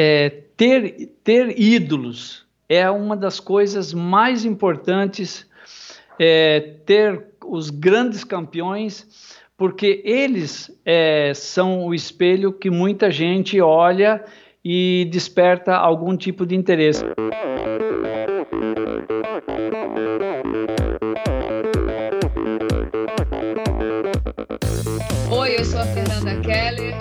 é, ter, ter ídolos é uma das coisas mais importantes, é, ter os grandes campeões, porque eles é, são o espelho que muita gente olha e desperta algum tipo de interesse.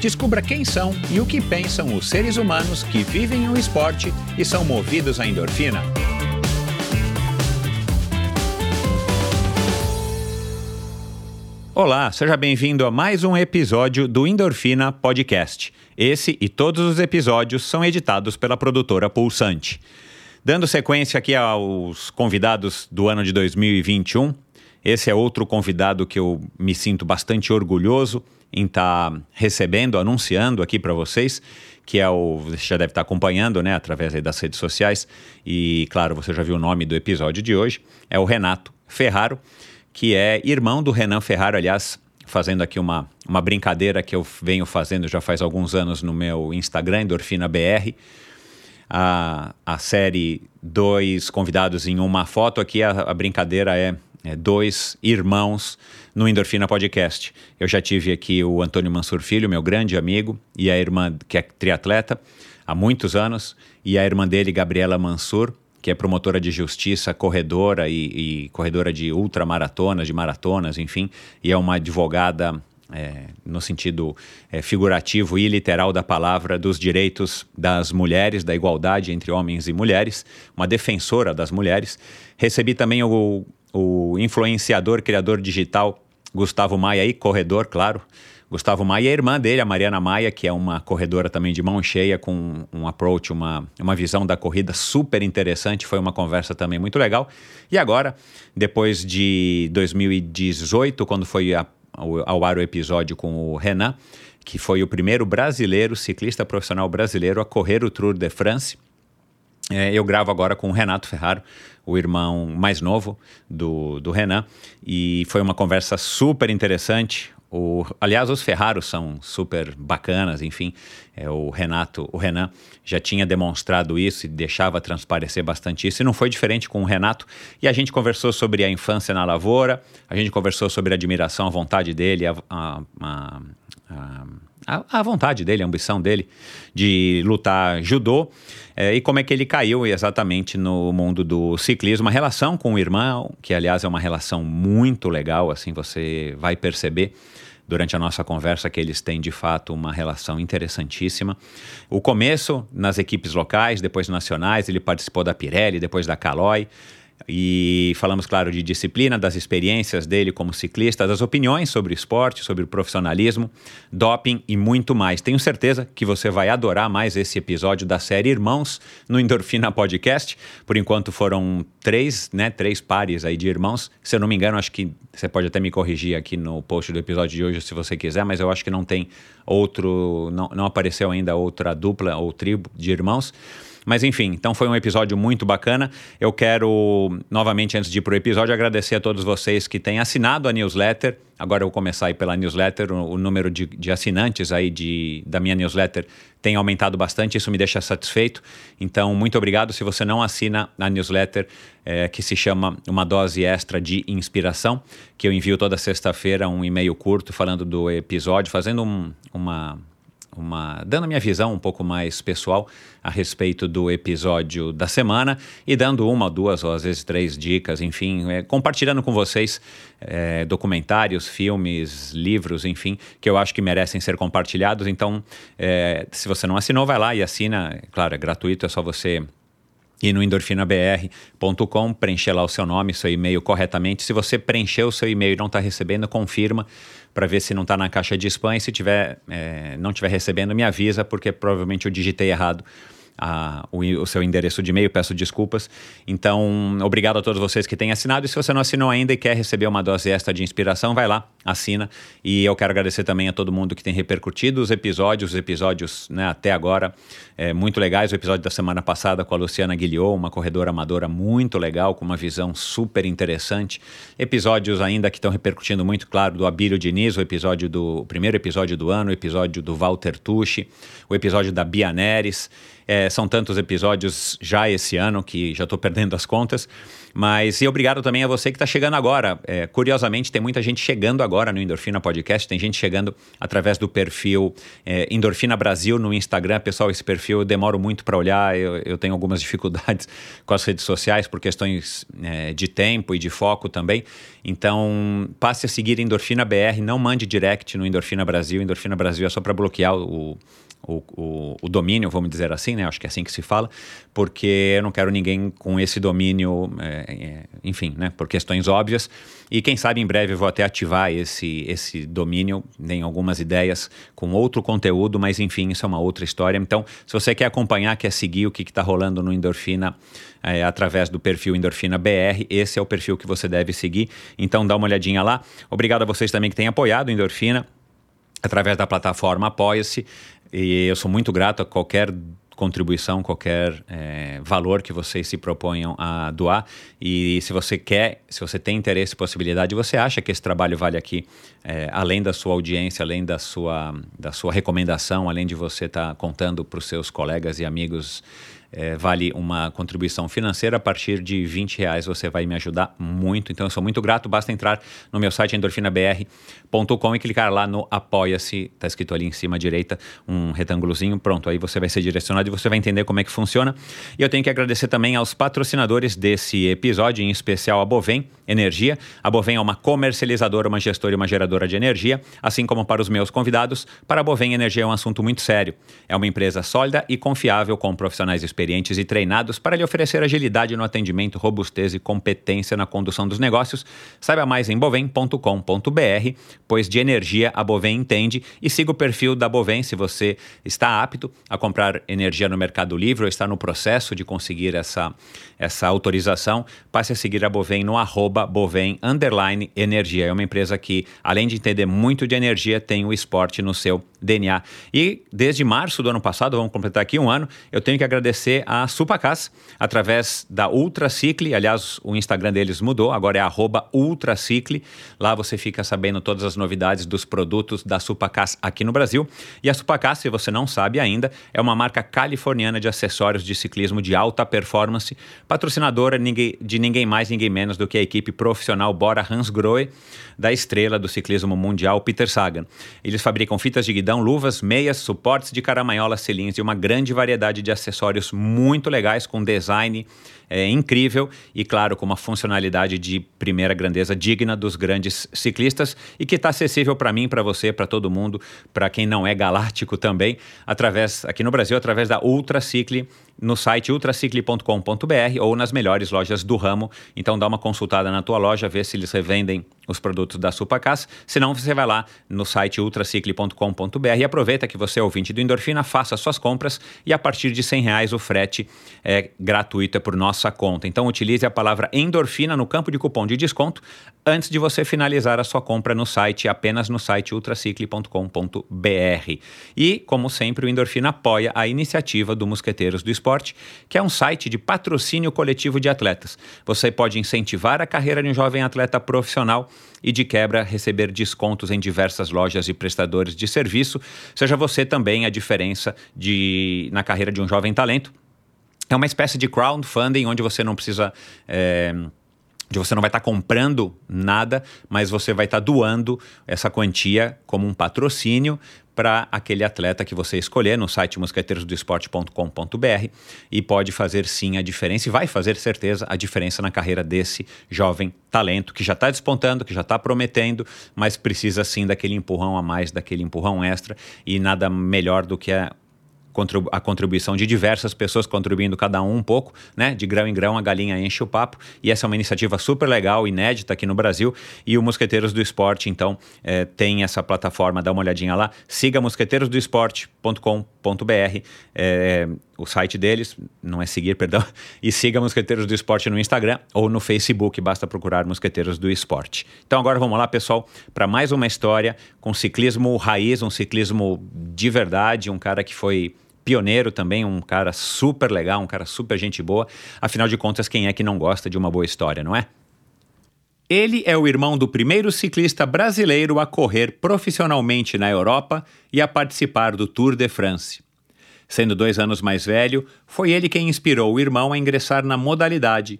Descubra quem são e o que pensam os seres humanos que vivem o esporte e são movidos à endorfina. Olá, seja bem-vindo a mais um episódio do Endorfina Podcast. Esse e todos os episódios são editados pela produtora Pulsante. Dando sequência aqui aos convidados do ano de 2021, esse é outro convidado que eu me sinto bastante orgulhoso em estar tá recebendo, anunciando aqui para vocês, que é o. Você já deve estar tá acompanhando, né, através das redes sociais. E, claro, você já viu o nome do episódio de hoje. É o Renato Ferraro, que é irmão do Renan Ferraro, aliás. Fazendo aqui uma, uma brincadeira que eu venho fazendo já faz alguns anos no meu Instagram, Endorfina BR. A, a série Dois Convidados em Uma Foto. Aqui a, a brincadeira é é, dois irmãos no Endorfina Podcast. Eu já tive aqui o Antônio Mansur Filho, meu grande amigo, e a irmã, que é triatleta há muitos anos, e a irmã dele, Gabriela Mansur, que é promotora de justiça, corredora e, e corredora de ultramaratonas, de maratonas, enfim, e é uma advogada é, no sentido é, figurativo e literal da palavra, dos direitos das mulheres, da igualdade entre homens e mulheres, uma defensora das mulheres. Recebi também o o influenciador, criador digital Gustavo Maia e corredor, claro. Gustavo Maia e a irmã dele, a Mariana Maia, que é uma corredora também de mão cheia, com um approach, uma, uma visão da corrida super interessante. Foi uma conversa também muito legal. E agora, depois de 2018, quando foi a, ao, ao ar o episódio com o Renan, que foi o primeiro brasileiro, ciclista profissional brasileiro, a correr o Tour de France. É, eu gravo agora com o Renato Ferraro, o irmão mais novo do, do Renan, e foi uma conversa super interessante. O, aliás, os Ferraros são super bacanas, enfim. É, o Renato, o Renan já tinha demonstrado isso e deixava transparecer bastante isso, e não foi diferente com o Renato. E a gente conversou sobre a infância na lavoura, a gente conversou sobre a admiração, a vontade dele, a, a, a, a, a vontade dele, a ambição dele de lutar judô. É, e como é que ele caiu exatamente no mundo do ciclismo, uma relação com o irmão, que aliás é uma relação muito legal, assim você vai perceber durante a nossa conversa que eles têm de fato uma relação interessantíssima. O começo nas equipes locais, depois nacionais, ele participou da Pirelli, depois da Caloi. E falamos, claro, de disciplina, das experiências dele como ciclista, das opiniões sobre esporte, sobre o profissionalismo, doping e muito mais. Tenho certeza que você vai adorar mais esse episódio da série Irmãos no Endorfina Podcast. Por enquanto foram três, né, três pares aí de irmãos. Se eu não me engano, acho que você pode até me corrigir aqui no post do episódio de hoje, se você quiser, mas eu acho que não tem outro, não, não apareceu ainda outra dupla ou tribo de irmãos. Mas enfim, então foi um episódio muito bacana. Eu quero, novamente, antes de ir para o episódio, agradecer a todos vocês que têm assinado a newsletter. Agora eu vou começar aí pela newsletter. O, o número de, de, assinantes aí de, da minha newsletter tem aumentado bastante, isso me deixa satisfeito. Então, muito obrigado. Se você não assina a newsletter, é, que se chama Uma Dose Extra de Inspiração, que eu envio toda sexta-feira um e-mail curto falando do episódio, fazendo um, uma uma dando a minha visão um pouco mais pessoal a respeito do episódio da semana e dando uma, duas ou às vezes três dicas, enfim, é, compartilhando com vocês é, documentários, filmes, livros, enfim, que eu acho que merecem ser compartilhados. Então, é, se você não assinou, vai lá e assina. Claro, é gratuito, é só você ir no endorfinabr.com, preencher lá o seu nome, seu e-mail corretamente. Se você preencheu o seu e-mail e não está recebendo, confirma para ver se não está na caixa de spam. E se tiver, é, não estiver recebendo, me avisa, porque provavelmente eu digitei errado a, o, o, seu endereço de e-mail, peço desculpas. Então, obrigado a todos vocês que têm assinado. E se você não assinou ainda e quer receber uma dose extra de inspiração, vai lá, assina. E eu quero agradecer também a todo mundo que tem repercutido os episódios, os episódios né, até agora, é, muito legais. O episódio da semana passada com a Luciana Guilhou, uma corredora amadora muito legal, com uma visão super interessante. Episódios ainda que estão repercutindo muito, claro, do Abílio Diniz, o episódio do o primeiro episódio do ano, o episódio do Walter Tucci, o episódio da Bia Neres. É, são tantos episódios já esse ano que já estou perdendo as contas. Mas e obrigado também a você que está chegando agora. É, curiosamente, tem muita gente chegando agora no Endorfina Podcast. Tem gente chegando através do perfil é, Endorfina Brasil no Instagram. Pessoal, esse perfil eu demoro muito para olhar. Eu, eu, tenho algumas dificuldades com as redes sociais por questões é, de tempo e de foco também. Então, passe a seguir Endorfina BR. Não mande direct no Endorfina Brasil. Endorfina Brasil é só para bloquear o o, o, domínio, vamos dizer assim, né? Acho que é assim que se fala, porque eu não quero ninguém com esse domínio, é, é, enfim, né? Por questões óbvias. E quem sabe em breve vou até ativar esse, esse domínio, em algumas ideias com outro conteúdo, mas enfim, isso é uma outra história. Então, se você quer acompanhar, quer seguir o que está rolando no Endorfina é, através do perfil Endorfina BR, esse é o perfil que você deve seguir. Então, dá uma olhadinha lá. Obrigado a vocês também que têm apoiado o Endorfina através da plataforma Apoia-se. E eu sou muito grato a qualquer contribuição, qualquer é, valor que vocês se proponham a doar. E se você quer, se você tem interesse possibilidade, você acha que esse trabalho vale aqui, é, além da sua audiência, além da sua, da sua recomendação, além de você estar tá contando para os seus colegas e amigos é, vale uma contribuição financeira. A partir de 20 reais você vai me ajudar muito. Então eu sou muito grato. Basta entrar no meu site endorfinabr.com e clicar lá no Apoia-se. Está escrito ali em cima à direita um retângulozinho. Pronto, aí você vai ser direcionado e você vai entender como é que funciona. E eu tenho que agradecer também aos patrocinadores desse episódio, em especial a Bovem Energia. A Bovem é uma comercializadora, uma gestora e uma geradora de energia, assim como para os meus convidados. Para a Bovem Energia é um assunto muito sério. É uma empresa sólida e confiável com profissionais experientes e treinados para lhe oferecer agilidade no atendimento, robustez e competência na condução dos negócios. Saiba mais em bovem.com.br, pois de energia a Bovem entende e siga o perfil da Bovem se você está apto a comprar energia no Mercado Livre ou está no processo de conseguir essa, essa autorização. Passe a seguir a Bovem no arroba Bovem Energia. É uma empresa que, além de entender muito de energia, tem o esporte no seu DNA. E desde março do ano passado, vamos completar aqui um ano, eu tenho que agradecer a Supacas através da Ultracicle. Aliás, o Instagram deles mudou, agora é Ultracicle. Lá você fica sabendo todas as novidades dos produtos da Supacas aqui no Brasil. E a Supacas, se você não sabe ainda, é uma marca californiana de acessórios de ciclismo de alta performance, patrocinadora de ninguém mais, ninguém menos do que a equipe profissional Bora Hansgrohe, da estrela do ciclismo mundial Peter Sagan. Eles fabricam fitas de guidão, luvas, meias, suportes de caramanhola, selins e uma grande variedade de acessórios muito legais com design é, incrível e, claro, com uma funcionalidade de primeira grandeza digna dos grandes ciclistas e que está acessível para mim, para você, para todo mundo, para quem não é galáctico também, através aqui no Brasil, através da Ultracicle no site ultracicle.com.br ou nas melhores lojas do ramo. Então dá uma consultada na tua loja, vê se eles revendem os produtos da Supacas. Se não, você vai lá no site ultracicle.com.br e aproveita que você é ouvinte do Endorfina, faça suas compras e a partir de 100 reais o frete é gratuito, é por nossa conta. Então utilize a palavra endorfina no campo de cupom de desconto antes de você finalizar a sua compra no site, apenas no site ultracicle.com.br. E, como sempre, o Endorfina apoia a iniciativa do Mosqueteiros do Esporte Esporte, que é um site de patrocínio coletivo de atletas. Você pode incentivar a carreira de um jovem atleta profissional e, de quebra, receber descontos em diversas lojas e prestadores de serviço. Seja você também a diferença de, na carreira de um jovem talento. É uma espécie de crowdfunding onde você não precisa. É, de você não vai estar tá comprando nada, mas você vai estar tá doando essa quantia como um patrocínio para aquele atleta que você escolher no site mosqueteirosdoesporte.com.br e pode fazer sim a diferença e vai fazer certeza a diferença na carreira desse jovem talento que já está despontando, que já está prometendo, mas precisa sim daquele empurrão a mais, daquele empurrão extra e nada melhor do que a a contribuição de diversas pessoas contribuindo cada um um pouco, né? De grão em grão a galinha enche o papo e essa é uma iniciativa super legal, inédita aqui no Brasil e o Mosqueteiros do Esporte então é, tem essa plataforma, dá uma olhadinha lá, siga mosqueteirosdoesporte.com.br é, o site deles, não é seguir, perdão, e siga Mosqueteiros do Esporte no Instagram ou no Facebook, basta procurar Mosqueteiros do Esporte. Então agora vamos lá, pessoal, para mais uma história com ciclismo raiz, um ciclismo de verdade, um cara que foi pioneiro também, um cara super legal, um cara super gente boa. Afinal de contas, quem é que não gosta de uma boa história, não é? Ele é o irmão do primeiro ciclista brasileiro a correr profissionalmente na Europa e a participar do Tour de France. Sendo dois anos mais velho, foi ele quem inspirou o irmão a ingressar na modalidade.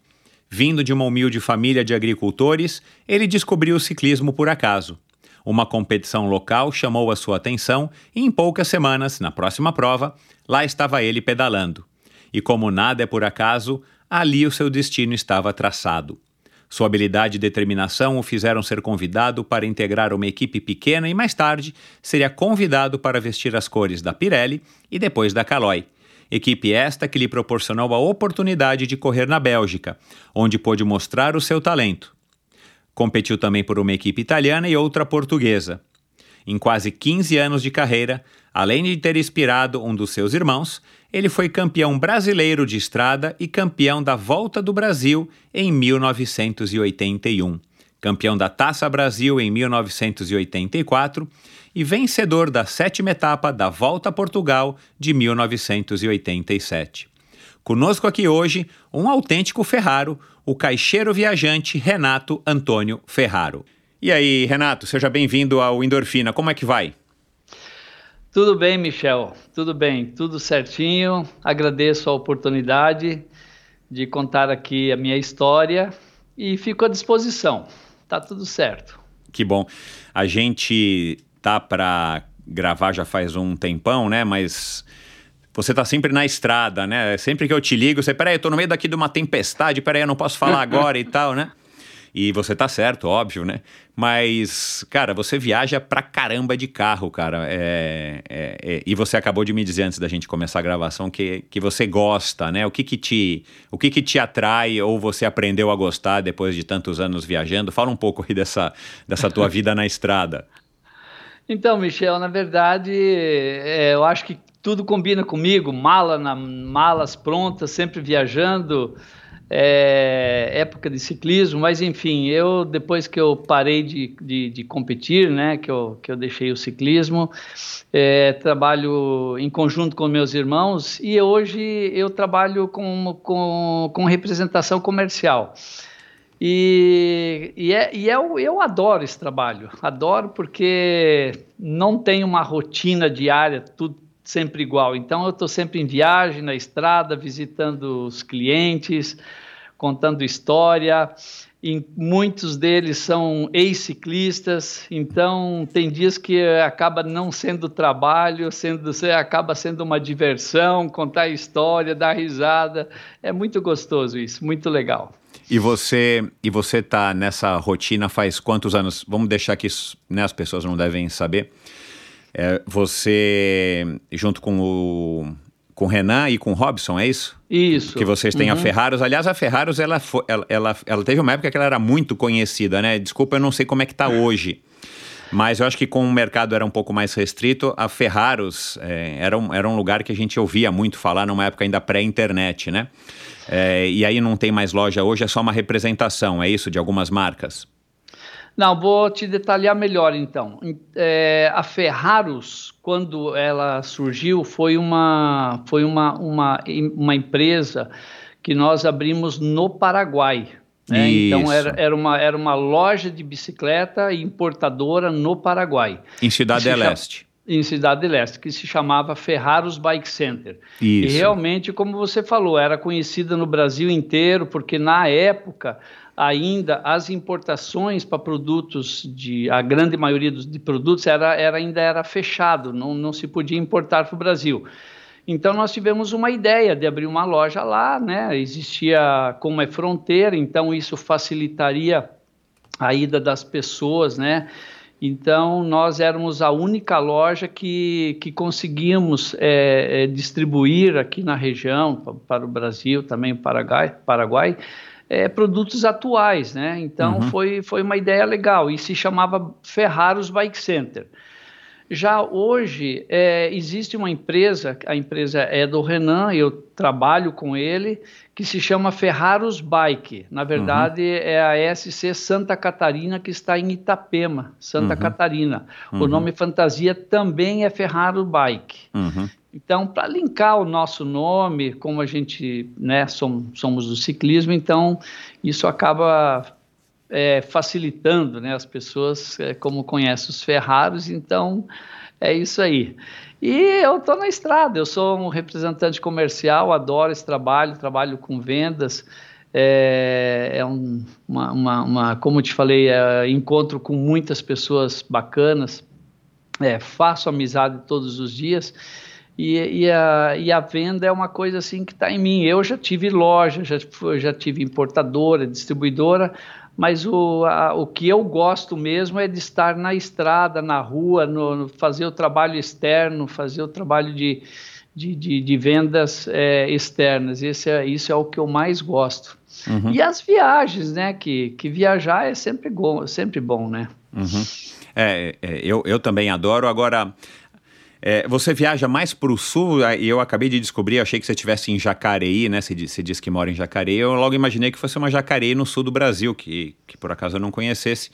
Vindo de uma humilde família de agricultores, ele descobriu o ciclismo por acaso. Uma competição local chamou a sua atenção e, em poucas semanas, na próxima prova, lá estava ele pedalando. E como nada é por acaso, ali o seu destino estava traçado. Sua habilidade e determinação o fizeram ser convidado para integrar uma equipe pequena e mais tarde seria convidado para vestir as cores da Pirelli e depois da Caloi. Equipe esta que lhe proporcionou a oportunidade de correr na Bélgica, onde pôde mostrar o seu talento. Competiu também por uma equipe italiana e outra portuguesa. Em quase 15 anos de carreira, além de ter inspirado um dos seus irmãos, ele foi campeão brasileiro de estrada e campeão da Volta do Brasil em 1981, campeão da Taça Brasil em 1984 e vencedor da sétima etapa da Volta a Portugal de 1987. Conosco aqui hoje um autêntico Ferraro, o caixeiro viajante Renato Antônio Ferraro. E aí, Renato, seja bem-vindo ao Endorfina. Como é que vai? Tudo bem, Michel. Tudo bem, tudo certinho. Agradeço a oportunidade de contar aqui a minha história e fico à disposição. Tá tudo certo. Que bom. A gente tá para gravar já faz um tempão, né? Mas você tá sempre na estrada, né? Sempre que eu te ligo, você, peraí, eu tô no meio daqui de uma tempestade, peraí, eu não posso falar agora e tal, né? E você tá certo, óbvio, né? Mas, cara, você viaja pra caramba de carro, cara. É, é, é, e você acabou de me dizer antes da gente começar a gravação que, que você gosta, né? O que que te, o que que te atrai ou você aprendeu a gostar depois de tantos anos viajando? Fala um pouco aí dessa, dessa tua vida na estrada. Então, Michel, na verdade, é, eu acho que tudo combina comigo, mala na malas prontas, sempre viajando é, época de ciclismo, mas enfim, eu depois que eu parei de, de, de competir, né, que eu, que eu deixei o ciclismo, é, trabalho em conjunto com meus irmãos e hoje eu trabalho com, com, com representação comercial. E, e, é, e é, eu adoro esse trabalho, adoro porque não tem uma rotina diária, tudo sempre igual. Então eu estou sempre em viagem, na estrada, visitando os clientes, contando história. E muitos deles são ex-ciclistas, então tem dias que acaba não sendo trabalho, sendo acaba sendo uma diversão, contar história, dar risada. É muito gostoso isso, muito legal. E você e você tá nessa rotina faz quantos anos? Vamos deixar que né, as pessoas não devem saber. É, você, junto com o, com o Renan e com o Robson, é isso? Isso. Que vocês têm uhum. a Ferraros. Aliás, a Ferraros, ela, ela, ela, ela, teve uma época que ela era muito conhecida, né? Desculpa, eu não sei como é que tá hoje. Mas eu acho que com o mercado era um pouco mais restrito, a Ferraros é, era, um, era um lugar que a gente ouvia muito falar numa época ainda pré-internet, né? É, e aí não tem mais loja hoje, é só uma representação, é isso, de algumas marcas? Não, vou te detalhar melhor então. É, a Ferraros, quando ela surgiu, foi uma, foi uma, uma, uma empresa que nós abrimos no Paraguai. Né? Então era, era, uma, era uma loja de bicicleta importadora no Paraguai. Em Cidade del Este. Em Cidade del Este, que se chamava Ferraros Bike Center. Isso. E realmente, como você falou, era conhecida no Brasil inteiro, porque na época ainda as importações para produtos de a grande maioria dos de produtos era, era ainda era fechado, não, não se podia importar para o Brasil. Então nós tivemos uma ideia de abrir uma loja lá, né? Existia como é fronteira, então isso facilitaria a ida das pessoas, né? Então, nós éramos a única loja que, que conseguimos é, é, distribuir aqui na região, para, o Brasil, também o Paraguai, Paraguai é, produtos atuais, né? Então uhum. foi, foi uma ideia legal e se chamava Ferraros Bike Center. Já hoje é, existe uma empresa, a empresa é do Renan, eu trabalho com ele, que se chama Ferraros Bike. Na verdade, uhum. é a SC Santa Catarina, que está em Itapema, Santa uhum. Catarina. O uhum. nome fantasia também é Ferraro Bike. Então, para linkar o nosso nome, como a gente né, somos, somos do ciclismo, então isso acaba é, facilitando né, as pessoas, é, como conhecem os Ferraros, então é isso aí. E eu estou na estrada, eu sou um representante comercial, adoro esse trabalho, trabalho com vendas, é, é um, uma, uma, uma, como eu te falei, é, encontro com muitas pessoas bacanas, é, faço amizade todos os dias, e, e, a, e a venda é uma coisa assim que está em mim. Eu já tive loja, já, já tive importadora, distribuidora, mas o, a, o que eu gosto mesmo é de estar na estrada, na rua, no, no fazer o trabalho externo, fazer o trabalho de, de, de, de vendas é, externas. Esse é, isso é o que eu mais gosto. Uhum. E as viagens, né? Que, que viajar é sempre, go, sempre bom, né? Uhum. É, é, eu, eu também adoro. Agora, é, você viaja mais para o sul, e eu acabei de descobrir, achei que você estivesse em Jacareí, né? Você, disse que mora em Jacareí, eu logo imaginei que fosse uma Jacareí no sul do Brasil, que, que por acaso eu não conhecesse.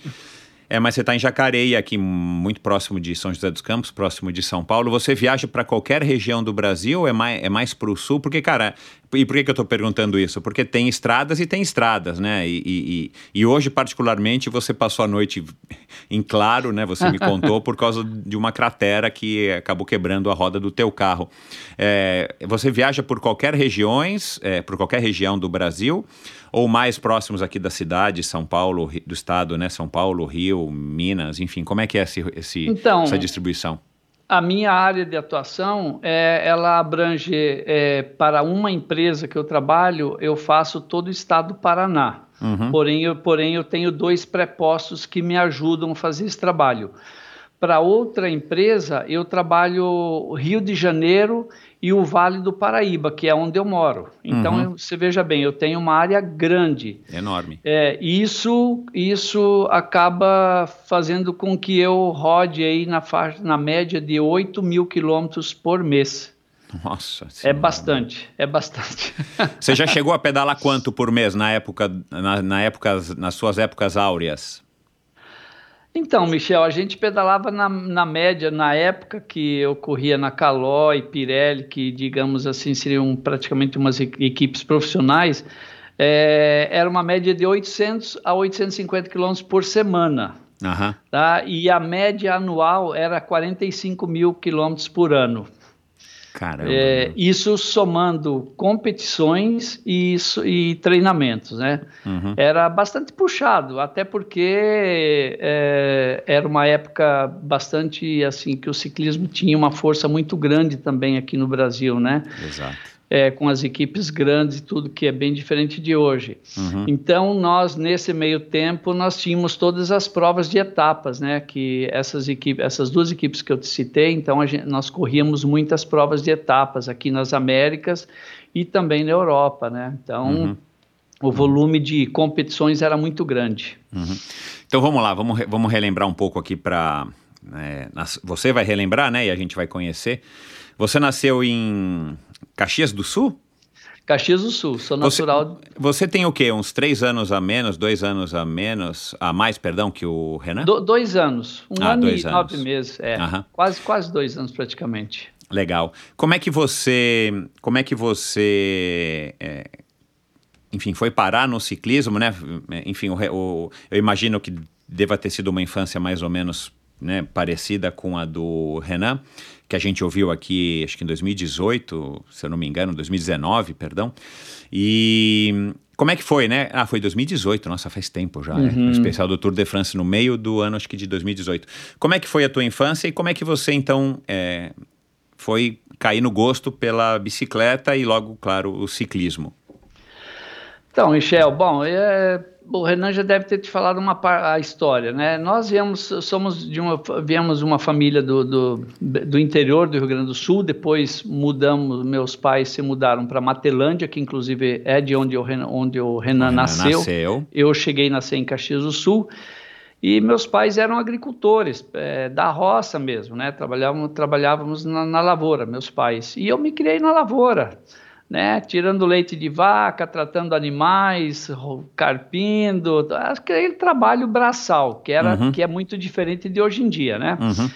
É, mas você está em Jacareí, aqui muito próximo de São José dos Campos, próximo de São Paulo. Você viaja para qualquer região do Brasil é mais, é mais para o sul? Porque, cara, e por que, que eu estou perguntando isso? Porque tem estradas e tem estradas, né? E, e, e, hoje, particularmente, você passou a noite em claro, né? Você me contou por causa de uma cratera que acabou quebrando a roda do teu carro. É, você viaja por qualquer regiões, é, por qualquer região do Brasil? ou mais próximos aqui da cidade, São Paulo, do estado, né? São Paulo, Rio, Minas, enfim, como é que é esse, esse então, essa distribuição? A minha área de atuação, é, ela abrange é, para uma empresa que eu trabalho, eu faço todo o estado do Paraná. Uhum. Porém, eu, porém, eu tenho dois prepostos que me ajudam a fazer esse trabalho. Para outra empresa, eu trabalho Rio de Janeiro e o Vale do Paraíba, que é onde eu moro. Então, uhum. você veja bem, eu tenho uma área grande. Enorme. É, isso, isso acaba fazendo com que eu rode aí na, faixa, na média de 8 mil quilômetros por mês. Nossa. É bastante, é bastante. Você já chegou a pedalar quanto por mês na época, na, na época, nas suas épocas áureas? Então, Michel, a gente pedalava na, na média, na época que eu corria na Caló e Pirelli, que, digamos assim, seriam praticamente umas equipes profissionais, é, era uma média de 800 a 850 quilômetros por semana. Uhum. Tá? E a média anual era 45 mil quilômetros por ano. É, isso somando competições e, e treinamentos, né? Uhum. Era bastante puxado, até porque é, era uma época bastante assim que o ciclismo tinha uma força muito grande também aqui no Brasil, né? Exato é, com as equipes grandes e tudo, que é bem diferente de hoje. Uhum. Então, nós, nesse meio tempo, nós tínhamos todas as provas de etapas, né? Que essas, equipes, essas duas equipes que eu te citei, então, gente, nós corríamos muitas provas de etapas aqui nas Américas e também na Europa, né? Então, uhum. o volume de competições era muito grande. Uhum. Então, vamos lá, vamos, vamos relembrar um pouco aqui para... É, você vai relembrar, né? E a gente vai conhecer. Você nasceu em Caxias do Sul? Caxias do Sul, sou natural. Você, você, tem o quê? Uns três anos a menos, dois anos a menos, a mais, perdão, que o Renan? Do, dois anos, um ah, ano e anos. nove meses, é, uhum. quase, quase dois anos praticamente. Legal. Como é que você, como é que você, é, enfim, foi parar no ciclismo, né? Enfim, o, o, eu imagino que deva ter sido uma infância mais ou menos né, parecida com a do Renan que a gente ouviu aqui, acho que em 2018, se eu não me engano, 2019, perdão. E como é que foi, né? Ah, foi 2018, nossa, faz tempo já, né? uhum. né? O especial do Tour de France no meio do ano, acho que de 2018. Como é que foi a tua infância e como é que você, então, é, foi cair no gosto pela bicicleta e logo, claro, o ciclismo? Então, Michel, bom, é, o Renan já deve ter te falado uma a história, né? Nós viemos, somos de uma, viemos uma família do, do, do interior do Rio Grande do Sul, depois mudamos, meus pais se mudaram para Matelândia, que inclusive é de onde o, onde o Renan, o Renan nasceu. nasceu. Eu cheguei a nascer em Caxias do Sul. E meus pais eram agricultores, é, da roça mesmo, né? Trabalhávamos, trabalhávamos na, na, lavoura, meus pais. E eu me criei na lavoura, né? Tirando leite de vaca, tratando animais, carpindo, aquele trabalho braçal, que, era, uhum. que é muito diferente de hoje em dia, né? Uhum.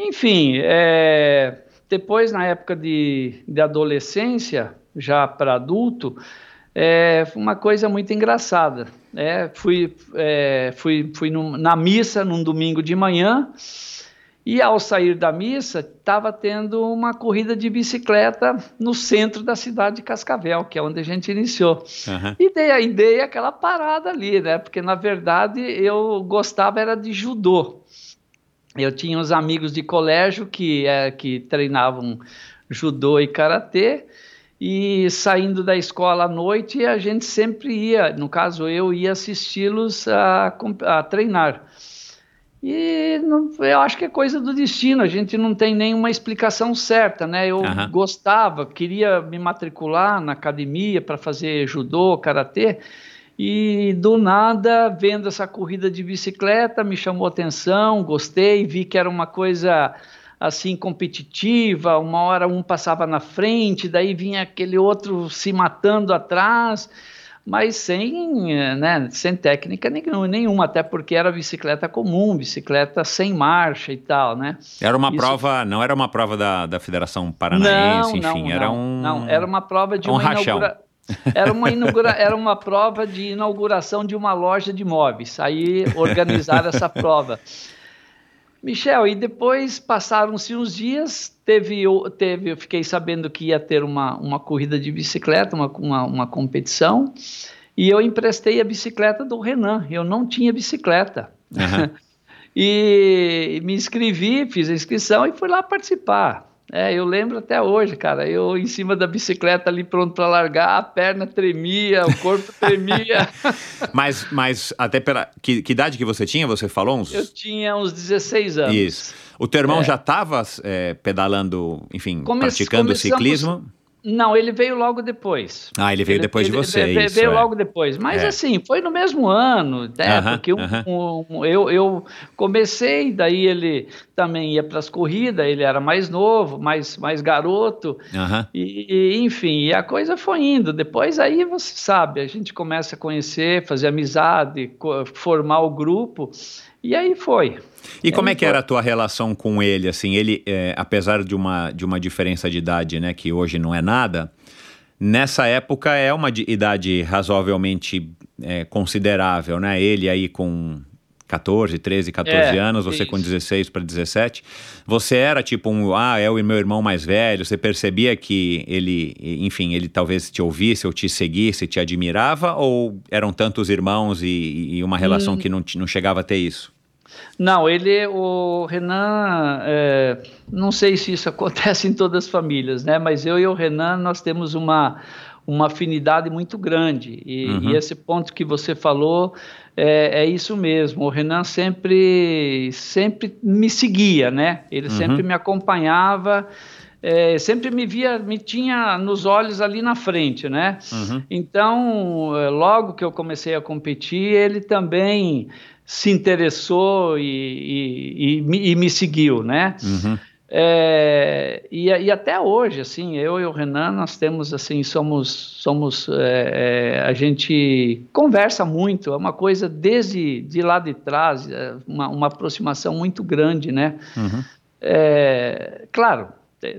Enfim, é, depois, na época de, de adolescência, já para adulto, é uma coisa muito engraçada. É, fui é, fui, fui num, na missa num domingo de manhã e ao sair da missa estava tendo uma corrida de bicicleta no centro da cidade de Cascavel, que é onde a gente iniciou. Uhum. E dei, dei aquela parada ali, né? Porque na verdade eu gostava era de judô. Eu tinha uns amigos de colégio que, é, que treinavam judô e karatê e saindo da escola à noite a gente sempre ia, no caso eu ia assisti-los a, a, treinar. E não, eu acho que é coisa do destino, a gente não tem nenhuma explicação certa, né? Eu uhum. gostava, queria me matricular na academia para fazer judô, karatê, e do nada, vendo essa corrida de bicicleta, me chamou atenção, gostei, vi que era uma coisa assim competitiva, uma hora um passava na frente, daí vinha aquele outro se matando atrás, mas sem, né, sem técnica nenhuma, até porque era bicicleta comum, bicicleta sem marcha e tal, né? Era uma Isso... prova, não era uma prova da, da Federação Paranaense, não, enfim, não, era não, um... Não, era uma prova de um uma rachão. inaugura... Era uma, inaugura... era uma prova de inauguração de uma loja de móveis. Aí organizaram essa prova. Michel, e depois passaram-se uns dias, teve, teve, eu fiquei sabendo que ia ter uma, uma corrida de bicicleta, uma, uma, uma competição, e eu emprestei a bicicleta do Renan. Eu não tinha bicicleta. Uhum. e me inscrevi, fiz a inscrição e fui lá participar. É, eu lembro até hoje, cara. Eu em cima da bicicleta ali pronto para largar, a perna tremia, o corpo tremia. mas, mas até pela. Que, que, idade que você tinha? Você falou uns. Eu tinha uns 16 anos. Isso. O teu irmão é. já estava é, pedalando, enfim, Come praticando ciclismo? Não, ele veio logo depois. Ah, ele veio ele, depois ele, de você. Ele, isso, veio é. logo depois. Mas é. assim, foi no mesmo ano, né? Uh -huh, porque um, uh -huh. um, eu, eu comecei, daí ele também ia para as corridas, ele era mais novo, mais, mais garoto. Uh -huh. e, e, enfim, e a coisa foi indo. Depois aí você sabe, a gente começa a conhecer, fazer amizade, formar o grupo. E aí foi. E como é que era a tua relação com ele? Assim, ele, é, apesar de uma, de uma diferença de idade, né, que hoje não é nada, nessa época é uma idade razoavelmente é, considerável, né? Ele aí com 14, 13, 14 é, anos, você isso. com 16 para 17. Você era tipo um, ah, é o meu irmão mais velho, você percebia que ele, enfim, ele talvez te ouvisse ou te seguisse, te admirava, ou eram tantos irmãos e, e uma relação hum. que não, não chegava a ter isso? Não, ele, o Renan, é, não sei se isso acontece em todas as famílias, né? Mas eu e o Renan, nós temos uma, uma afinidade muito grande. E, uhum. e esse ponto que você falou é, é, isso mesmo. O Renan sempre, sempre me seguia, né? Ele uhum. sempre me acompanhava. É, sempre me via, me tinha nos olhos ali na frente, né? Uhum. Então, é, logo que eu comecei a competir, ele também se interessou e, e, e, e me seguiu, né? Uhum. É, e, e, até hoje, assim, eu e o Renan, nós temos, assim, somos, somos, é, é, a gente conversa muito, é uma coisa desde de lá de trás, é uma, uma aproximação muito grande, né? Uhum. Claro,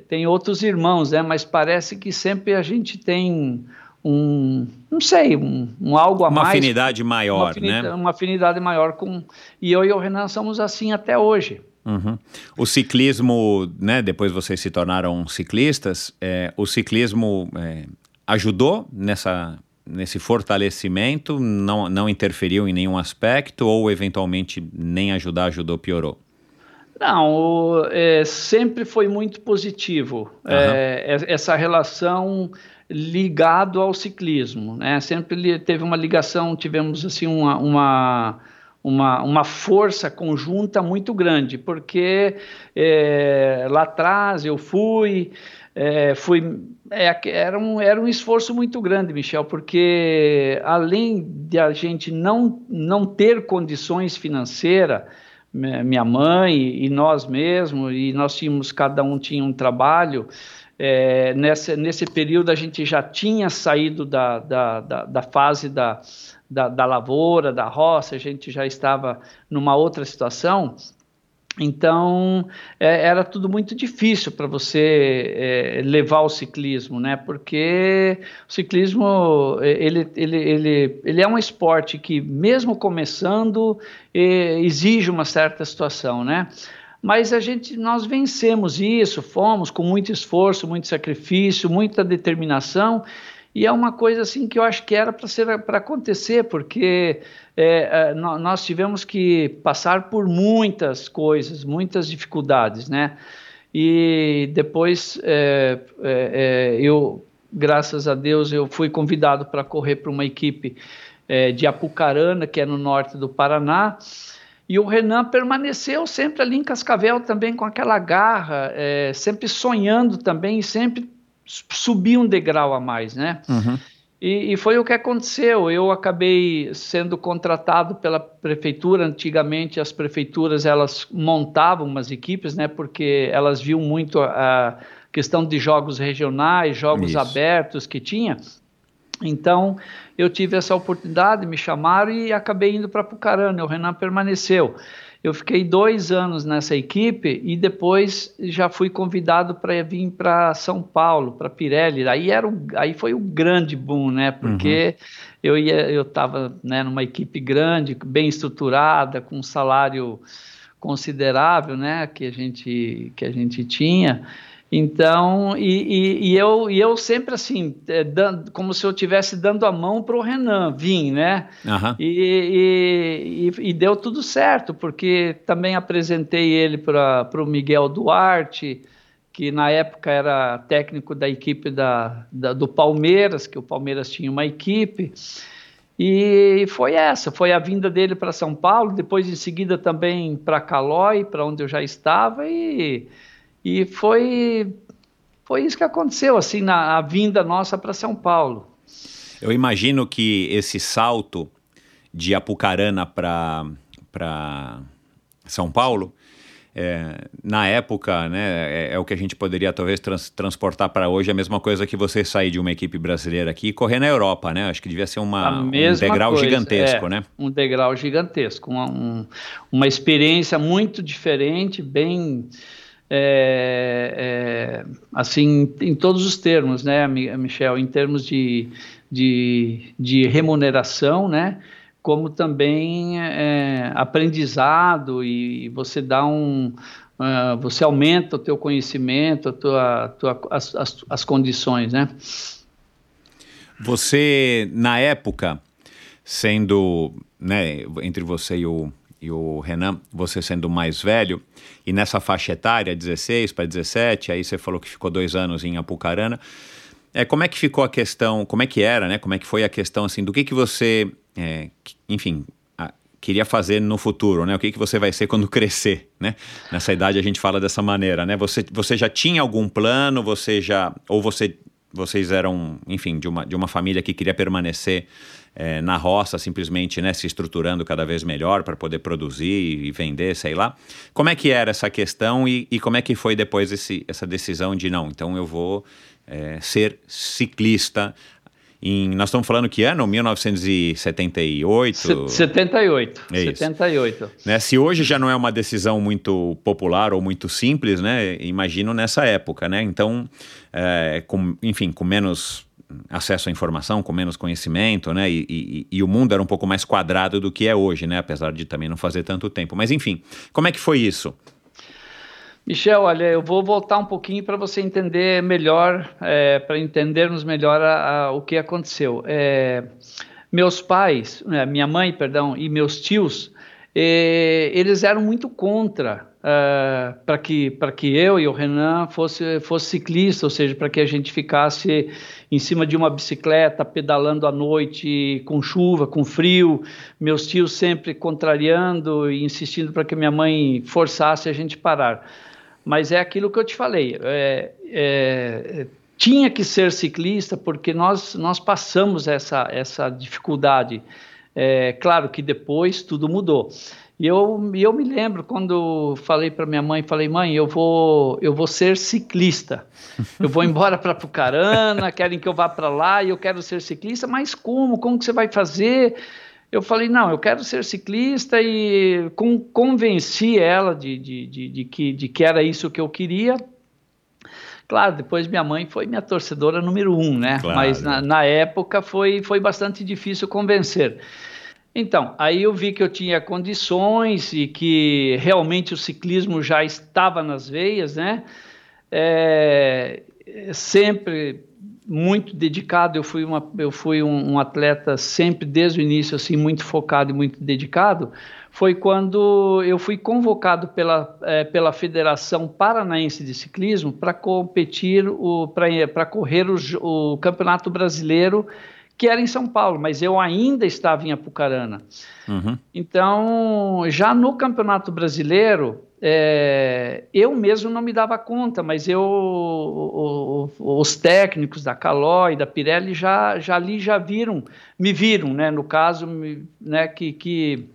tem outros irmãos, né? Mas parece que sempre a gente tem um, não sei, um, um algo a uma mais. Afinidade maior, uma afinidade, né? Uma afinidade maior com. E eu e o Renan somos assim até hoje. Uhum. O ciclismo, né? Depois vocês se tornaram ciclistas. É, o ciclismo é, ajudou nessa nesse fortalecimento? Não, não interferiu em nenhum aspecto ou eventualmente nem ajudar, ajudou, piorou? Não, o, é, sempre foi muito positivo uhum. é, essa relação ligado ao ciclismo, né? Sempre teve uma ligação, tivemos assim uma, uma uma, uma força conjunta muito grande, porque é, lá atrás eu fui, é, fui, é, era, um, era um esforço muito grande, Michel, porque além de a gente não, não ter condições financeiras, minha mãe e nós mesmos, e nós tínhamos, cada um tinha um trabalho, é, nesse, nesse período a gente já tinha saído da, da, da, da fase da, da, da, lavoura, da roça, a gente já estava numa outra situação, então, é, era tudo muito difícil para você é, levar o ciclismo, né? Porque o ciclismo, é, ele, ele, ele, ele é um esporte que, mesmo começando, é, exige uma certa situação, né? Mas a gente, nós vencemos isso, fomos com muito esforço, muito sacrifício, muita determinação, e é uma coisa assim que eu acho que era para ser para acontecer, porque é, é nós tivemos que passar por muitas coisas, muitas dificuldades, né? E depois é, é, é eu, graças a Deus, eu fui convidado para correr para uma equipe é, de Apucarana, que é no norte do Paraná. E o Renan permaneceu sempre ali em Cascavel também com aquela garra, sempre sonhando também, sempre subir um degrau a mais, né? Uhum. E, e, foi o que aconteceu. Eu acabei sendo contratado pela prefeitura. Antigamente, as prefeituras elas montavam umas equipes, né? Porque elas viam muito a questão de jogos regionais, jogos Isso. abertos que tinha. Então, eu tive essa oportunidade, me chamaram e acabei indo para Pucarana. O Renan permaneceu. Eu fiquei dois anos nessa equipe e depois já fui convidado para vir para São Paulo, para Pirelli. Aí era um, aí foi um grande boom, né? Porque uhum. eu ia, eu estava né, numa equipe grande, bem estruturada, com um salário considerável, né? Que a gente que a gente tinha. Então, e, e, e, eu, e eu sempre assim, é, dando, como se eu estivesse dando a mão para o Renan vim, né? Uhum. E, e, deu tudo certo, porque também apresentei ele para o Miguel Duarte, que na época era técnico da equipe da, da, do Palmeiras, que o Palmeiras tinha uma equipe. E foi essa, foi a vinda dele para São Paulo, depois em seguida também para Calói, para onde eu já estava, e e foi, foi isso que aconteceu, assim, na vinda nossa para São Paulo. Eu imagino que esse salto de Apucarana para São Paulo, é, na época, né, é, é, o que a gente poderia talvez trans, transportar para hoje, a mesma coisa que você sair de uma equipe brasileira aqui e correr na Europa, né? Acho que devia ser uma, um degrau coisa, gigantesco, é, né? Um degrau gigantesco, uma, um, uma experiência muito diferente, bem é, é, assim, em todos os termos, né, Michel, em termos de, de, de remuneração, né, como também é, aprendizado e você dá um, uh, você aumenta o teu conhecimento, a tua, tua, as, as, as condições, né? Você, na época, sendo, né, entre você e o, e o Renan, você sendo mais velho, e nessa faixa etária, 16 para 17, aí você falou que ficou dois anos em Apucarana. É, como é que ficou a questão, como é que era, né? Como é que foi a questão, assim, do que que você, é, enfim, a, queria fazer no futuro, né? O que que você vai ser quando crescer, né? Nessa idade a gente fala dessa maneira, né? Você, você já tinha algum plano, você já, ou você, vocês eram, enfim, de uma, de uma família que queria permanecer é, na roça, simplesmente né, se estruturando cada vez melhor para poder produzir e vender, sei lá. Como é que era essa questão e, e como é que foi depois esse, essa decisão de não, então eu vou é, ser ciclista em, nós estamos falando que ano? 1978? 78. É 78. Né? Se hoje já não é uma decisão muito popular ou muito simples, né? Imagino nessa época, né? Então, é, com, enfim, com menos acesso à informação, com menos conhecimento, né? E, e, e, o mundo era um pouco mais quadrado do que é hoje, né? Apesar de também não fazer tanto tempo. Mas enfim, como é que foi isso? Michel, olha, eu vou voltar um pouquinho para você entender melhor, é, para entendermos melhor a, a, o que aconteceu. É, meus pais, né, minha mãe, perdão, e meus tios, é, eles eram muito contra uh, para que, que eu e o Renan fosse, fosse ciclista, ou seja, para que a gente ficasse em cima de uma bicicleta, pedalando à noite, com chuva, com frio, meus tios sempre contrariando e insistindo para que minha mãe forçasse a gente parar. Mas é aquilo que eu te falei. É, é, tinha que ser ciclista porque nós, nós passamos essa, essa dificuldade. É, claro que depois tudo mudou. E eu, eu me lembro quando falei para minha mãe, falei, mãe, eu vou, eu vou ser ciclista. Eu vou embora para Pucarana, querem que eu vá para lá e eu quero ser ciclista, mas como? Como que você vai fazer? Eu falei, não, eu quero ser ciclista e com, convenci ela de, de, de, de, que, de que era isso que eu queria. Claro, depois minha mãe foi minha torcedora número um, né? Claro. Mas na, na época foi, foi bastante difícil convencer. Então, aí eu vi que eu tinha condições e que realmente o ciclismo já estava nas veias, né? É, sempre muito dedicado, eu fui, uma, eu fui um, um, atleta sempre desde o início assim muito focado e muito dedicado, foi quando eu fui convocado pela, é, pela Federação Paranaense de Ciclismo para competir, para correr o, o Campeonato Brasileiro que era em São Paulo, mas eu ainda estava em Apucarana. Uhum. Então, já no Campeonato Brasileiro, é, eu mesmo não me dava conta, mas eu, o, o, os técnicos da Calói, da Pirelli, já, já ali já viram, me viram, né, no caso, me, né, que, que,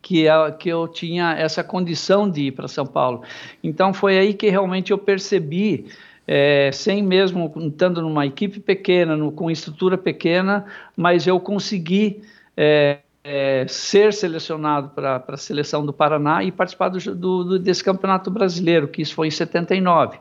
que, que eu tinha essa condição de ir para São Paulo. Então, foi aí que realmente eu percebi é, sem mesmo estando numa equipe pequena, no, com estrutura pequena, mas eu consegui é, é, ser selecionado para a seleção do Paraná e participar do, do, desse campeonato brasileiro, que isso foi em 79.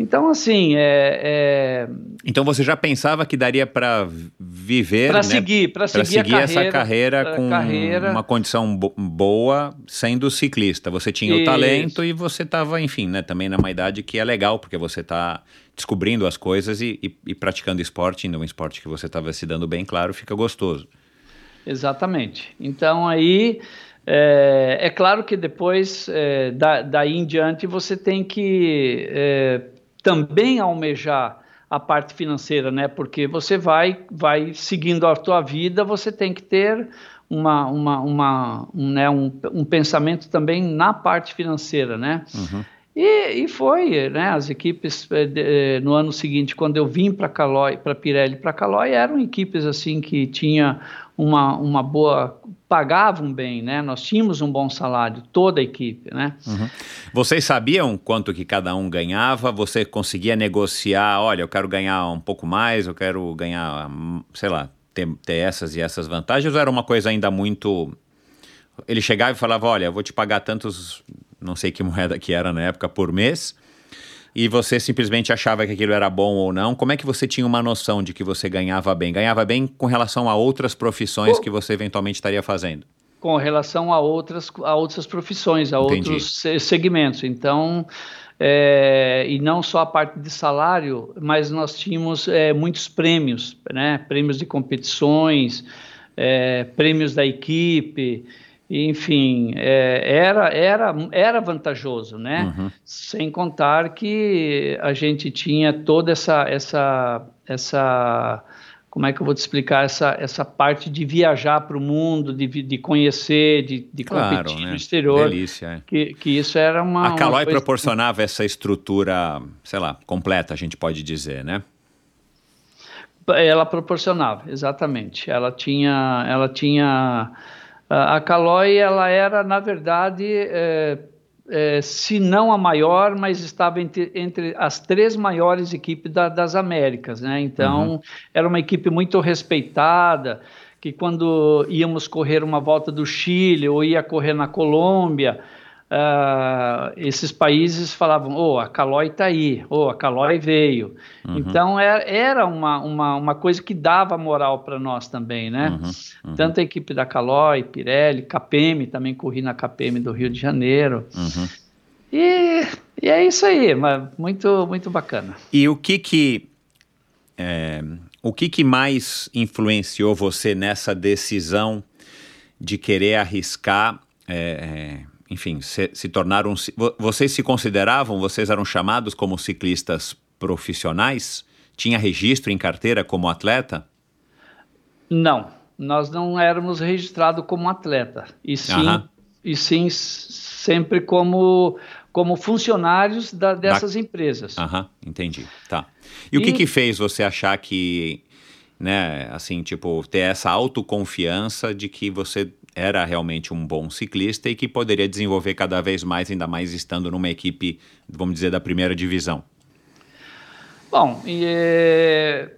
Então, assim, é, é... Então você já pensava que daria para viver, para né? seguir, para seguir, seguir carreira, essa carreira com carreira. uma condição bo boa, sendo ciclista. Você tinha Isso. o talento e você estava, enfim, né, também numa idade que é legal, porque você está descobrindo as coisas e, e, e praticando esporte, ainda um esporte que você estava se dando bem, claro, fica gostoso. Exatamente. Então aí é, é claro que depois é, da, daí em diante você tem que é, também almejar a parte financeira, né? Porque você vai, vai seguindo a tua vida, você tem que ter uma, uma, uma um, né, um, um pensamento também na parte financeira, né? Uhum. E, e, foi, né? As equipes eh, eh, no ano seguinte, quando eu vim para Calói, para Pirelli, para Calói, eram equipes assim que tinha uma, uma boa pagavam bem, né? Nós tínhamos um bom salário, toda a equipe, né? Uhum. Vocês sabiam quanto que cada um ganhava? Você conseguia negociar? Olha, eu quero ganhar um pouco mais, eu quero ganhar, sei lá, ter, ter essas e essas vantagens? Ou era uma coisa ainda muito ele chegava e falava: Olha, eu vou te pagar tantos não sei que moeda que era na época, por mês, e você simplesmente achava que aquilo era bom ou não, como é que você tinha uma noção de que você ganhava bem? Ganhava bem com relação a outras profissões que você eventualmente estaria fazendo? Com relação a outras, a outras profissões, a Entendi. outros segmentos. Então, é, e não só a parte de salário, mas nós tínhamos é, muitos prêmios, né? prêmios de competições, é, prêmios da equipe enfim, é, era, era, era vantajoso, né? Uhum. Sem contar que a gente tinha toda essa, essa, essa, como é que eu vou te explicar essa, essa parte de viajar para o mundo, de, de conhecer, de, de claro, competir né? no exterior. Delícia, é. que, que isso era uma. A Calói coisa... proporcionava essa estrutura, sei lá, completa, a gente pode dizer, né? Ela proporcionava, exatamente. Ela tinha, ela tinha a Caloi, ela era, na verdade, é, é, se não a maior, mas estava entre, entre as três maiores equipes da, das Américas, né? Então, uhum. era uma equipe muito respeitada, que quando íamos correr uma volta do Chile ou ia correr na Colômbia, uh, esses países falavam, oh, a Calói está aí, oh, a Calói veio. Uhum. Então era, era uma, uma, uma, coisa que dava moral para nós também, né? Uhum. Uhum. Tanto a equipe da Calói, Pirelli, KPM, também corri na KPM do Rio de Janeiro. Uhum. E, e, é isso aí, muito, muito bacana. E o que que... É, o que, que mais influenciou você nessa decisão de querer arriscar é, enfim, se, se tornaram. Vocês se consideravam, vocês eram chamados como ciclistas profissionais? Tinha registro em carteira como atleta? Não, nós não éramos registrados como atleta. E sim, e sim sempre como, como funcionários da, dessas da... empresas. Aham, entendi. Tá. E, e o que, que fez você achar que, né, assim, tipo, ter essa autoconfiança de que você era realmente um bom ciclista e que poderia desenvolver cada vez mais, ainda mais estando numa equipe, vamos dizer, da primeira divisão? Bom, é,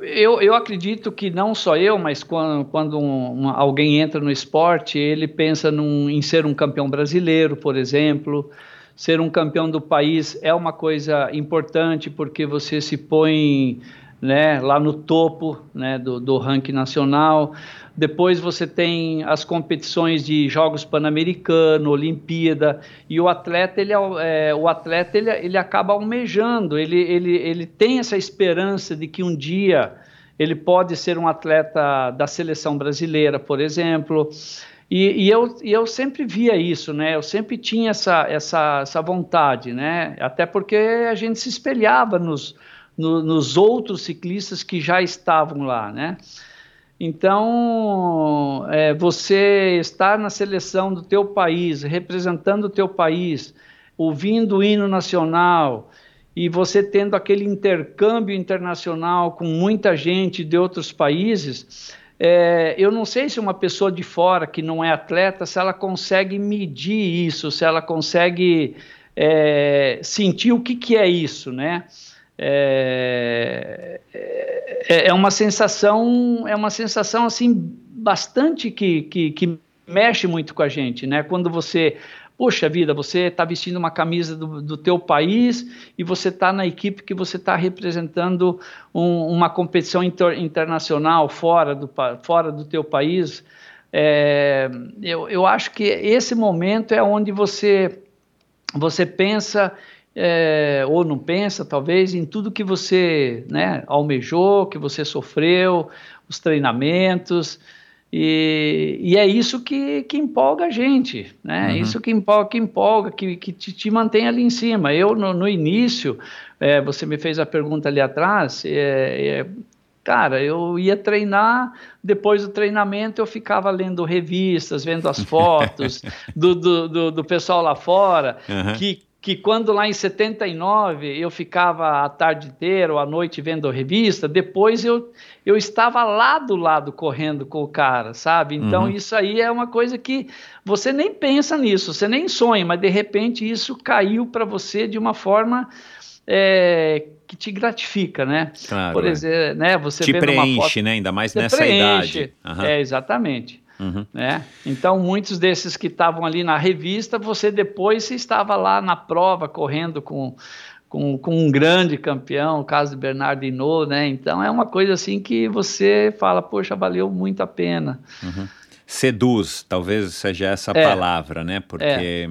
eu, eu acredito que não só eu, mas quando, quando um, alguém entra no esporte, ele pensa num, em ser um campeão brasileiro, por exemplo. Ser um campeão do país é uma coisa importante porque você se põe né, lá no topo né, do, do ranking nacional. Depois você tem as competições de Jogos Pan-Americano, Olimpíada, e o atleta ele, é, é, o atleta ele, ele acaba almejando, ele, ele, ele tem essa esperança de que um dia ele pode ser um atleta da seleção brasileira, por exemplo. E, e, eu, e eu sempre via isso, né? Eu sempre tinha essa, essa, essa vontade, né? Até porque a gente se espelhava nos, no, nos outros ciclistas que já estavam lá, né? Então, é, você estar na seleção do teu país, representando o teu país, ouvindo o hino nacional e você tendo aquele intercâmbio internacional com muita gente de outros países, é, eu não sei se uma pessoa de fora que não é atleta, se ela consegue medir isso, se ela consegue é, sentir o que, que é isso, né? É, é, é, uma sensação, é uma sensação assim bastante que, que, que, mexe muito com a gente, né? Quando você, poxa vida, você está vestindo uma camisa do, do teu país e você está na equipe que você está representando um, uma competição inter, internacional fora do, fora do teu país. É, eu, eu acho que esse momento é onde você você pensa é, ou não pensa, talvez, em tudo que você né, almejou, que você sofreu, os treinamentos. E, e é isso que, que empolga a gente, né? Uhum. Isso que empolga, que, empolga, que, que te, te mantém ali em cima. Eu, no, no início, é, você me fez a pergunta ali atrás, é, é, cara, eu ia treinar, depois do treinamento eu ficava lendo revistas, vendo as fotos do, do, do, do, pessoal lá fora, uhum. que que quando lá em 79 eu ficava a tarde inteira ou à noite vendo revista, depois eu, eu estava lá do lado correndo com o cara, sabe? Então uhum. isso aí é uma coisa que você nem pensa nisso, você nem sonha, mas de repente isso caiu para você de uma forma é, que te gratifica, né? Claro, Por é. exemplo, né? Você te preenche, foto, né? Ainda mais nessa preenche, idade. Uhum. É exatamente. Uhum. Né? Então, muitos desses que estavam ali na revista, você depois estava lá na prova, correndo com, com, com um grande campeão, o caso de Bernardo Hinault, né? Então, é uma coisa assim que você fala, poxa, valeu muito a pena. Uhum. Seduz, talvez seja essa é. palavra, né? Porque, é.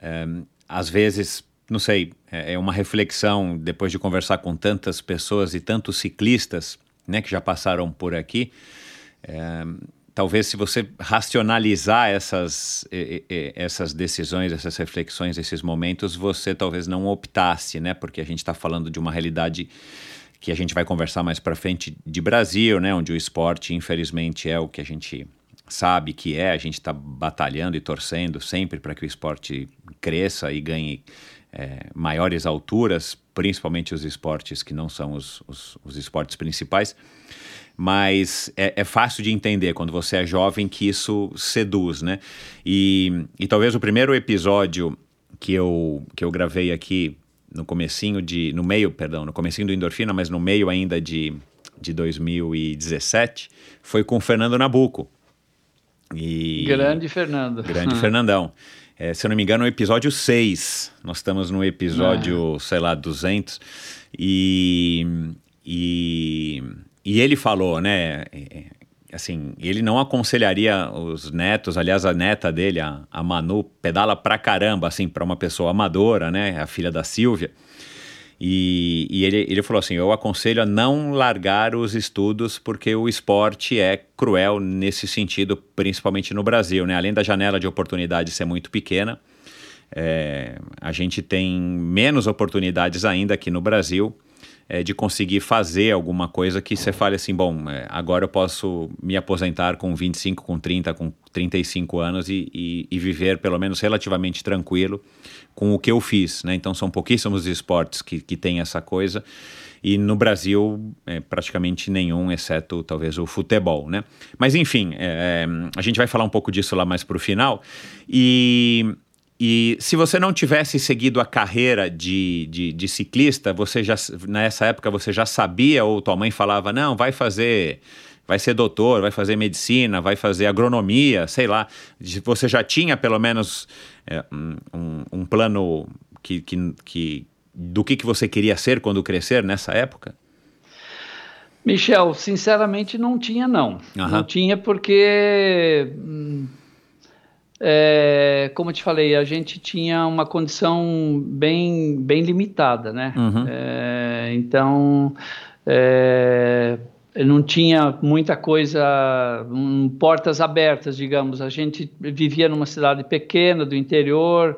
É, às vezes, não sei, é, é uma reflexão, depois de conversar com tantas pessoas e tantos ciclistas, né, que já passaram por aqui, é, talvez se você racionalizar essas, essas decisões, essas reflexões, esses momentos, você talvez não optasse, né? Porque a gente está falando de uma realidade que a gente vai conversar mais para frente de Brasil, né? Onde o esporte, infelizmente, é o que a gente sabe que é. A gente está batalhando e torcendo sempre para que o esporte cresça e ganhe é, maiores alturas, principalmente os esportes que não são os, os, os esportes principais mas é, é, fácil de entender quando você é jovem que isso seduz, né? E, e talvez o primeiro episódio que eu, que eu gravei aqui no comecinho de, no meio, perdão, no comecinho do Endorfina, mas no meio ainda de, de 2017, foi com o Fernando Nabuco. E, grande Fernando. Grande Fernandão. É, se eu não me engano, o episódio 6. Nós estamos no episódio, é. sei lá, 200. E, e e ele falou, né? É, é, assim, ele não aconselharia os netos, aliás, a neta dele, a, a Manu, pedala pra caramba, assim, para uma pessoa amadora, né? A filha da Silvia. E, e, ele, ele falou assim: eu aconselho a não largar os estudos porque o esporte é cruel nesse sentido, principalmente no Brasil, né? Além da janela de oportunidade ser muito pequena, é, a gente tem menos oportunidades ainda aqui no Brasil é, de conseguir fazer alguma coisa que você fale assim, bom, é, agora eu posso me aposentar com 25, com 30, com 35 anos e, e, e, viver pelo menos relativamente tranquilo com o que eu fiz, né? Então são pouquíssimos esportes que, que têm essa coisa e no Brasil é, praticamente nenhum, exceto talvez o futebol, né? Mas enfim, é, a gente vai falar um pouco disso lá mais para o final e e se você não tivesse seguido a carreira de, de, de, ciclista, você já nessa época você já sabia ou tua mãe falava não, vai fazer, vai ser doutor, vai fazer medicina, vai fazer agronomia, sei lá. Você já tinha pelo menos é, um, um, plano que, que, que, do que, que você queria ser quando crescer nessa época? Michel, sinceramente não tinha não. Uhum. Não tinha porque hum, é, como eu te falei, a gente tinha uma condição bem, bem limitada, né? Uhum. É, então, é, não tinha muita coisa, um, portas abertas, digamos. A gente vivia numa cidade pequena, do interior,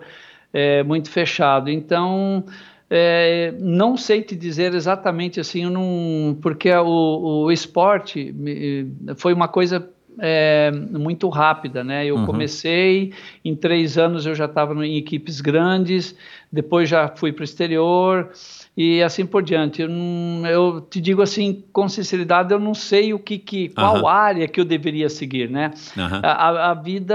é, muito fechado. Então, é, não sei te dizer exatamente assim, não, porque o, o esporte foi uma coisa é, muito rápida, né? Eu uhum. comecei, em três anos eu já estava em equipes grandes, depois já fui para o exterior e assim por diante. Eu, eu, te digo assim, com sinceridade, eu não sei o que, que qual uhum. área que eu deveria seguir, né? Uhum. A, a, vida,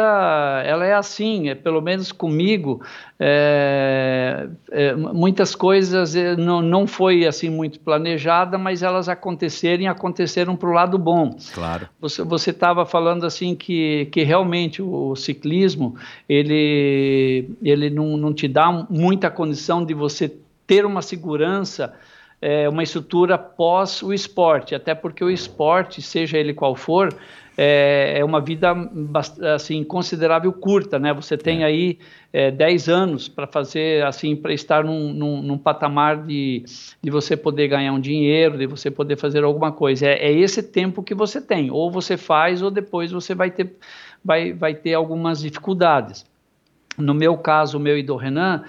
ela é assim, é, pelo menos comigo, é, é, muitas coisas é, não, não foi assim muito planejada, mas elas aconteceram e aconteceram para o lado bom. Claro. Você estava falando assim que, que realmente o ciclismo ele, ele não, não te dá muita condição de você ter uma segurança, é, uma estrutura pós o esporte, até porque o esporte, seja ele qual for, é, é uma vida assim considerável curta, né? Você tem é. aí é, 10 anos para fazer assim para estar num, num, num, patamar de, de você poder ganhar um dinheiro, de você poder fazer alguma coisa. É, é, esse tempo que você tem. Ou você faz, ou depois você vai ter, vai, vai ter algumas dificuldades. No meu caso, o meu e do Renan,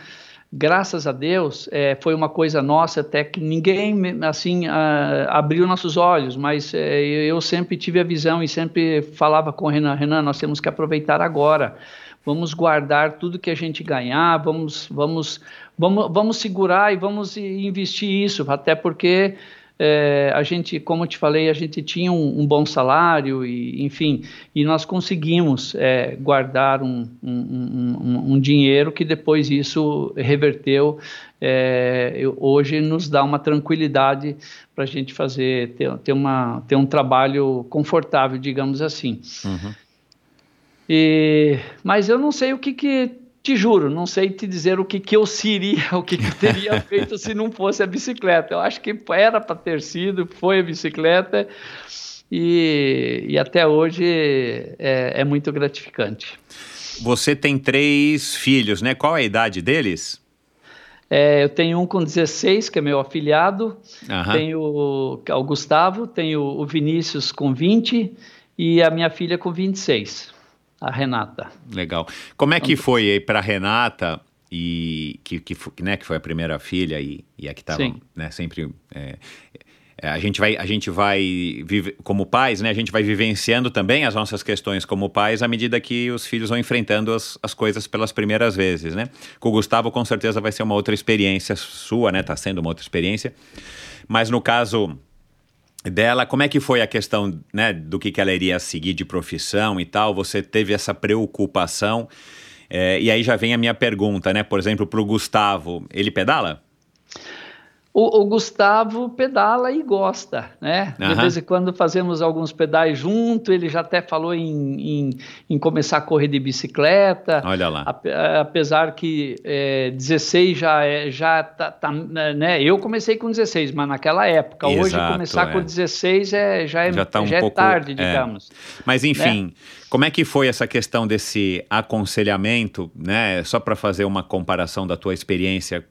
graças a Deus, é, foi uma coisa nossa até que ninguém, assim, abriu nossos olhos, mas é, eu sempre tive a visão e sempre falava com o Renan, Renan, nós temos que aproveitar agora, vamos guardar tudo que a gente ganhar, vamos, vamos, vamos, vamos segurar e vamos investir isso, até porque é, a gente, como eu te falei, a gente tinha um, um bom salário e, enfim, e nós conseguimos é, guardar um, um, um, dinheiro que depois isso reverteu. É, hoje nos dá uma tranquilidade para a gente fazer ter, ter, uma, ter um trabalho confortável, digamos assim. Uhum. E, mas eu não sei o que, que te juro, não sei te dizer o que, que eu seria, o que, que eu teria feito se não fosse a bicicleta. Eu acho que era para ter sido, foi a bicicleta e, e até hoje é, é, muito gratificante. Você tem três filhos, né? Qual é a idade deles? É, eu tenho um com 16, que é meu afilhado, uhum. tenho o, o Gustavo, tenho o Vinícius com 20 e a minha filha com 26 a Renata. Legal. Como é que foi aí para Renata e que, que, né, que foi a primeira filha e, e a que estava né, sempre é, é, a gente vai a gente vai vive, como pais né a gente vai vivenciando também as nossas questões como pais à medida que os filhos vão enfrentando as, as coisas pelas primeiras vezes né com o Gustavo com certeza vai ser uma outra experiência sua né tá sendo uma outra experiência mas no caso dela, como é que foi a questão né, do que, que ela iria seguir de profissão e tal? Você teve essa preocupação? É, e aí já vem a minha pergunta, né? Por exemplo, para o Gustavo, ele pedala? O, o, Gustavo pedala e gosta, né? De vez em quando fazemos alguns pedais junto, ele já até falou em, em, em começar a correr de bicicleta. Olha lá. apesar que é, 16 já, é, já tá, tá, né? Eu comecei com 16, mas naquela época. Exato, Hoje começar é. com 16 é, já é, já tá um já é pouco, tarde, é. digamos. Mas enfim, né? como é que foi essa questão desse aconselhamento, né? Só para fazer uma comparação da tua experiência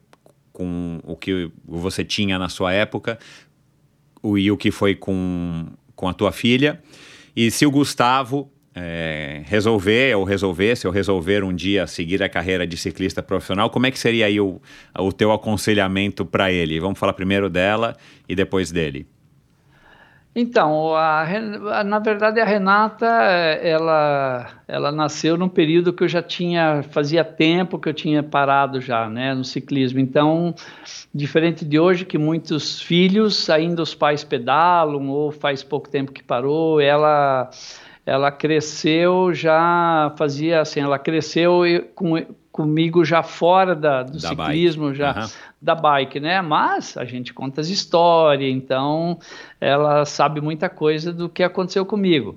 com o que você tinha na sua época e o que foi com, com a tua filha. E se o Gustavo é, resolver ou resolvesse ou resolver um dia seguir a carreira de ciclista profissional, como é que seria aí o, o teu aconselhamento para ele? Vamos falar primeiro dela e depois dele. Então, a, a, na verdade a Renata, ela, ela nasceu num período que eu já tinha, fazia tempo que eu tinha parado já, né, no ciclismo. Então, diferente de hoje que muitos filhos ainda os pais pedalam ou faz pouco tempo que parou, ela ela cresceu já fazia assim, ela cresceu com, comigo já fora da, do da ciclismo, bike. já uhum. Da bike, né? Mas a gente conta as histórias, então ela sabe muita coisa do que aconteceu comigo.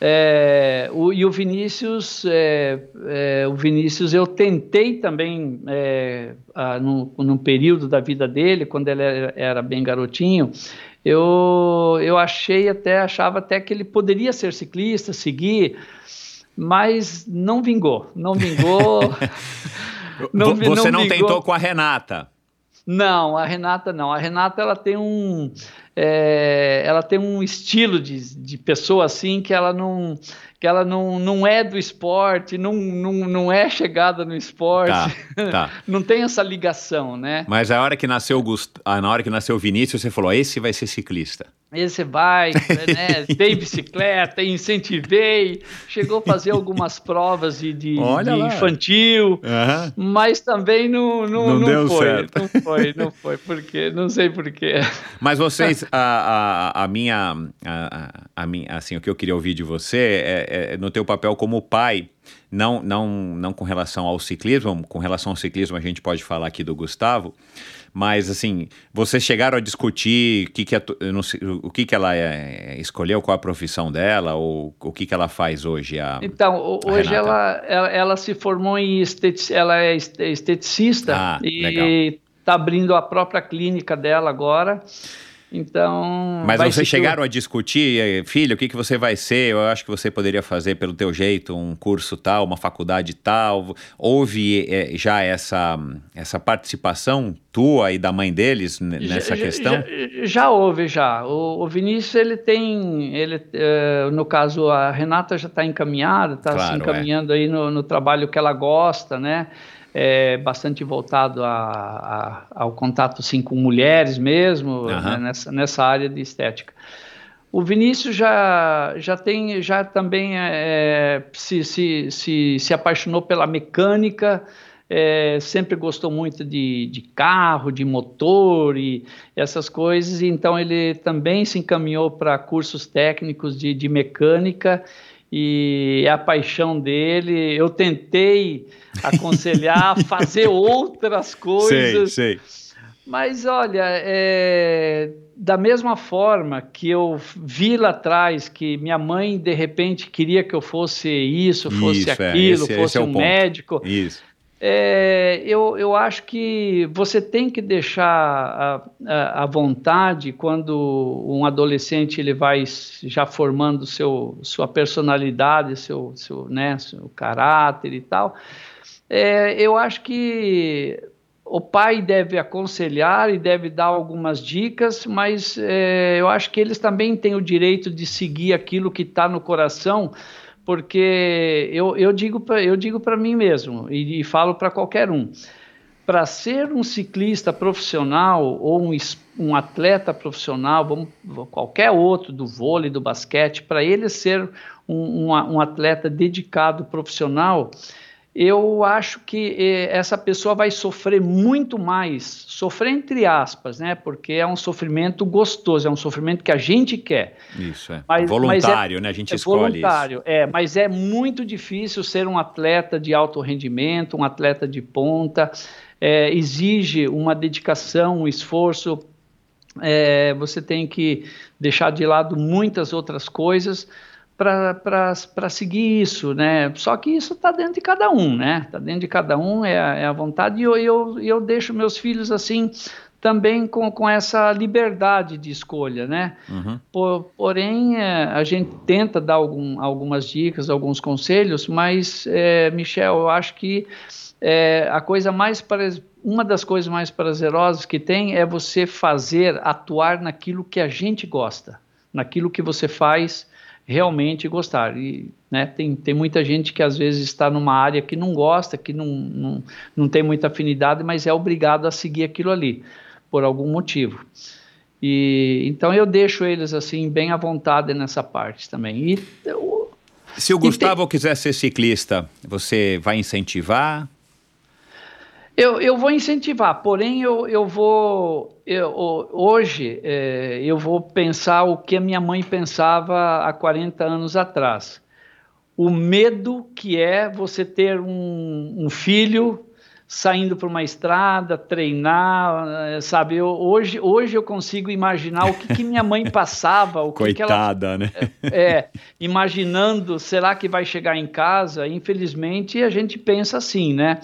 É, o, e o Vinícius, é, é, o Vinícius, eu tentei também é, a, no, no período da vida dele, quando ele era, era bem garotinho, eu, eu achei até, achava até que ele poderia ser ciclista, seguir, mas não vingou, não vingou. não, Você não, não tentou com a Renata? Não, a Renata não. A Renata ela tem um, é, ela tem um estilo de, de pessoa assim que ela não que ela não, não é do esporte, não, não, não é chegada no esporte, tá, tá. não tem essa ligação, né? Mas a hora que nasceu Gust... ah, na hora que nasceu o Vinícius, você falou, esse vai ser ciclista. Esse vai, né? Dei bicicleta, incentivei, chegou a fazer algumas provas de, de, de infantil, uhum. mas também não, não, não, não deu foi, certo. Não foi, não foi, porque não sei porquê. Mas vocês, a, a, a minha, a, a, minha, assim, o que eu queria ouvir de você é, é, no teu papel como pai, não, não, não com relação ao ciclismo, com relação ao ciclismo a gente pode falar aqui do Gustavo, mas assim, vocês chegaram a discutir que que a, sei, o que, que ela é, escolheu, qual a profissão dela, ou o que, que ela faz hoje? A, então, a hoje ela, ela, ela, se formou em estetic, ela é esteticista ah, e está abrindo a própria clínica dela agora. Então. Mas vocês chegaram a discutir, eh, filho, o que, que você vai ser? Eu acho que você poderia fazer pelo teu jeito um curso tal, uma faculdade tal. Houve é, já essa, essa participação tua e da mãe deles nessa já, questão? Já, já, houve, já. O, o, Vinícius, ele tem, ele, é, no caso, a Renata já está encaminhada, está claro, se encaminhando é. aí no, no trabalho que ela gosta, né? É, bastante voltado a, a, ao contato sim, com mulheres mesmo, uhum. né, nessa, nessa área de estética. O Vinícius já, já tem, já também é, se, se, se, se apaixonou pela mecânica, é, sempre gostou muito de, de carro, de motor e essas coisas, então ele também se encaminhou para cursos técnicos de, de mecânica e é a paixão dele. Eu tentei aconselhar, fazer outras coisas. Sei, sei. Mas olha, é, da mesma forma que eu vi lá atrás que minha mãe de repente queria que eu fosse isso, fosse isso, é, aquilo, é, esse, fosse esse um médico. Isso. É, eu, eu acho que você tem que deixar a, a, vontade quando um adolescente ele vai já formando seu, sua personalidade, seu, seu, né, seu caráter e tal. É, eu acho que o pai deve aconselhar e deve dar algumas dicas, mas é, eu acho que eles também têm o direito de seguir aquilo que está no coração porque eu, eu digo para eu digo para mim mesmo e, e falo para qualquer um para ser um ciclista profissional ou um, um atleta profissional, vamos, qualquer outro do vôlei, do basquete, para ele ser um, um, um atleta dedicado profissional, eu acho que eh, essa pessoa vai sofrer muito mais, sofrer entre aspas, né? Porque é um sofrimento gostoso, é um sofrimento que a gente quer. Isso é mas, voluntário, mas é, né? A gente é escolhe voluntário, isso. É, mas é muito difícil ser um atleta de alto rendimento, um atleta de ponta. É, exige uma dedicação, um esforço. É, você tem que deixar de lado muitas outras coisas para seguir isso, né? Só que isso está dentro de cada um, né? Está dentro de cada um, é, é a vontade, e eu, eu, eu deixo meus filhos assim também com, com essa liberdade de escolha, né? Uhum. Por, porém, é, a gente tenta dar algum, algumas dicas, alguns conselhos, mas, é, Michel, eu acho que é, a coisa mais uma das coisas mais prazerosas que tem é você fazer, atuar naquilo que a gente gosta, naquilo que você faz realmente gostar. E né, tem, tem muita gente que às vezes está numa área que não gosta, que não, não, não tem muita afinidade, mas é obrigado a seguir aquilo ali, por algum motivo. E então eu deixo eles assim bem à vontade nessa parte também. E, eu, Se o Gustavo tem... quiser ser ciclista, você vai incentivar? Eu, eu vou incentivar, porém eu, eu vou eu, hoje é, eu vou pensar o que a minha mãe pensava há 40 anos atrás. O medo que é você ter um, um filho saindo para uma estrada, treinar, eh, sabe? Eu, hoje, hoje eu consigo imaginar o que, que minha mãe passava, o que Coitada, que ela, né? É, é, imaginando, será que vai chegar em casa? Infelizmente a gente pensa assim, né?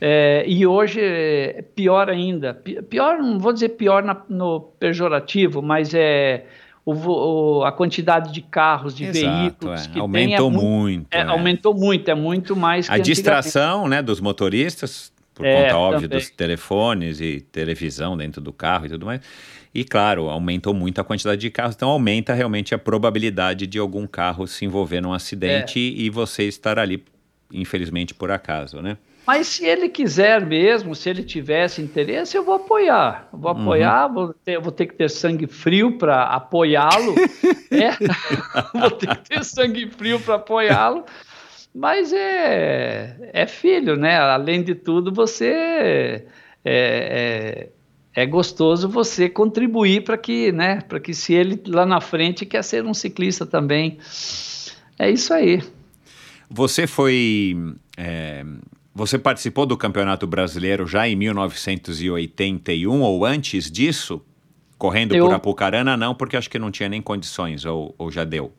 É, e hoje é pior ainda. Pior, não vou dizer pior na, no pejorativo, mas é o, o, a quantidade de carros, de Exato, veículos é. que aumentou tem é muito. É, aumentou muito, é muito mais. a distração, né, dos motoristas por é, conta óbvia dos telefones e televisão dentro do carro e tudo mais. E claro, aumentou muito a quantidade de carros, então aumenta realmente a probabilidade de algum carro se envolver num acidente é. e você estar ali, infelizmente, por acaso, né? Mas se ele quiser mesmo, se ele tivesse interesse, eu vou apoiar. Eu vou uhum. apoiar, uhum. vou, ter, vou ter que ter sangue frio para apoiá-lo. é, vou ter que ter sangue frio para apoiá-lo. Mas é, é filho, né? Além de tudo, você é, é, é gostoso você contribuir para que, né? Para que se ele lá na frente quer ser um ciclista também. É isso aí. Você foi é, você participou do Campeonato Brasileiro já em 1981 ou antes disso? Correndo eu, por Apucarana, não, porque acho que não tinha nem condições, ou, ou já deu?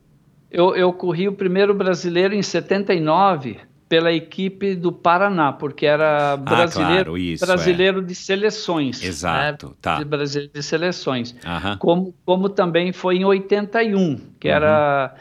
Eu, eu corri o primeiro brasileiro em 79 pela equipe do Paraná, porque era brasileiro, ah, claro, isso, brasileiro é. de seleções. Exato, né? tá. De brasileiro de seleções. Uhum. Como, como também foi em 81, que uhum. era.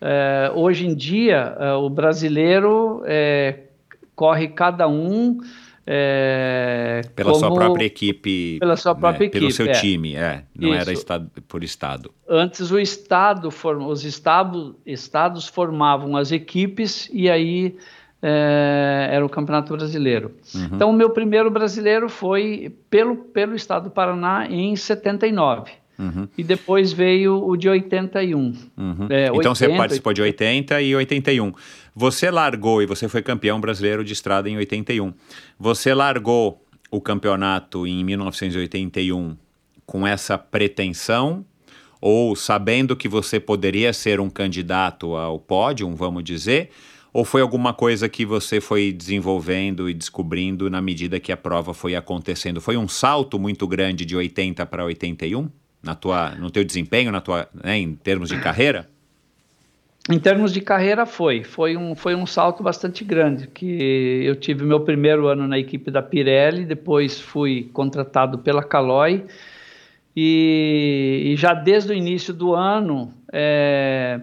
É, hoje em dia, é, o brasileiro é, corre cada um. É, pela como, sua própria equipe. Pela sua própria né, equipe. Pelo seu é. time, é. Não Isso. era estado, por estado. Antes o estado, os estado, estados formavam as equipes e aí é, era o Campeonato Brasileiro. Uhum. Então o meu primeiro brasileiro foi pelo, pelo estado do Paraná em 79. Uhum. E depois veio o de 81. Uhum. É, então 80, você participou de 80 e 81. Você largou, e você foi campeão brasileiro de estrada em 81. Você largou o campeonato em 1981 com essa pretensão ou sabendo que você poderia ser um candidato ao pódio, vamos dizer, ou foi alguma coisa que você foi desenvolvendo e descobrindo na medida que a prova foi acontecendo? Foi um salto muito grande de 80 para 81? Na tua, no teu desempenho, na tua, né, em termos de carreira? Em termos de carreira foi, foi um, foi um salto bastante grande, que eu tive meu primeiro ano na equipe da Pirelli, depois fui contratado pela Caloi, e, e já desde o início do ano, é,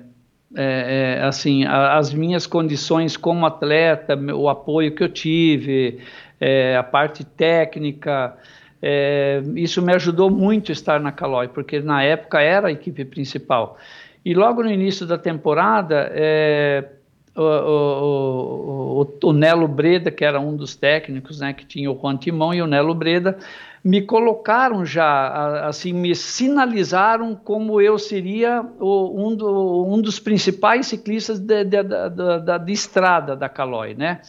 é, é, assim, a, as minhas condições como atleta, o apoio que eu tive, é, a parte técnica, é, isso me ajudou muito estar na Caloi, porque na época era a equipe principal. E logo no início da temporada, é, o, o, o, o, Nelo Breda, que era um dos técnicos, né, que tinha o Juan Timão e o Nelo Breda, me colocaram já, assim, me sinalizaram como eu seria um, do, um, dos principais ciclistas de, de, de, de estrada da Caloi, né?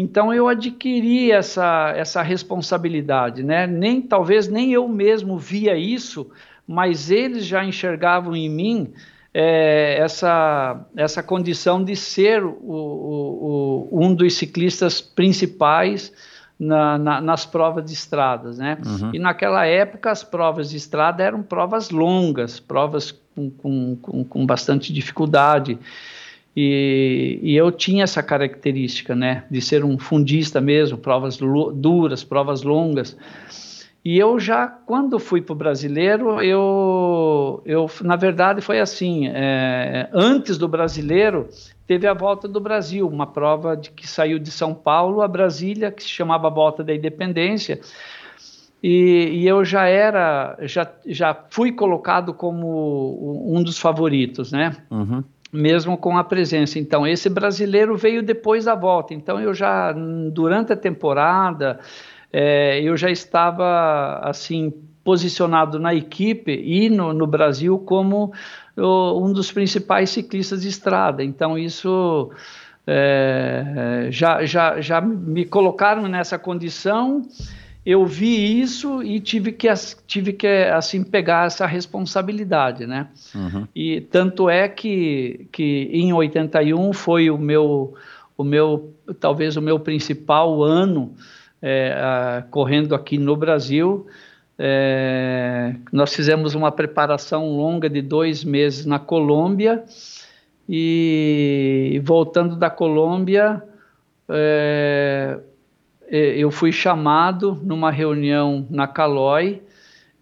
Então eu adquiri essa, essa responsabilidade, né? Nem talvez nem eu mesmo via isso, mas eles já enxergavam em mim é, essa, essa condição de ser o, o, o, um dos ciclistas principais na, na, nas provas de estradas, né? Uhum. E naquela época as provas de estrada eram provas longas, provas com, com, com, com bastante dificuldade. E, e, eu tinha essa característica, né, de ser um fundista mesmo, provas duras, provas longas. E eu já, quando fui para o brasileiro, eu, eu, na verdade, foi assim: é, antes do brasileiro, teve a volta do Brasil, uma prova de, que saiu de São Paulo a Brasília, que se chamava Volta da Independência. e, e, eu já era, já, já fui colocado como um dos favoritos, né? Uhum. Mesmo com a presença. Então, esse brasileiro veio depois da volta. Então, eu já, durante a temporada, é, eu já estava, assim, posicionado na equipe e no, no Brasil como o, um dos principais ciclistas de estrada. Então, isso é, já, já, já me colocaram nessa condição eu vi isso e tive que, tive que assim, pegar essa responsabilidade, né? Uhum. E tanto é que, que em 81 foi o meu, o meu talvez o meu principal ano é, a, correndo aqui no Brasil. É, nós fizemos uma preparação longa de dois meses na Colômbia e voltando da Colômbia, é, eu fui chamado numa reunião na Calói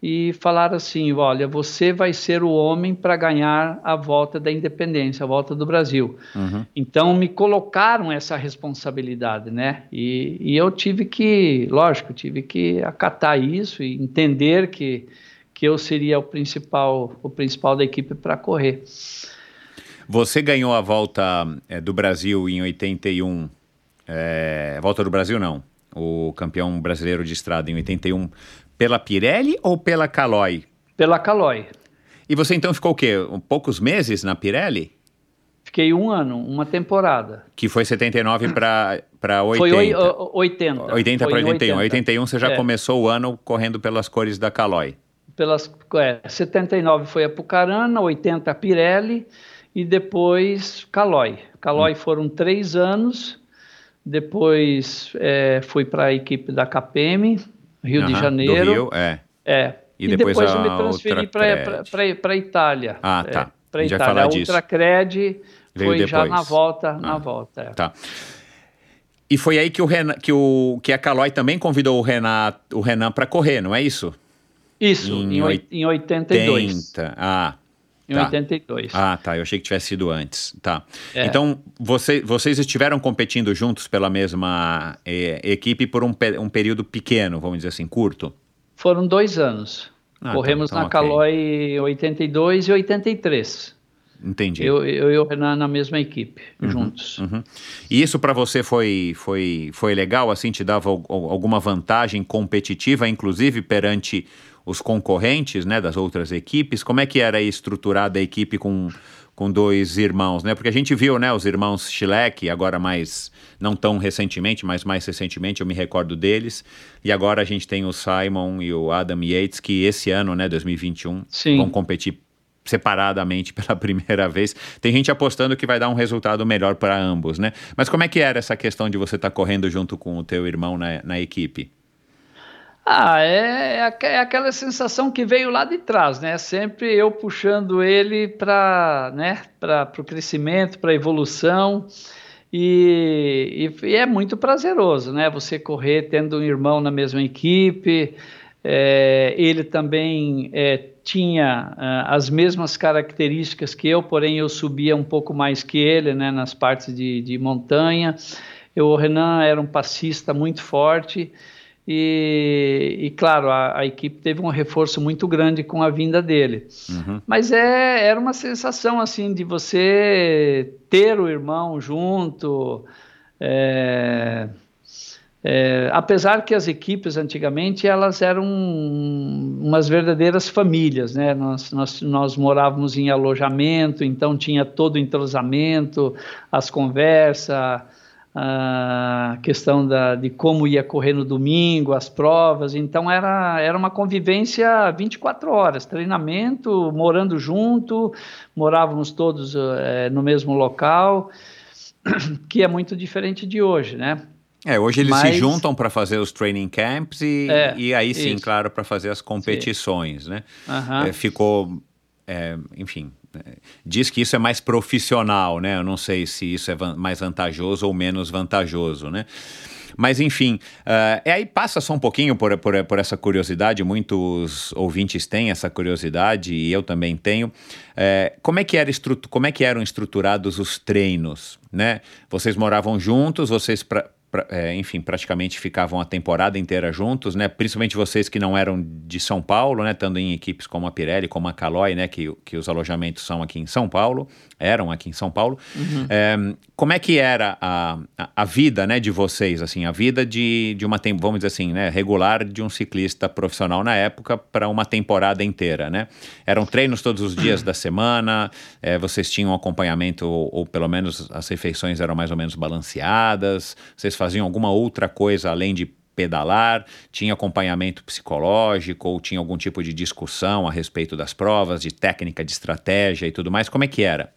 e falaram assim: olha, você vai ser o homem para ganhar a volta da independência, a volta do Brasil. Uhum. Então me colocaram essa responsabilidade, né? E, e, eu tive que, lógico, tive que acatar isso e entender que, que eu seria o principal, o principal da equipe para correr. Você ganhou a volta é, do Brasil em 81. É, volta do Brasil, não o campeão brasileiro de estrada em 81, pela Pirelli ou pela Caloi? Pela Caloi. E você então ficou o quê? Poucos meses na Pirelli? Fiquei um ano, uma temporada. Que foi 79 para 80. Foi 80. 80 para 81. 80. 81 você já é. começou o ano correndo pelas cores da Caloi. Pelas, é, 79 foi a Pucarana, 80 a Pirelli e depois Caloi. Caloi hum. foram três anos depois é, fui para a equipe da KPM, Rio uhum, de Janeiro. Do Rio, é. É. E depois, e depois eu me transferi para a Itália. Ah, tá. É, para a Itália. A Ultracred foi depois. já na volta. Ah, na volta é. Tá. E foi aí que o, Renan, que o que a Caloi também convidou o Renan, o Renan para correr, não é isso? Isso, em, em, em 82. 80. Ah, em tá. 82. Ah, tá. Eu achei que tivesse sido antes. Tá. É. Então, você, vocês estiveram competindo juntos pela mesma eh, equipe por um, um, período pequeno, vamos dizer assim, curto? Foram dois anos. Ah, Corremos então, então, na okay. Caloi 82 e 83. Entendi. Eu, eu e o Renan na mesma equipe, uhum, juntos. Uhum. E isso para você foi, foi, foi legal? Assim, te dava alguma vantagem competitiva, inclusive perante os concorrentes, né, das outras equipes? Como é que era estruturada a equipe com, com dois irmãos, né? Porque a gente viu, né, os irmãos Schleck, agora mais, não tão recentemente, mas mais recentemente, eu me recordo deles. E agora a gente tem o Simon e o Adam Yates, que esse ano, né, 2021, Sim. vão competir separadamente pela primeira vez. Tem gente apostando que vai dar um resultado melhor para ambos, né? Mas como é que era essa questão de você estar tá correndo junto com o teu irmão na, na equipe? Ah, é, é, é, aquela sensação que veio lá de trás, né? Sempre eu puxando ele para né, o crescimento, para a evolução. E, e, e, é muito prazeroso, né? Você correr tendo um irmão na mesma equipe. É, ele também é, tinha uh, as mesmas características que eu, porém eu subia um pouco mais que ele, né? Nas partes de, de montanha. Eu, o Renan era um passista muito forte. E, e claro, a, a, equipe teve um reforço muito grande com a vinda dele. Uhum. Mas é, era uma sensação assim de você ter o irmão junto. É, é, apesar que as equipes antigamente elas eram umas verdadeiras famílias, né? Nós, nós, nós morávamos em alojamento, então tinha todo o entrosamento, as conversas a questão da, de como ia correr no domingo, as provas. Então era, era uma convivência 24 horas, treinamento, morando junto, morávamos todos é, no mesmo local, que é muito diferente de hoje, né? É, hoje eles Mas, se juntam para fazer os training camps e, é, e aí sim, isso. claro, para fazer as competições, sim. né? Uhum. É, ficou, é, enfim, diz que isso é mais profissional, né? Eu não sei se isso é mais vantajoso ou menos vantajoso, né? Mas enfim, uh, e aí passa só um pouquinho por, por, por, essa curiosidade, muitos ouvintes têm essa curiosidade e eu também tenho. Uh, como, é que era como é que eram estruturados os treinos? Né? Vocês moravam juntos, vocês pra, é, enfim, praticamente ficavam a temporada inteira juntos, né? Principalmente vocês que não eram de São Paulo, né? Estando em equipes como a Pirelli, como a Caloi, né? Que, que os alojamentos são aqui em São Paulo, eram aqui em São Paulo. Uhum. É, como é que era a, a, a, vida, né? De vocês, assim, a vida de, de uma, vamos dizer assim, né? Regular de um ciclista profissional na época para uma temporada inteira, né? Eram treinos todos os dias da semana, é, vocês tinham acompanhamento, ou, ou pelo menos as refeições eram mais ou menos balanceadas, vocês faziam alguma outra coisa além de pedalar? Tinha acompanhamento psicológico ou tinha algum tipo de discussão a respeito das provas, de técnica, de estratégia e tudo mais? Como é que era?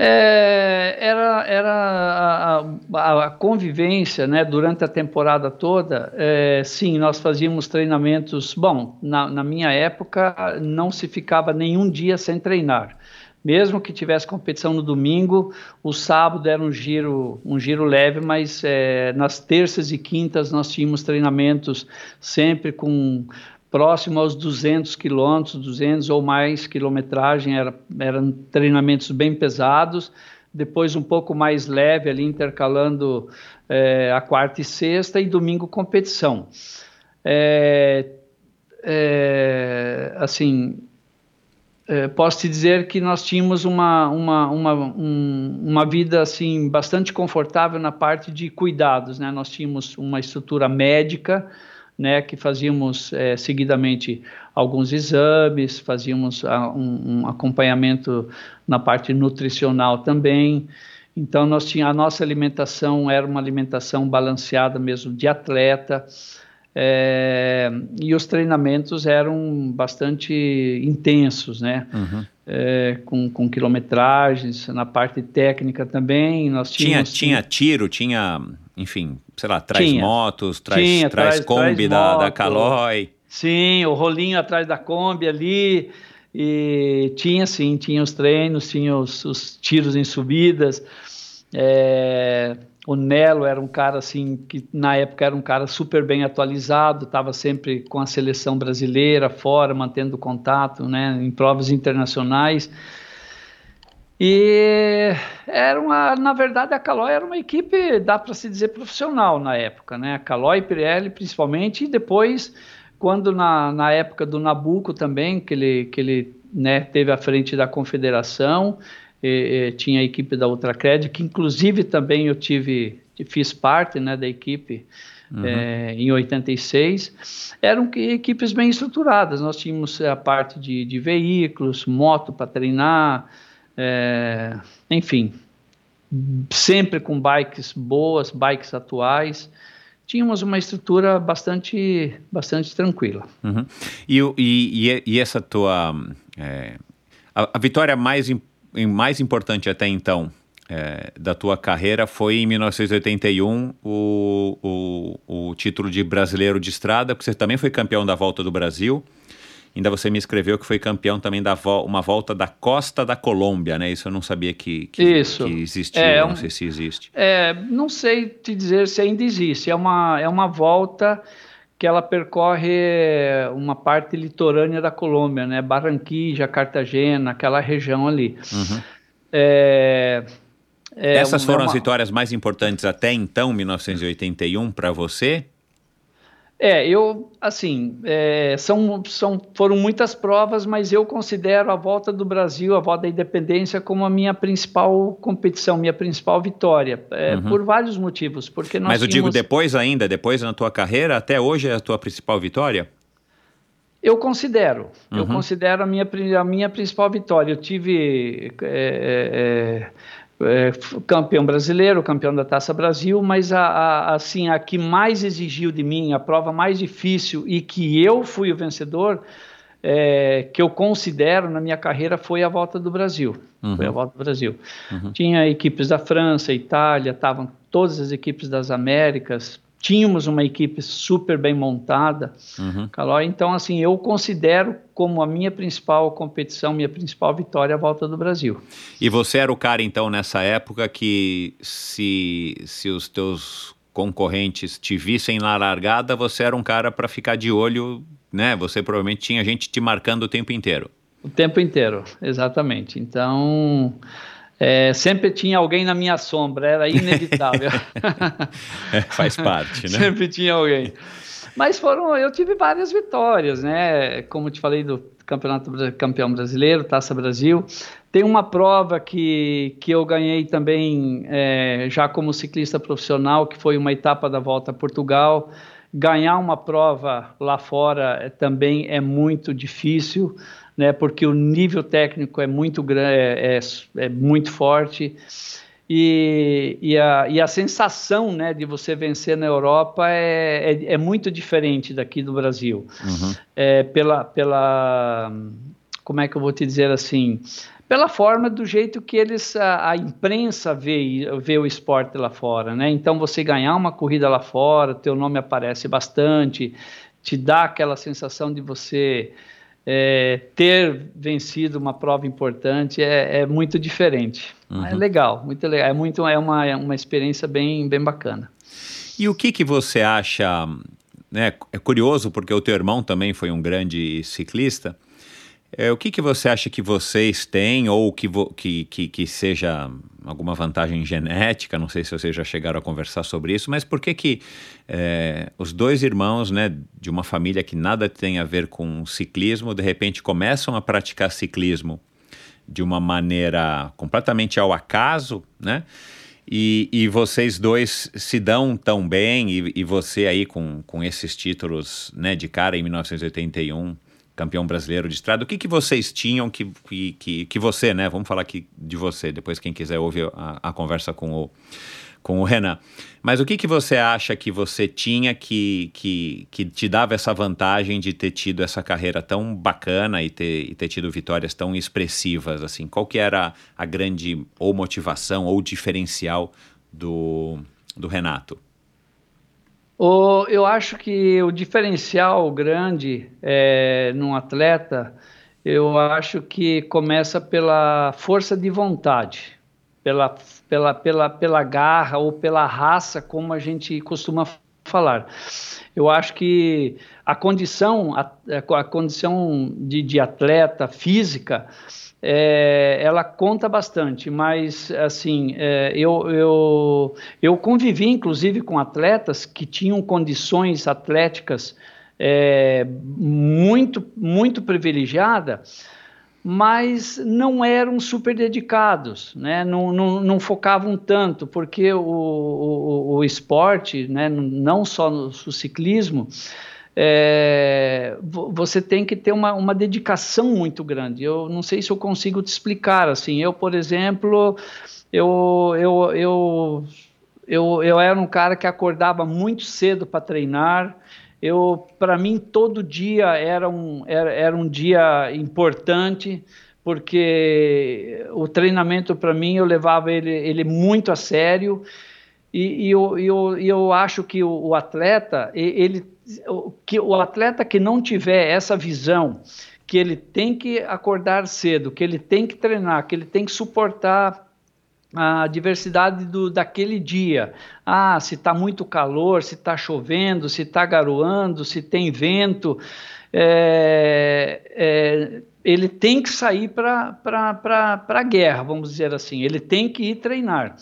É, era era a, a, a, convivência né, durante a temporada toda. É, sim, nós fazíamos treinamentos. Bom, na, na minha época não se ficava nenhum dia sem treinar mesmo que tivesse competição no domingo, o sábado era um giro, um giro leve, mas é, nas terças e quintas nós tínhamos treinamentos sempre com próximo aos 200 quilômetros, 200 ou mais quilometragem, era, eram treinamentos bem pesados, depois um pouco mais leve ali, intercalando é, a quarta e sexta, e domingo competição. É, é, assim, posso te dizer que nós tínhamos uma, uma, uma, um, uma vida assim bastante confortável na parte de cuidados, né? Nós tínhamos uma estrutura médica, né, que fazíamos é, seguidamente alguns exames, fazíamos a, ah, um, um, acompanhamento na parte nutricional também. Então, nós tinha, a nossa alimentação era uma alimentação balanceada mesmo de atleta. É, e os treinamentos eram bastante intensos, né? Uhum. É, com, com, quilometragens, na parte técnica também. Nós tínhamos, tinha, tinha tiro, tinha, enfim, sei lá, traz tinha, motos, traz, tinha, traz, traz Kombi traz da, moto, da Caloi. Sim, o rolinho atrás da Kombi ali. E tinha sim, tinha os treinos, tinha os, os tiros em subidas. É, o Nelo era um cara assim que na época era um cara super bem atualizado, estava sempre com a seleção brasileira fora, mantendo contato, né, em provas internacionais. E era uma, na verdade, a Caloi era uma equipe, dá para se dizer profissional na época, né? A Caloi, Pirelli, principalmente, e depois, quando na, na época do Nabucco também, que ele, que ele né, teve à frente da confederação, e, e, tinha a equipe da Ultracred, que inclusive também eu tive, fiz parte né, da equipe uhum. é, em 86. Eram equipes bem estruturadas, nós tínhamos a parte de, de veículos, moto para treinar, é, enfim, sempre com bikes boas, bikes atuais tínhamos uma estrutura bastante, bastante tranquila. Uhum. E, e, e, essa tua. É, a, a, vitória mais importante mais importante até então é, da tua carreira foi em 1981 o, o, o título de brasileiro de estrada, porque você também foi campeão da Volta do Brasil. Ainda você me escreveu que foi campeão também da vo uma volta da costa da Colômbia, né? Isso eu não sabia que, que, Isso. que existia, é, não sei se existe. É, não sei te dizer se ainda existe. É uma, é uma volta que ela percorre uma parte litorânea da Colômbia, né? Barranquilla, Cartagena, aquela região ali. Uhum. É, é Essas foram uma... as vitórias mais importantes até então, 1981, para você? É, eu, assim, é, são, são, foram muitas provas, mas eu considero a volta do Brasil, a volta da independência, como a minha principal competição, minha principal vitória, é, uhum. por vários motivos. Porque mas eu tínhamos... digo depois ainda, depois na tua carreira, até hoje é a tua principal vitória? Eu considero, uhum. eu considero a minha, a minha principal vitória. Eu tive é, é, campeão brasileiro, campeão da Taça Brasil, mas a, a, assim, a que mais exigiu de mim, a prova mais difícil e que eu fui o vencedor, é, que eu considero na minha carreira foi a Volta do Brasil. Uhum. Foi a Volta do Brasil. Uhum. Tinha equipes da França, Itália, estavam todas as equipes das Américas, tínhamos uma equipe super bem montada, uhum. Calói. Então, assim, eu considero como a minha principal competição, minha principal vitória a volta do Brasil. E você era o cara, então, nessa época que se, se os teus concorrentes te vissem na largada, você era um cara para ficar de olho, né? Você provavelmente tinha gente te marcando o tempo inteiro. O tempo inteiro, exatamente. Então, É, sempre tinha alguém na minha sombra, era inevitável. é, faz parte, né? Sempre tinha alguém. Mas foram, eu tive várias vitórias, né? Como te falei do campeonato campeão brasileiro, Taça Brasil. Tem uma prova que, que eu ganhei também é, já como ciclista profissional, que foi uma etapa da Volta a Portugal. Ganhar uma prova lá fora é, também é muito difícil né, porque o nível técnico é muito grande, é, é, é, muito forte. E, e, a, e a sensação né, de você vencer na Europa é, é, é muito diferente daqui do Brasil. Uhum. É, pela, pela. Como é que eu vou te dizer assim? Pela forma do jeito que eles, a, a imprensa vê, vê o esporte lá fora. Né? Então, você ganhar uma corrida lá fora, teu nome aparece bastante, te dá aquela sensação de você é, ter vencido uma prova importante é, é muito diferente. Uhum. É legal, muito legal. É, muito, é, uma, é uma experiência bem, bem bacana. E o que, que você acha? Né, é curioso porque o teu irmão também foi um grande ciclista. É, o que, que você acha que vocês têm ou que, que, que, que, seja alguma vantagem genética? Não sei se vocês já chegaram a conversar sobre isso, mas por que que é, os dois irmãos, né, de uma família que nada tem a ver com ciclismo, de repente começam a praticar ciclismo de uma maneira completamente ao acaso, né? E, e vocês dois se dão tão bem, e, e você aí com, com esses títulos né, de cara em 1981 campeão brasileiro de estrada. O que, que vocês tinham que, que, que, você, né? Vamos falar aqui de você, depois quem quiser ouvir a, a conversa com o, com o Renan. Mas o que, que você acha que você tinha que, que, que te dava essa vantagem de ter tido essa carreira tão bacana e ter, e ter tido vitórias tão expressivas? assim? Qual que era a grande ou motivação ou diferencial do, do Renato? O, eu acho que o diferencial grande é, num atleta, eu acho que começa pela força de vontade, pela, pela, pela, pela garra ou pela raça, como a gente costuma falar. Eu acho que a condição, a, a condição de, de atleta física, é, ela conta bastante, mas assim, é, eu, eu, eu convivi inclusive com atletas que tinham condições atléticas é, muito, muito privilegiadas, mas não eram super dedicados, né? não, não, não focavam tanto, porque o, o, o esporte, né? não só no, no ciclismo, é, você tem que ter uma, uma dedicação muito grande. Eu não sei se eu consigo te explicar. Assim, eu, por exemplo, eu, eu, eu, eu, eu era um cara que acordava muito cedo para treinar. Eu, para mim, todo dia era um, era, era um dia importante porque o treinamento para mim eu levava ele, ele muito a sério. E, e eu, eu, eu acho que o, o atleta ele que o atleta que não tiver essa visão, que ele tem que acordar cedo, que ele tem que treinar, que ele tem que suportar a diversidade do, daquele dia. Ah, se está muito calor, se está chovendo, se está garoando, se tem vento. É, é, ele tem que sair para a guerra, vamos dizer assim. Ele tem que ir treinar.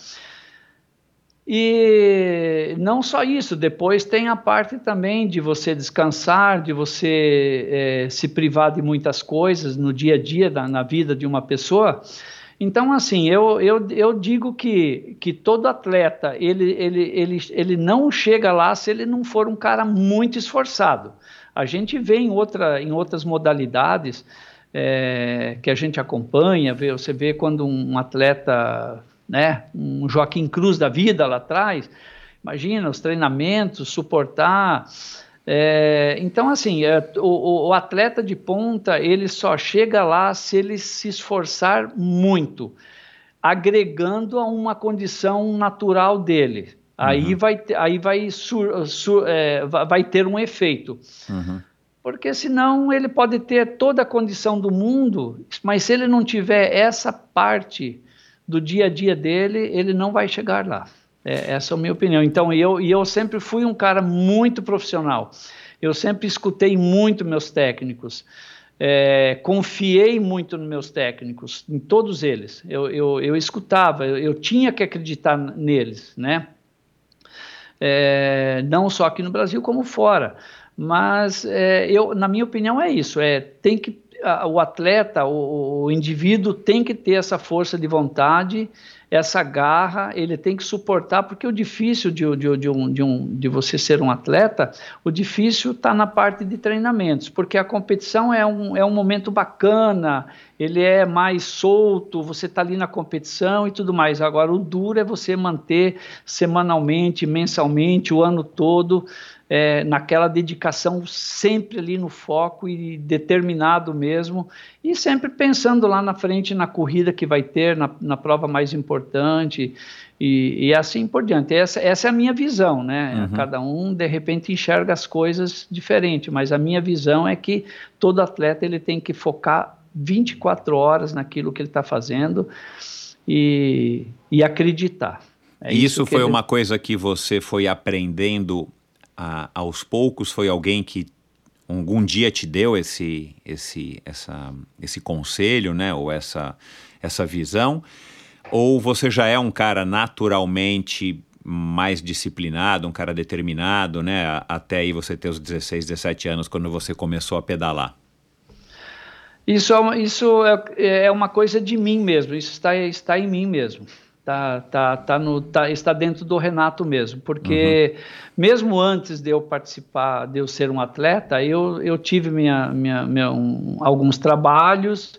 E não só isso, depois tem a parte também de você descansar, de você é, se privar de muitas coisas no dia a dia, da, na vida de uma pessoa. Então, assim, eu, eu, eu digo que, que todo atleta, ele, ele, ele, ele não chega lá se ele não for um cara muito esforçado. A gente vê em, outra, em outras modalidades é, que a gente acompanha, vê, você vê quando um atleta né? Um Joaquim Cruz da vida lá atrás. Imagina os treinamentos, suportar. É, então, assim, é, o, o, atleta de ponta ele só chega lá se ele se esforçar muito, agregando a uma condição natural dele. Aí, uhum. vai, aí vai, sur, sur, é, vai ter um efeito. Uhum. Porque senão ele pode ter toda a condição do mundo, mas se ele não tiver essa parte do dia a dia dele, ele não vai chegar lá. É, essa é a minha opinião. Então, eu, e eu sempre fui um cara muito profissional. Eu sempre escutei muito meus técnicos. é, confiei muito nos meus técnicos, em todos eles. Eu, eu, eu escutava, eu, eu, tinha que acreditar neles, né? É, não só aqui no Brasil como fora. Mas é, eu, na minha opinião, é isso. É tem que o atleta, o, o indivíduo tem que ter essa força de vontade essa garra, ele tem que suportar, porque o difícil de, de, de, um, de, um, de você ser um atleta, o difícil está na parte de treinamentos, porque a competição é um, é um momento bacana, ele é mais solto, você está ali na competição e tudo mais. Agora, o duro é você manter semanalmente, mensalmente, o ano todo, é, naquela dedicação sempre ali no foco e determinado mesmo, e sempre pensando lá na frente na corrida que vai ter, na, na prova mais importante, e, e, assim por diante. Essa, essa é a minha visão, né? Uhum. Cada um, de repente, enxerga as coisas diferente, mas a minha visão é que todo atleta ele tem que focar 24 horas naquilo que ele está fazendo e, e acreditar. É isso, isso foi ele... uma coisa que você foi aprendendo a, aos poucos foi alguém que algum dia te deu esse, esse, essa, esse conselho, né, ou essa, essa visão, ou você já é um cara naturalmente mais disciplinado, um cara determinado, né, até aí você ter os 16, 17 anos, quando você começou a pedalar? Isso é uma, isso é, é uma coisa de mim mesmo, isso está, está em mim mesmo. Tá, tá, tá no, tá, está dentro do Renato mesmo, porque uhum. mesmo antes de eu participar, de eu ser um atleta, eu, eu tive minha, minha, minha um, alguns trabalhos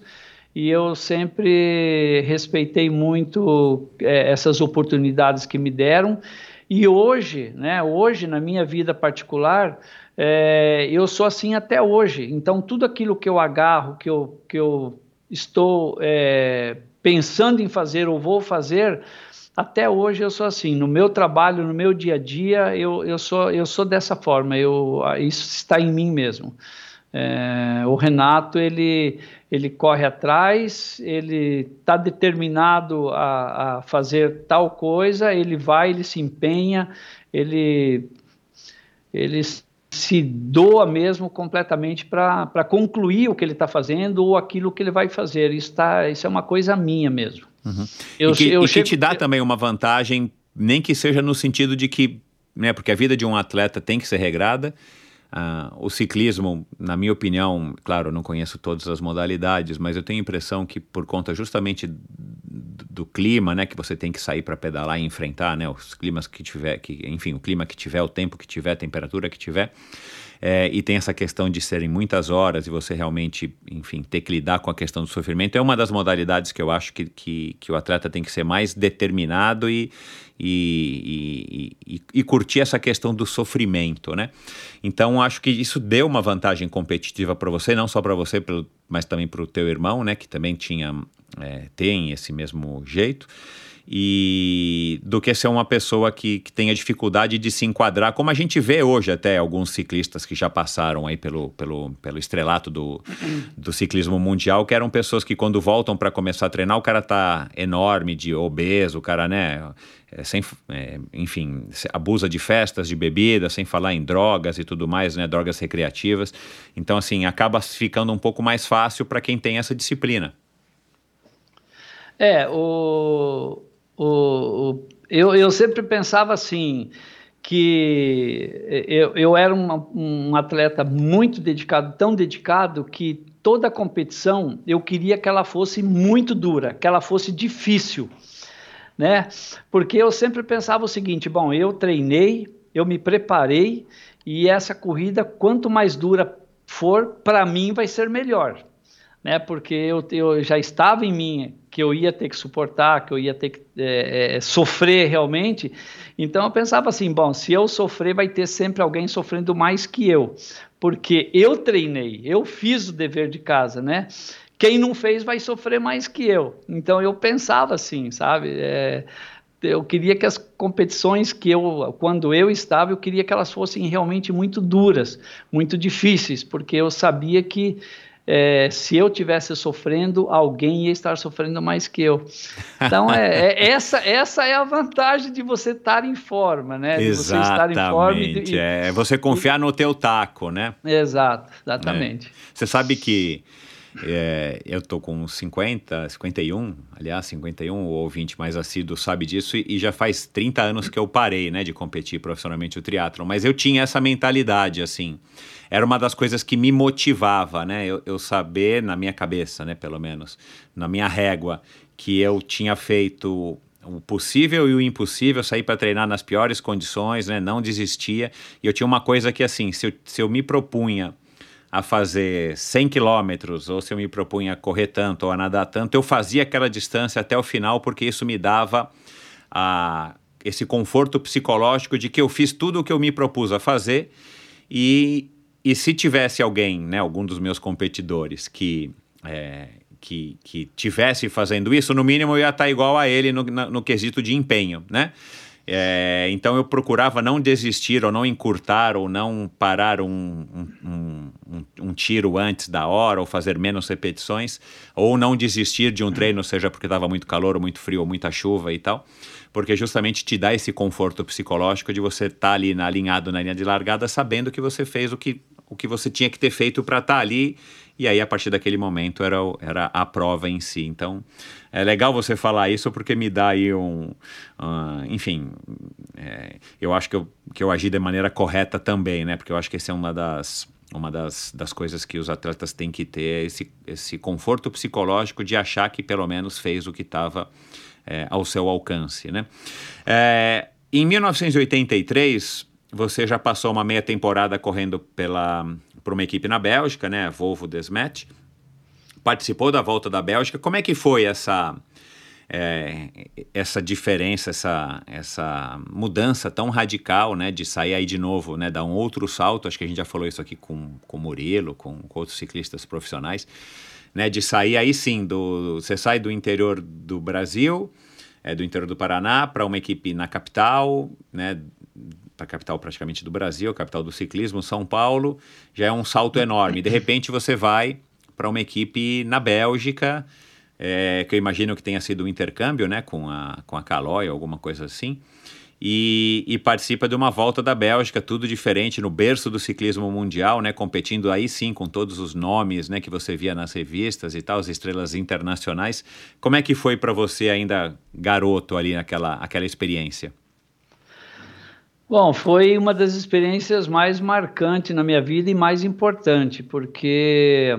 e eu sempre respeitei muito é, essas oportunidades que me deram. E hoje, né, hoje na minha vida particular, é, eu sou assim até hoje. Então tudo aquilo que eu agarro, que eu, que eu estou é, pensando em fazer ou vou fazer, até hoje eu sou assim. No meu trabalho, no meu dia a dia, eu, eu, sou, eu sou dessa forma. Eu, isso está em mim mesmo. É, o Renato ele, ele corre atrás, ele está determinado a, a, fazer tal coisa, ele vai, ele se empenha, ele, ele se doa mesmo completamente para concluir o que ele está fazendo ou aquilo que ele vai fazer. Isso, tá, isso é uma coisa minha mesmo. Uhum. Eu, e que, eu e chego... que te dá também uma vantagem, nem que seja no sentido de que, né, porque a vida de um atleta tem que ser regrada. Uh, o ciclismo, na minha opinião, claro, não conheço todas as modalidades, mas eu tenho a impressão que por conta justamente do clima, né, que você tem que sair para pedalar e enfrentar, né, os climas que tiver, que, enfim, o clima que tiver, o tempo que tiver, a temperatura que tiver, é, e tem essa questão de serem muitas horas e você realmente, enfim, ter que lidar com a questão do sofrimento, é uma das modalidades que eu acho que, que, que o atleta tem que ser mais determinado e, e, e, e, curtir essa questão do sofrimento, né? Então acho que isso deu uma vantagem competitiva para você, não só para você, mas também para o teu irmão, né? Que também tinha é, tem esse mesmo jeito e do que ser uma pessoa que, que tenha dificuldade de se enquadrar, como a gente vê hoje até alguns ciclistas que já passaram aí pelo, pelo, pelo estrelato do, do ciclismo mundial, que eram pessoas que quando voltam para começar a treinar, o cara tá enorme, de obeso, o cara, né, é, sem, é, enfim, abusa de festas, de bebida, sem falar em drogas e tudo mais, né, drogas recreativas. Então, assim, acaba ficando um pouco mais fácil para quem tem essa disciplina. É, o, o, o, eu, eu sempre pensava assim, que eu, eu era uma, um atleta muito dedicado, tão dedicado, que toda a competição eu queria que ela fosse muito dura, que ela fosse difícil, né? Porque eu sempre pensava o seguinte: bom, eu treinei, eu me preparei e essa corrida, quanto mais dura for, para mim vai ser melhor né? Porque eu, eu já estava em mim que eu ia ter que suportar, que eu ia ter que é, é, sofrer realmente. Então eu pensava assim, bom, se eu sofrer, vai ter sempre alguém sofrendo mais que eu, porque eu treinei, eu fiz o dever de casa, né? Quem não fez vai sofrer mais que eu. Então eu pensava assim, sabe? É, eu queria que as competições que eu, quando eu estava, eu queria que elas fossem realmente muito duras, muito difíceis, porque eu sabia que é, se eu tivesse sofrendo, alguém ia estar sofrendo mais que eu. Então, é, é essa, essa é a vantagem de você estar em forma, né? De exatamente. você estar em forma e, e, é você confiar e, no teu taco, né? Exato, exatamente. É. Você sabe que é, eu tô com 50, 51, aliás, 51, o ouvinte mais assíduo sabe disso, e, e, já faz 30 anos que eu parei, né, de competir profissionalmente o triatlo. Mas eu tinha essa mentalidade, assim era uma das coisas que me motivava, né? Eu, eu saber, na minha cabeça, né, pelo menos, na minha régua, que eu tinha feito o possível e o impossível, sair para treinar nas piores condições, né? Não desistia. E eu tinha uma coisa que, assim, se eu, se eu me propunha a fazer 100 quilômetros, ou se eu me propunha a correr tanto ou a nadar tanto, eu fazia aquela distância até o final, porque isso me dava a, esse conforto psicológico de que eu fiz tudo o que eu me propus a fazer e e se tivesse alguém, né, algum dos meus competidores que, é, que, que tivesse fazendo isso, no mínimo eu ia estar igual a ele no, no, quesito de empenho, né? É, então eu procurava não desistir ou não encurtar ou não parar um, um, um, um, tiro antes da hora ou fazer menos repetições ou não desistir de um treino, seja porque estava muito calor ou muito frio ou muita chuva e tal, porque justamente te dá esse conforto psicológico de você estar tá ali na, alinhado na linha de largada sabendo que você fez o que o que você tinha que ter feito para estar tá ali. E aí, a partir daquele momento, era, era a prova em si. Então, é legal você falar isso porque me dá aí um. Uh, enfim, é, eu acho que eu, que eu agi de maneira correta também, né? Porque eu acho que essa é uma das. Uma das, das coisas que os atletas têm que ter esse, esse conforto psicológico de achar que pelo menos fez o que estava é, ao seu alcance. Né? É, em 1983, você já passou uma meia temporada correndo pela por uma equipe na Bélgica, né, Volvo Desmet. Participou da volta da Bélgica. Como é que foi essa é, essa diferença, essa, essa mudança tão radical, né, de sair aí de novo, né, dar um outro salto, acho que a gente já falou isso aqui com, com o Murilo, com, com outros ciclistas profissionais, né, de sair aí sim, do, você sai do interior do Brasil, é, do interior do Paraná, para uma equipe na capital, né, para a capital praticamente do Brasil, a capital do ciclismo, São Paulo, já é um salto enorme. De repente você vai para uma equipe na Bélgica, é, que eu imagino que tenha sido um intercâmbio né, com a, com a Caloi, alguma coisa assim, e, e, participa de uma volta da Bélgica, tudo diferente, no berço do ciclismo mundial, né, competindo aí sim com todos os nomes né, que você via nas revistas e tal, as estrelas internacionais. Como é que foi para você ainda garoto ali naquela aquela experiência? Bom, foi uma das experiências mais marcantes na minha vida e mais importante, porque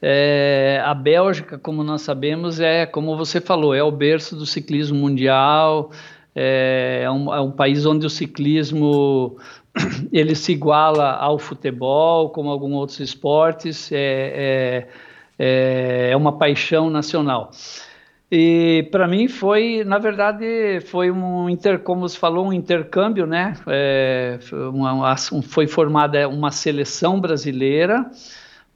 é, a Bélgica, como nós sabemos, é, como você falou, é o berço do ciclismo mundial, é, é, um, é um país onde o ciclismo ele se iguala ao futebol, como alguns outros esportes, é, é, é uma paixão nacional. E para mim foi, na verdade, foi um inter, como você falou, um intercâmbio, né? É, uma, foi formada uma seleção brasileira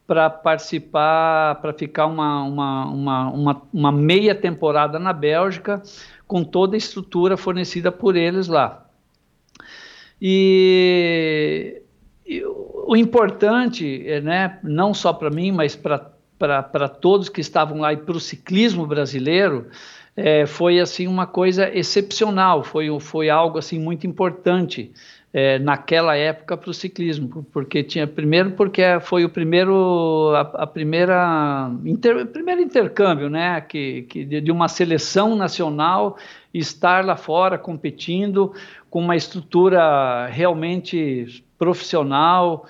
para participar, para ficar uma, uma, uma, uma, meia temporada na Bélgica, com toda a estrutura fornecida por eles lá. E, e o importante, né, não só para mim, mas para para todos que estavam lá e para o ciclismo brasileiro, é, foi assim uma coisa excepcional, foi, foi algo assim muito importante é, naquela época para o ciclismo, porque tinha primeiro porque foi o primeiro a, a primeira inter, primeiro intercâmbio, né, que, que de, de uma seleção nacional estar lá fora competindo com uma estrutura realmente profissional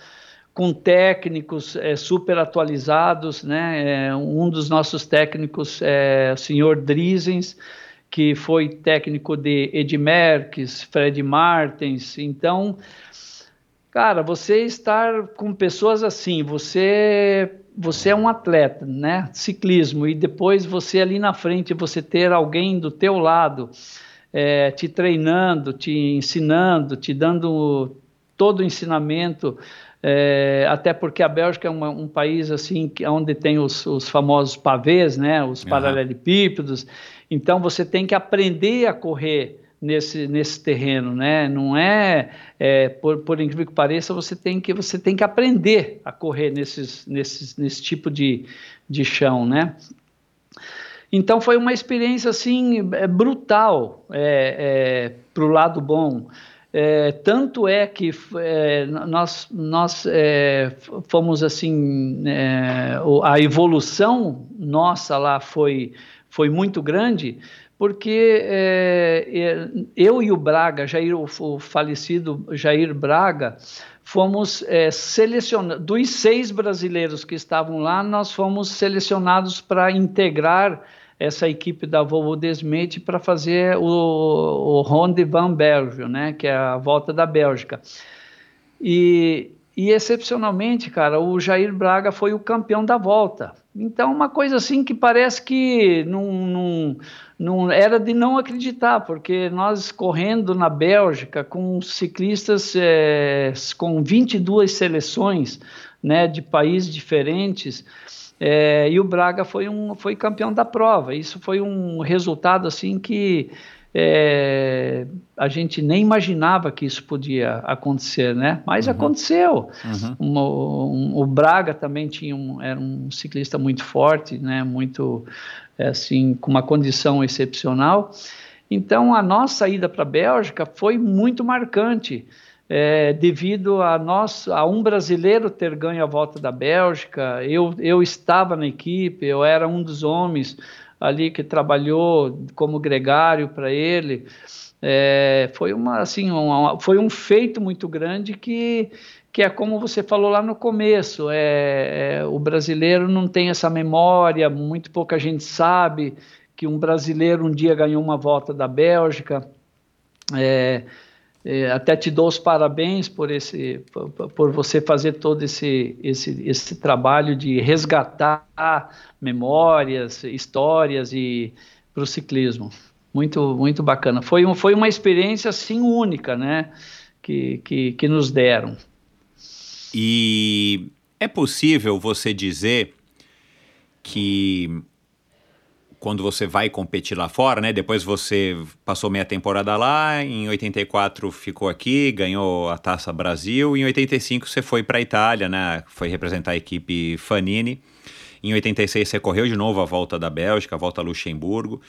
com técnicos é, super atualizados, né? É, um dos nossos técnicos é o senhor Drizens, que foi técnico de Ed Merckx, Fred Martens. Então, cara, você estar com pessoas assim, você você é um atleta, né? Ciclismo e depois você ali na frente você ter alguém do teu lado é, te treinando, te ensinando, te dando todo o ensinamento é, até porque a Bélgica é uma, um país assim onde tem os, os famosos pavês, né, os uhum. paralelepípedos. Então você tem que aprender a correr nesse, nesse terreno, né? Não é, é por, por, incrível que pareça, você tem que você tem que aprender a correr nesses, nesses, nesse tipo de, de chão, né? Então foi uma experiência assim é, brutal é, é, para o lado bom. É, tanto é que é, nós, nós é, fomos assim, é, a evolução nossa lá foi, foi muito grande, porque é, é, eu e o Braga, Jair, o, o falecido Jair Braga, fomos selecionados, dos seis brasileiros que estavam lá, nós fomos selecionados para integrar essa equipe da Volvo Desmete para fazer o, o Ronde van Belgio, né, que é a volta da Bélgica. E, e excepcionalmente, cara, o Jair Braga foi o campeão da volta. Então, uma coisa assim que parece que não, não, não era de não acreditar, porque nós correndo na Bélgica com ciclistas é, com 22 seleções né, de países diferentes, é, e o Braga foi, um, foi campeão da prova. Isso foi um resultado assim que é, a gente nem imaginava que isso podia acontecer, né? Mas uhum. aconteceu. Uhum. Um, um, o Braga também tinha um, era um ciclista muito forte, né? Muito é, assim com uma condição excepcional. Então a nossa ida para a Bélgica foi muito marcante é, devido a nós, a um brasileiro ter ganho a volta da Bélgica. Eu, eu estava na equipe, eu era um dos homens ali que trabalhou como gregário para ele. É, foi uma assim uma, foi um feito muito grande que que é como você falou lá no começo é, é, o brasileiro não tem essa memória muito pouca gente sabe que um brasileiro um dia ganhou uma volta da Bélgica é, até te dou os parabéns por esse, por, por você fazer todo esse, esse, esse trabalho de resgatar memórias, histórias e para o ciclismo. Muito, muito bacana. Foi, um, foi uma experiência assim única, né? Que, que, que nos deram. E é possível você dizer que quando você vai competir lá fora, né? Depois você passou meia temporada lá, em 84 ficou aqui, ganhou a Taça Brasil, em 85 você foi para a Itália, né? Foi representar a equipe Fanini. Em 86 você correu de novo a volta da Bélgica, a volta a Luxemburgo.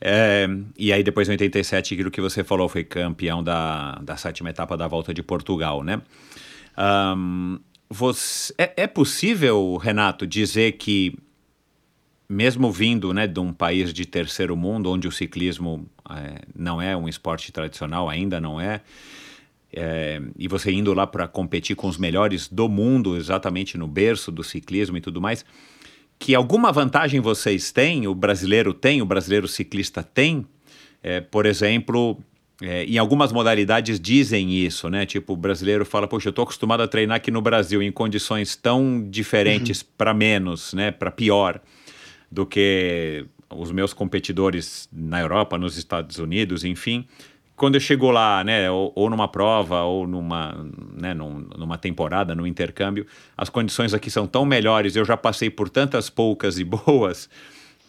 É, e aí depois em 87, aquilo que você falou, foi campeão da, da sétima etapa da volta de Portugal, né? Um, você, é, é possível, Renato, dizer que mesmo vindo né, de um país de terceiro mundo, onde o ciclismo é, não é um esporte tradicional, ainda não é, é e você indo lá para competir com os melhores do mundo, exatamente no berço do ciclismo e tudo mais, que alguma vantagem vocês têm, o brasileiro tem, o brasileiro ciclista tem, é, por exemplo, é, em algumas modalidades dizem isso, né? Tipo, o brasileiro fala, poxa, eu estou acostumado a treinar aqui no Brasil em condições tão diferentes uhum. para menos, né? Para pior do que os meus competidores na Europa, nos Estados Unidos, enfim. Quando eu chego lá, né, ou, ou numa prova, ou numa, né, num, numa temporada, num intercâmbio, as condições aqui são tão melhores, eu já passei por tantas poucas e boas,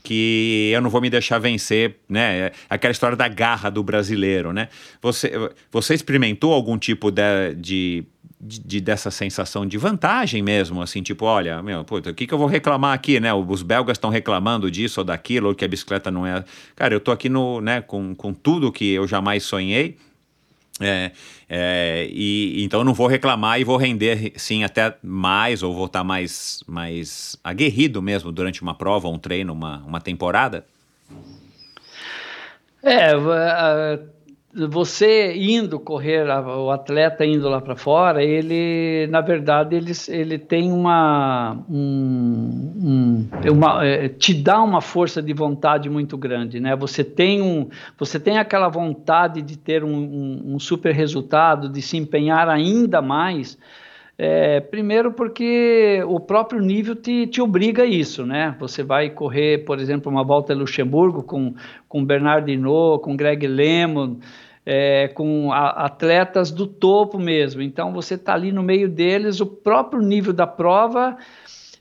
que eu não vou me deixar vencer, né? Aquela história da garra do brasileiro, né? Você, você experimentou algum tipo de, de de, de, dessa sensação de vantagem mesmo, assim, tipo, olha, meu, puta, o que, que eu vou reclamar aqui, né? Os belgas estão reclamando disso ou daquilo, ou que a bicicleta não é. Cara, eu tô aqui no, né, com, com tudo que eu jamais sonhei. É, é, e então não vou reclamar e vou render sim até mais ou vou estar mais mais aguerrido mesmo durante uma prova, um treino, uma, uma temporada. É, você indo correr, o atleta indo lá para fora, ele, na verdade, ele, ele tem uma, um, um, uma é, te dá uma força de vontade muito grande, né? Você tem um, você tem aquela vontade de ter um, um, um super resultado, de se empenhar ainda mais. É, primeiro porque o próprio nível te, te obriga a isso, né? Você vai correr, por exemplo, uma volta a Luxemburgo com, com Bernard Hinault, com Greg LeMond, é, com a, atletas do topo mesmo. Então você está ali no meio deles, o próprio nível da prova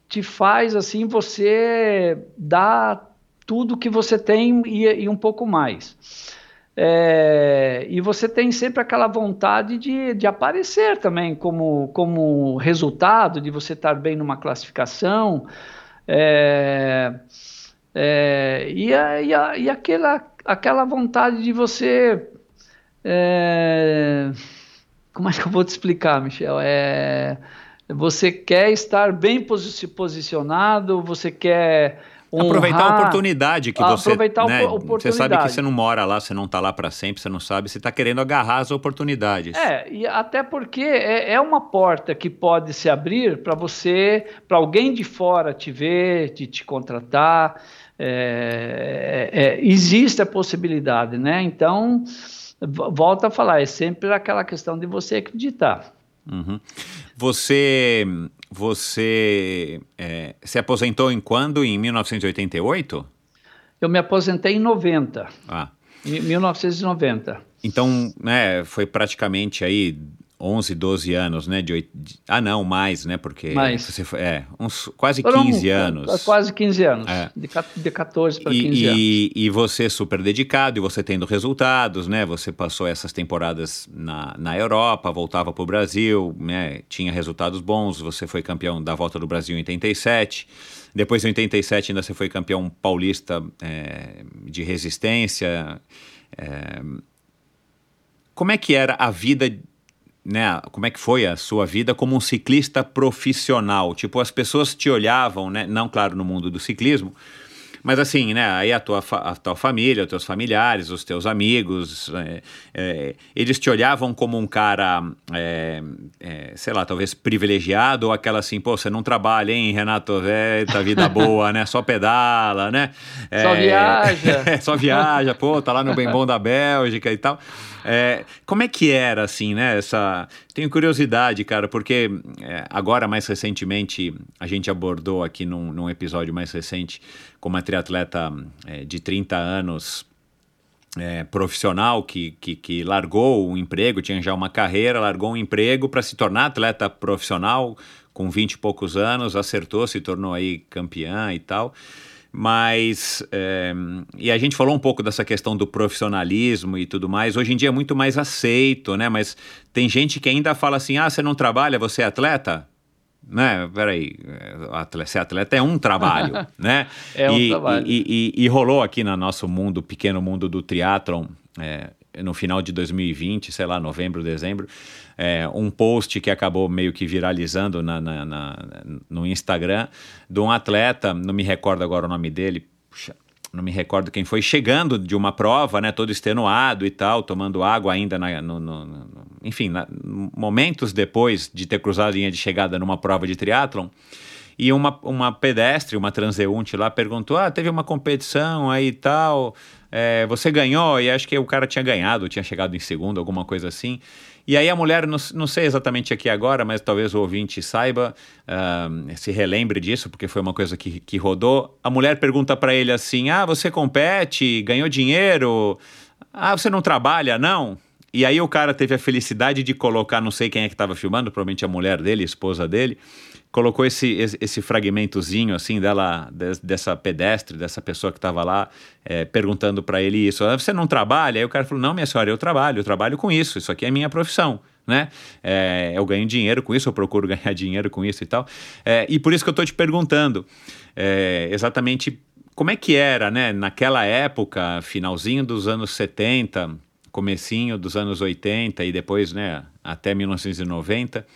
te faz assim você dar tudo que você tem e, e um pouco mais. É, e você tem sempre aquela vontade de, de aparecer também como, como resultado de você estar bem numa classificação. É, é, e, a, e, a, e aquela, aquela vontade de você. É, como é que eu vou te explicar, Michel? É, você quer estar bem posicionado, você quer Honrar, aproveitar a oportunidade que você aproveitar né, a oportunidade. Você sabe que você não mora lá, você não está lá para sempre, você não sabe, você está querendo agarrar as oportunidades. É, e até porque é, é uma porta que pode se abrir para você, para alguém de fora te ver, de te contratar. É, é, é, existe a possibilidade, né? Então, volta a falar, é sempre aquela questão de você acreditar. Uhum. Você você é, se aposentou em quando? Em 1988? Eu me aposentei em 90. Ah. Em 1990. Então, né, foi praticamente aí 11, 12 anos, né? De, de, ah, não, mais, né? Porque mais. você foi, é, uns quase Foram 15 anos. Quase 15 anos. É. De, de 14 para 15 e, anos. E você super dedicado e você tendo resultados, né? Você passou essas temporadas na, na Europa, voltava para o Brasil, né? Tinha resultados bons. Você foi campeão da Volta do Brasil em 87. Depois, em 87, ainda você foi campeão paulista é, de resistência. É, como é que era a vida né, como é que foi a sua vida como um ciclista profissional? Tipo, as pessoas te olhavam, né, não claro no mundo do ciclismo, mas assim, né, aí a tua, a tua família, os teus familiares, os teus amigos, é, é, eles te olhavam como um cara, é, é sei lá, talvez privilegiado, ou aquela assim, pô, você não trabalha, hein, Renato, é, tá vida boa, né, só pedala, né? só é, viaja. só viaja, pô, tá lá no bem bom da Bélgica e tal. É, como é que era, assim, né? Essa... Tenho curiosidade, cara, porque é, agora, mais recentemente, a gente abordou aqui num, num episódio mais recente com uma triatleta é, de 30 anos é, profissional que, que, que, largou o emprego, tinha já uma carreira, largou um emprego para se tornar atleta profissional com 20 e poucos anos, acertou, se tornou aí campeã e tal. Mas, é, e a gente falou um pouco dessa questão do profissionalismo e tudo mais. Hoje em dia é muito mais aceito, né? Mas tem gente que ainda fala assim: ah, você não trabalha, você é atleta? Né? Peraí, é, ser atleta é um trabalho, né? É um e, trabalho. E, e, e, rolou aqui no nosso mundo, pequeno mundo do triatlon, é, no final de 2020, sei lá, novembro, dezembro, é, um post que acabou meio que viralizando na, na, na, no Instagram de um atleta, não me recordo agora o nome dele, puxa, não me recordo quem foi, chegando de uma prova, né, todo extenuado e tal, tomando água ainda, na, no, no, no, enfim, na, momentos depois de ter cruzado a linha de chegada numa prova de triatlon, e uma, uma pedestre, uma transeunte lá, perguntou: Ah, teve uma competição aí e tal, é, você ganhou? E acho que o cara tinha ganhado, tinha chegado em segundo, alguma coisa assim. E aí a mulher, não, não sei exatamente aqui agora, mas talvez o ouvinte saiba, uh, se relembre disso, porque foi uma coisa que, que rodou. A mulher pergunta para ele assim: Ah, você compete, ganhou dinheiro? Ah, você não trabalha, não? E aí o cara teve a felicidade de colocar, não sei quem é que estava filmando, provavelmente a mulher dele, a esposa dele, colocou esse, esse, fragmentozinho assim dela, de, dessa pedestre, dessa pessoa que estava lá, é, perguntando para ele isso. Ah, você não trabalha? Aí o cara falou: Não, minha senhora, eu trabalho, eu trabalho com isso, isso aqui é minha profissão. Né? É, eu ganho dinheiro com isso, eu procuro ganhar dinheiro com isso e tal. É, e por isso que eu estou te perguntando é, exatamente como é que era, né, naquela época, finalzinho dos anos 70, comecinho dos anos 80 e depois, né, até 1990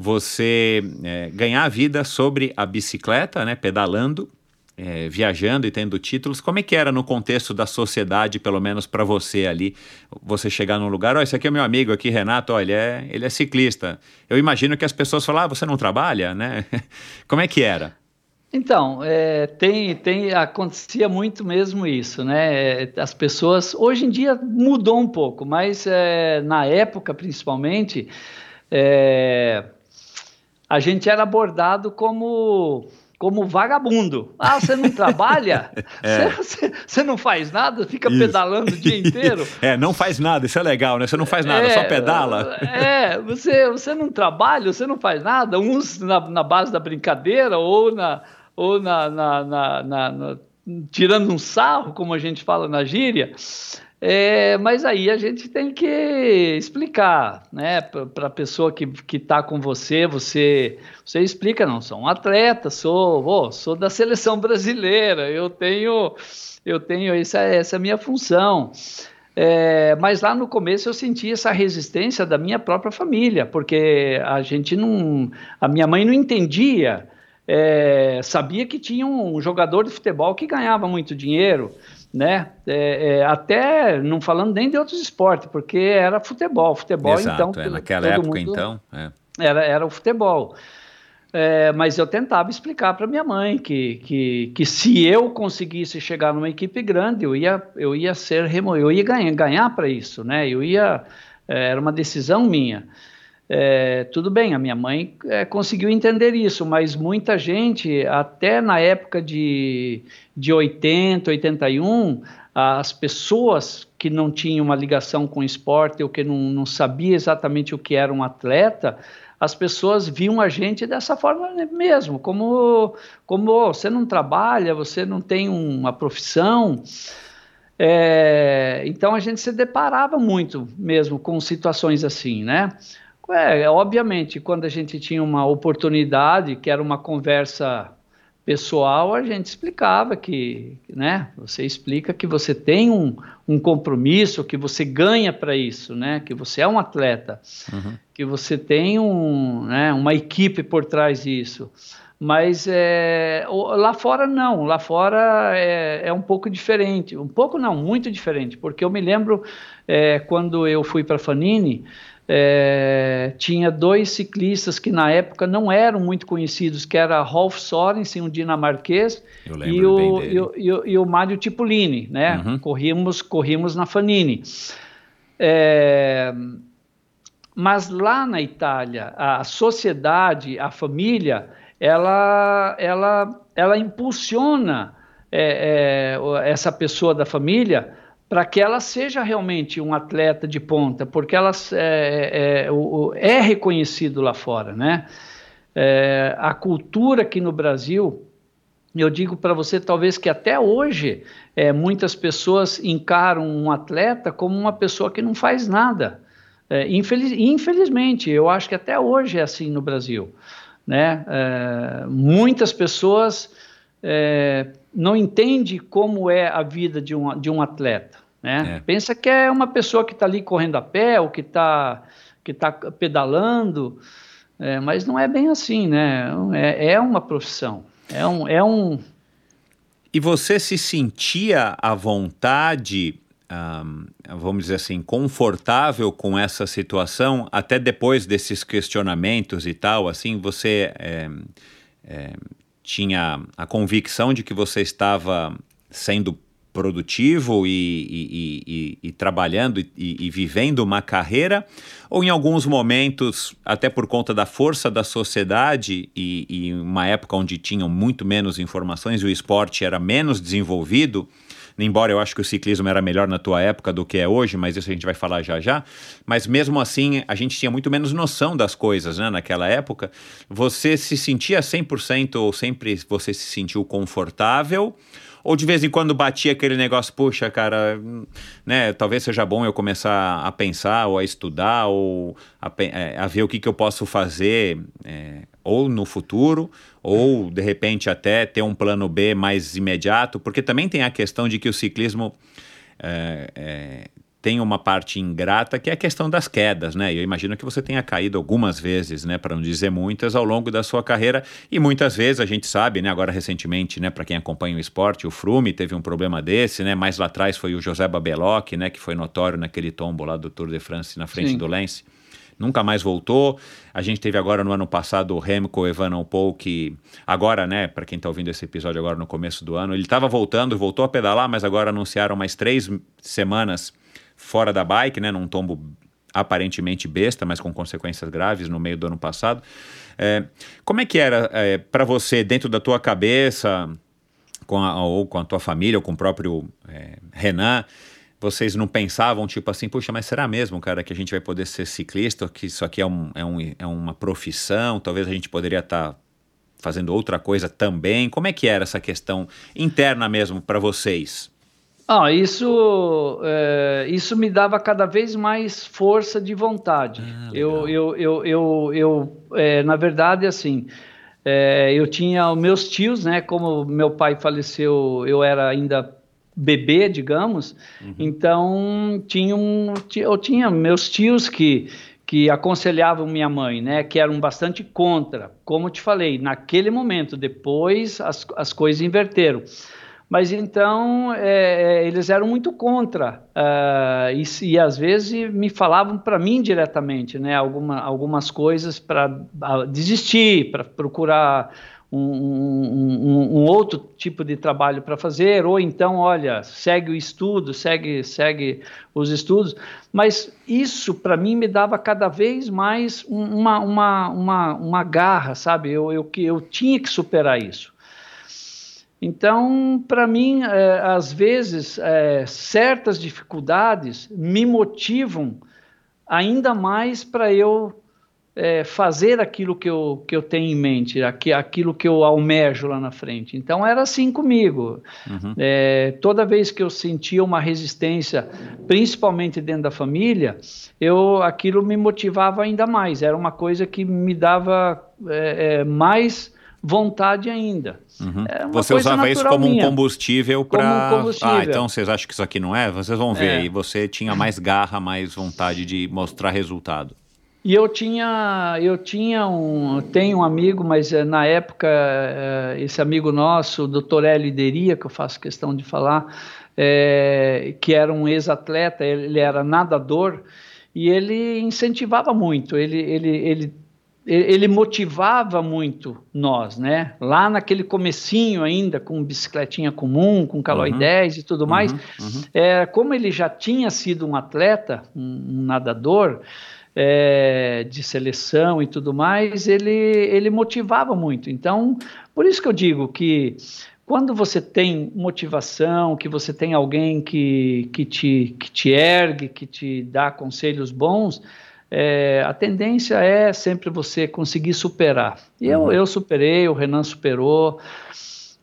você é, ganhar vida sobre a bicicleta, né, pedalando, é, viajando e tendo títulos. Como é que era no contexto da sociedade, pelo menos para você ali, você chegar num lugar, ó, oh, esse aqui é meu amigo aqui, Renato, olha, ele é, ele é ciclista. Eu imagino que as pessoas falam, ah, você não trabalha, né? Como é que era? Então, é, tem, tem, acontecia muito mesmo isso, né? As pessoas, hoje em dia mudou um pouco, mas é, na época, principalmente, é, a gente era abordado como como vagabundo. Ah, você não trabalha? é. você, você, não faz nada? Fica isso. pedalando o dia inteiro? é, não faz nada, isso é legal, né? Você não faz nada, é, só pedala. É, você, você não trabalha, você não faz nada, uns na, na base da brincadeira ou na. Ou na, na, na, na tirando um sarro, como a gente fala na gíria, É, mas aí a gente tem que explicar, né, para a pessoa que está com você, você, você explica, não, sou um atleta, sou, oh, sou da seleção brasileira, eu tenho, eu tenho essa, essa é minha função. É, mas lá no começo eu senti essa resistência da minha própria família, porque a gente não, a minha mãe não entendia, é, sabia que tinha um jogador de futebol que ganhava muito dinheiro né? É, é, até não falando nem de outros esportes, porque era futebol, futebol Exato, então. É, naquela época, então. É. Era, era o futebol. É, mas eu tentava explicar para minha mãe que, que, que se eu conseguisse chegar numa equipe grande, eu ia, eu ia ser eu ia ganhar, ganhar para isso, né? Eu ia era uma decisão minha. É, tudo bem, a minha mãe é, conseguiu entender isso, mas muita gente, até na época de, de 80, 81, as pessoas que não tinham uma ligação com esporte ou que não, não sabia exatamente o que era um atleta, as pessoas viam a gente dessa forma mesmo, como, como você não trabalha, você não tem uma profissão. É, então a gente se deparava muito mesmo com situações assim, né? É, obviamente, quando a gente tinha uma oportunidade, que era uma conversa pessoal, a gente explicava que, né, você explica que você tem um, um compromisso, que você ganha para isso, né, que você é um atleta, uhum. que você tem um, né, uma equipe por trás disso. Mas é, lá fora não, lá fora é, é, um pouco diferente, um pouco não, muito diferente, porque eu me lembro é, quando eu fui para Fanini, é, tinha dois ciclistas que na época não eram muito conhecidos, que era Rolf Sorensen, um dinamarquês, e o, e, o, e, o, e o Mário Tipolini, né? Uhum. Corrimos, corrimos na Fanini. É, mas lá na Itália, a sociedade, a família, ela, ela, ela impulsiona é, é essa pessoa da família para que ela seja realmente um atleta de ponta, porque ela é, é, é reconhecido lá fora, né? É, a cultura aqui no Brasil, eu digo para você, talvez que até hoje é, muitas pessoas encaram um atleta como uma pessoa que não faz nada. É, infeliz, infelizmente, eu acho que até hoje é assim no Brasil. Né? É, muitas pessoas é, não entendem como é a vida de um, de um atleta. Né? É. Pensa que é uma pessoa que está ali correndo a pé ou que está que tá pedalando, é, mas não é bem assim, né? É, é uma profissão, é um, é um... E você se sentia à vontade, vamos dizer assim, confortável com essa situação, até depois desses questionamentos e tal, assim, você é, tinha a convicção de que você estava sendo produtivo e, e, e, e trabalhando e, vivendo uma carreira, ou em alguns momentos, até por conta da força da sociedade e, uma época onde tinham muito menos informações e o esporte era menos desenvolvido, embora eu acho que o ciclismo era melhor na tua época do que é hoje, mas isso a gente vai falar já já, mas mesmo assim a gente tinha muito menos noção das coisas, né, naquela época, você se sentia 100% ou sempre você se sentiu confortável ou de vez em quando batia aquele negócio, puxa, cara, né? Talvez seja bom eu começar a pensar ou a estudar ou a, é, a ver o que, que eu posso fazer é, ou no futuro ou de repente até ter um plano B mais imediato, porque também tem a questão de que o ciclismo é, é tem uma parte ingrata que é a questão das quedas, né? Eu imagino que você tenha caído algumas vezes, né, para não dizer muitas, ao longo da sua carreira e muitas vezes a gente sabe, né, agora recentemente, né, para quem acompanha o esporte, o Frume teve um problema desse, né? Mais lá atrás foi o José Babeloc, né, que foi notório naquele tombo lá do Tour de France na frente Sim. do Lens. Nunca mais voltou. A gente teve agora no ano passado o Remco Evan Paul, que agora, né, para quem está ouvindo esse episódio agora no começo do ano, ele estava voltando, voltou a pedalar, mas agora anunciaram mais três semanas fora da bike, né, num tombo aparentemente besta, mas com consequências graves no meio do ano passado. É, como é que era é, para você, dentro da tua cabeça, com a, ou com a tua família, ou com o próprio é, Renan, vocês não pensavam, tipo assim, puxa, mas será mesmo, cara, que a gente vai poder ser ciclista, que isso aqui é, um, é, um, é uma profissão, talvez a gente poderia estar tá fazendo outra coisa também? Como é que era essa questão interna mesmo para vocês? Ah, isso, é, isso me dava cada vez mais força de vontade. Ah, eu, eu, eu, eu, eu é, na verdade, assim, é, eu tinha os meus tios, né? Como meu pai faleceu, eu era ainda bebê, digamos. Então, tinha um, eu tinha meus tios que que aconselhavam minha mãe, né? Que eram bastante contra. Como eu te falei, naquele momento, depois as, as coisas inverteram. Mas então é, eles eram muito contra ah, e, e às vezes me falavam para mim diretamente, né? Alguma, algumas coisas para desistir, para procurar um, um- um- outro tipo de trabalho para fazer, ou então, olha, segue o estudo, segue, segue os estudos. Mas isso para mim me dava cada vez mais um- uma, uma, uma, uma garra, sabe? Eu, eu, eu tinha que superar isso. Então, para mim, eh, às vezes, eh, certas dificuldades me motivam ainda mais para eu eh, fazer aquilo que eu, que eu tenho em mente, aqui- aquilo que eu almejo lá na frente. Então, era assim comigo. Uhum. Eh, toda vez que eu sentia uma resistência, principalmente dentro da família, eu, aquilo me motivava ainda mais. Era uma coisa que me dava eh, eh, mais vontade ainda. Uhum. É uma Você coisa usava isso como um minha. combustível Como um para. combustível. Ah, então vocês acham que isso aqui não é? Vocês vão ver. É. E você tinha mais garra, mais vontade de mostrar resultado. E eu tinha, eu tinha um, eu tenho um amigo, mas eh, na época eh, esse amigo nosso, o Dr. Hélio Deria, que eu faço questão de falar, eh, que era um ex-atleta, ele, ele era nadador e ele incentivava muito, ele, ele, ele, ele motivava muito nós, né? Lá naquele comecinho ainda, com bicicletinha comum, com Calói Uhum. 10 e tudo mais, Uhum, uhum. é, como ele já tinha sido um atleta, um, um nadador é, de seleção e tudo mais, ele, ele motivava muito. Então, por isso que eu digo que quando você tem motivação, que você tem alguém que, que, te, que te ergue, que te dá conselhos bons, é, a tendência é sempre você conseguir superar. E eu, eu superei, o Renan superou.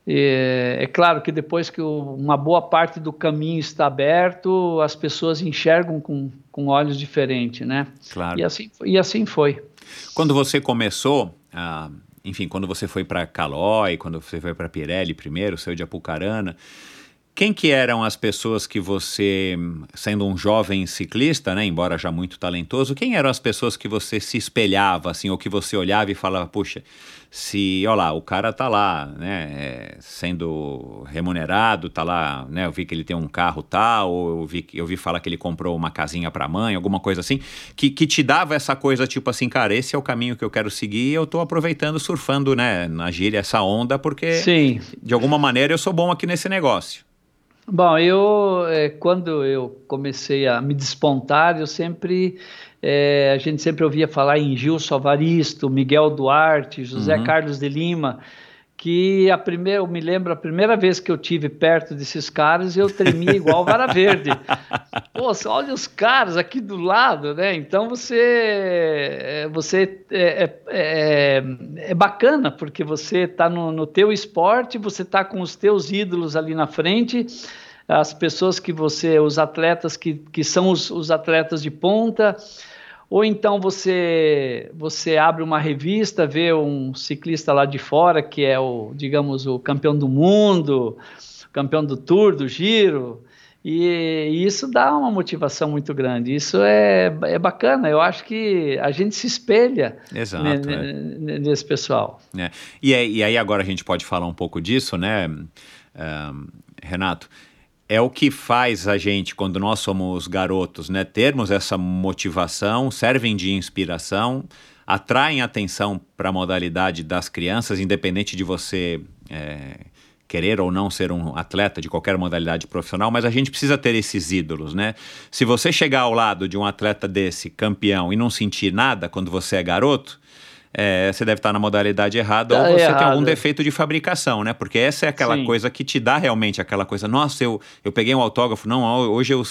É, é claro que depois que o- uma boa parte do caminho está aberto, as pessoas enxergam com, com olhos diferentes, né? Claro. E assim, e assim foi. Quando você começou, ah, enfim, quando você foi para Calói, quando você foi para Pirelli primeiro, saiu de Apucarana, quem que eram as pessoas que você, sendo um jovem ciclista, né, embora já muito talentoso, quem eram as pessoas que você se espelhava, assim, ou que você olhava e falava, puxa, se, olha lá, o cara tá lá, né, sendo remunerado, tá lá, né, eu vi que ele tem um carro tal, ou eu vi, eu vi falar que ele comprou uma casinha pra mãe, alguma coisa assim, que, que te dava essa coisa, tipo assim, cara, esse é o caminho que eu quero seguir e eu tô aproveitando, surfando, né, na gíria, essa onda, porque Sim. de alguma maneira eu sou bom aqui nesse negócio. Bom, eu eh, quando eu comecei a me despontar, eu sempre eh, a gente sempre ouvia falar em Gilson Avaristo, Miguel Duarte, José Uhum. Carlos de Lima, que a primeira, eu me lembro a primeira vez que eu tive perto desses caras, eu tremia igual vara verde. Poxa, olha os caras aqui do lado, né? Então você eh, você é, é, é, é bacana porque você está no, no teu esporte, você está com os teus ídolos ali na frente, as pessoas que você, os atletas que, que são os, os atletas de ponta, ou então você você abre uma revista, vê um ciclista lá de fora que é o, digamos, o campeão do mundo, campeão do Tour, do Giro, e, e isso dá uma motivação muito grande. Isso é, é bacana. Eu acho que a gente se espelha Exato. é. ne- nesse pessoal. né? E, aí, e aí agora a gente pode falar um pouco disso, né, ahn, Renato? É o que faz a gente, quando nós somos garotos, né, termos essa motivação, servem de inspiração, atraem atenção para a modalidade das crianças, independente de você é, querer ou não ser um atleta de qualquer modalidade profissional, mas a gente precisa ter esses ídolos, né? Se você chegar ao lado de um atleta desse, campeão, e não sentir nada quando você é garoto, é, você deve estar na modalidade errada Tá ou você tem errado. algum defeito de fabricação, né? Porque essa é aquela Sim. coisa que te dá realmente aquela coisa, nossa, eu, eu peguei um autógrafo, não, hoje eu,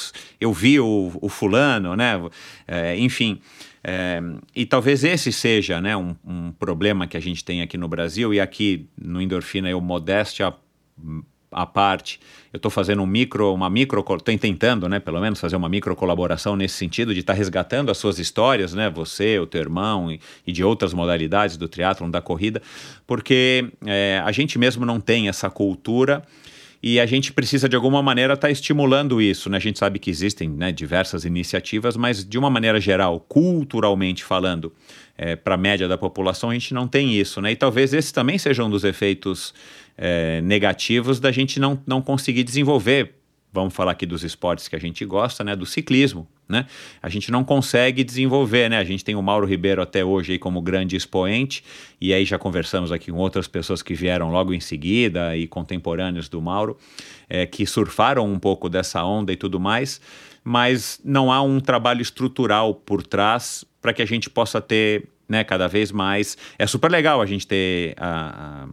eu vi o, o fulano, né? É, enfim. é, e talvez esse seja né, um, um problema que a gente tem aqui no Brasil, e aqui no Endorfina eu modéstia à parte, eu estou fazendo um micro, uma micro, estou tentando, né, pelo menos fazer uma micro colaboração nesse sentido de estar tá resgatando as suas histórias, né, você, o teu irmão e, e de outras modalidades do triatlon, da corrida, porque é, a gente mesmo não tem essa cultura e a gente precisa de alguma maneira estar tá estimulando isso, né? A gente sabe que existem né, diversas iniciativas, mas de uma maneira geral, culturalmente falando, é, para a média da população, a gente não tem isso, né? E talvez esse também seja um dos efeitos é, negativos da gente não, não conseguir desenvolver vamos falar aqui dos esportes que a gente gosta, né, do ciclismo, né? A gente não consegue desenvolver, né? A gente tem o Mauro Ribeiro até hoje aí como grande expoente, e aí já conversamos aqui com outras pessoas que vieram logo em seguida e contemporâneos do Mauro, é, que surfaram um pouco dessa onda e tudo mais, mas não há um trabalho estrutural por trás para que a gente possa ter, né, cada vez mais. É super legal a gente ter a, a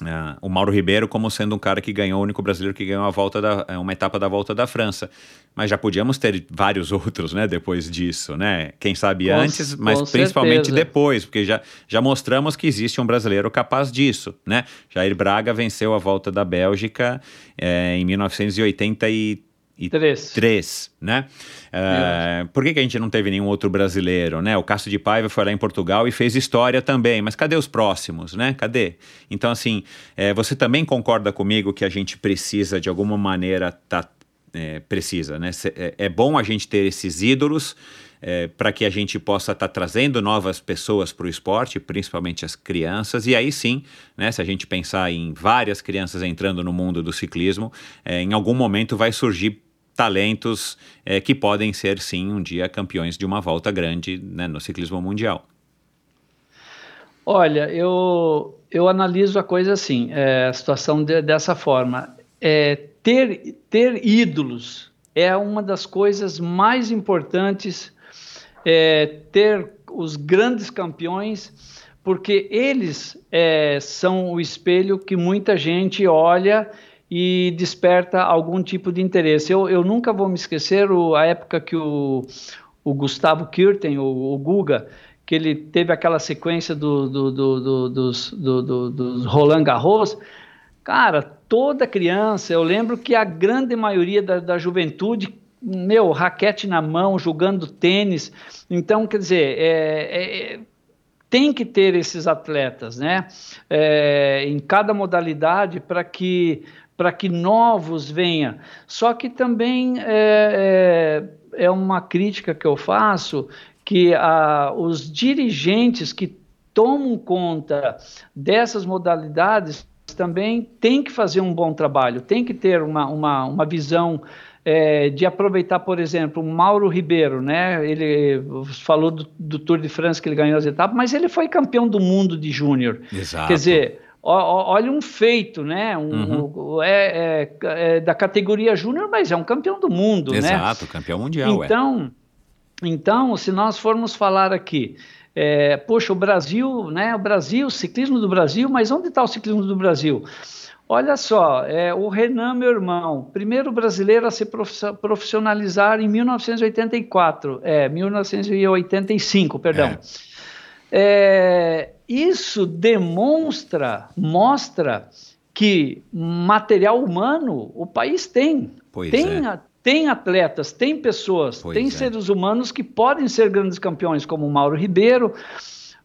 Uh, o Mauro Ribeiro como sendo um cara que ganhou, o único brasileiro que ganhou a volta da, é, uma etapa da volta da França. Mas já podíamos ter vários outros, né, depois disso, né? Quem sabe com, antes, mas principalmente certeza. depois, porque já, já mostramos que existe um brasileiro capaz disso, né? Jair Braga venceu a volta da Bélgica é, em 1983 e três, três né? Uh, por que, que a gente não teve nenhum outro brasileiro, né? O Cássio de Paiva foi lá em Portugal e fez história também, mas cadê os próximos, né? Cadê? Então, assim, é, você também concorda comigo que a gente precisa, de alguma maneira, tá, é, precisa, né? É, é bom a gente ter esses ídolos, é, para que a gente possa estar tá trazendo novas pessoas para o esporte, principalmente as crianças, e aí sim, né, se a gente pensar em várias crianças entrando no mundo do ciclismo, é, em algum momento vai surgir talentos é, que podem ser, sim, um dia campeões de uma volta grande né, no ciclismo mundial. Olha, eu, eu analiso a coisa assim, é, a situação de, dessa forma. É, ter, ter ídolos é uma das coisas mais importantes, é, ter os grandes campeões, porque eles é, são o espelho que muita gente olha e desperta algum tipo de interesse. Eu, eu nunca vou me esquecer o, a época que o, o Gustavo Kirten, o, o Guga, que ele teve aquela sequência do, do, do, dos, dos Roland Garros. Cara, toda criança, eu lembro que a grande maioria da, da juventude meu, raquete na mão, jogando tênis. Então, quer dizer, é, é, tem que ter esses atletas, né? É, em cada modalidade para que para que novos venham. Só que também é, é, é uma crítica que eu faço que a, os dirigentes que tomam conta dessas modalidades também têm que fazer um bom trabalho, tem que ter uma, uma, uma visão é, de aproveitar, por exemplo, o Mauro Ribeiro, né? Ele falou do, do, Tour de France que ele ganhou as etapas, mas ele foi campeão do mundo de júnior. Quer dizer, olha um feito, né? Um, uhum. é, é, é, da categoria júnior, mas é um campeão do mundo, Exato, né? Exato, campeão mundial. É. Então, então, se nós formos falar aqui, é, poxa, o Brasil, né? O Brasil, o ciclismo do Brasil, mas onde está o ciclismo do Brasil? Olha só, é, o Renan, meu irmão, primeiro brasileiro a se profissionalizar em 1984, é, 1985, perdão. É. É, isso demonstra, mostra que material humano o país tem. Pois tem, é. tem atletas, tem pessoas, pois tem é. seres humanos que podem ser grandes campeões, como o Mauro Ribeiro,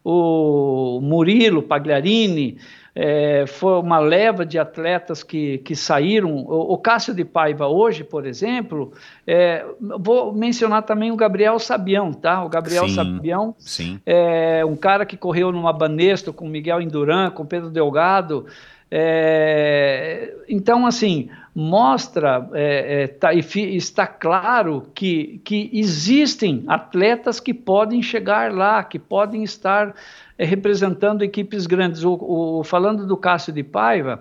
o Murilo Pagliarini, é, foi uma leva de atletas que, que saíram. O, o Cássio de Paiva hoje, por exemplo, é, vou mencionar também o Gabriel Sabião, tá? O Gabriel sim, Sabião, sim. é um cara que correu numa Banesto com Miguel Induran, com Pedro Delgado. É, então, assim, mostra, é, é, tá, está claro que, que existem atletas que podem chegar lá, que podem estar é, representando equipes grandes. O, o, falando do Cássio de Paiva,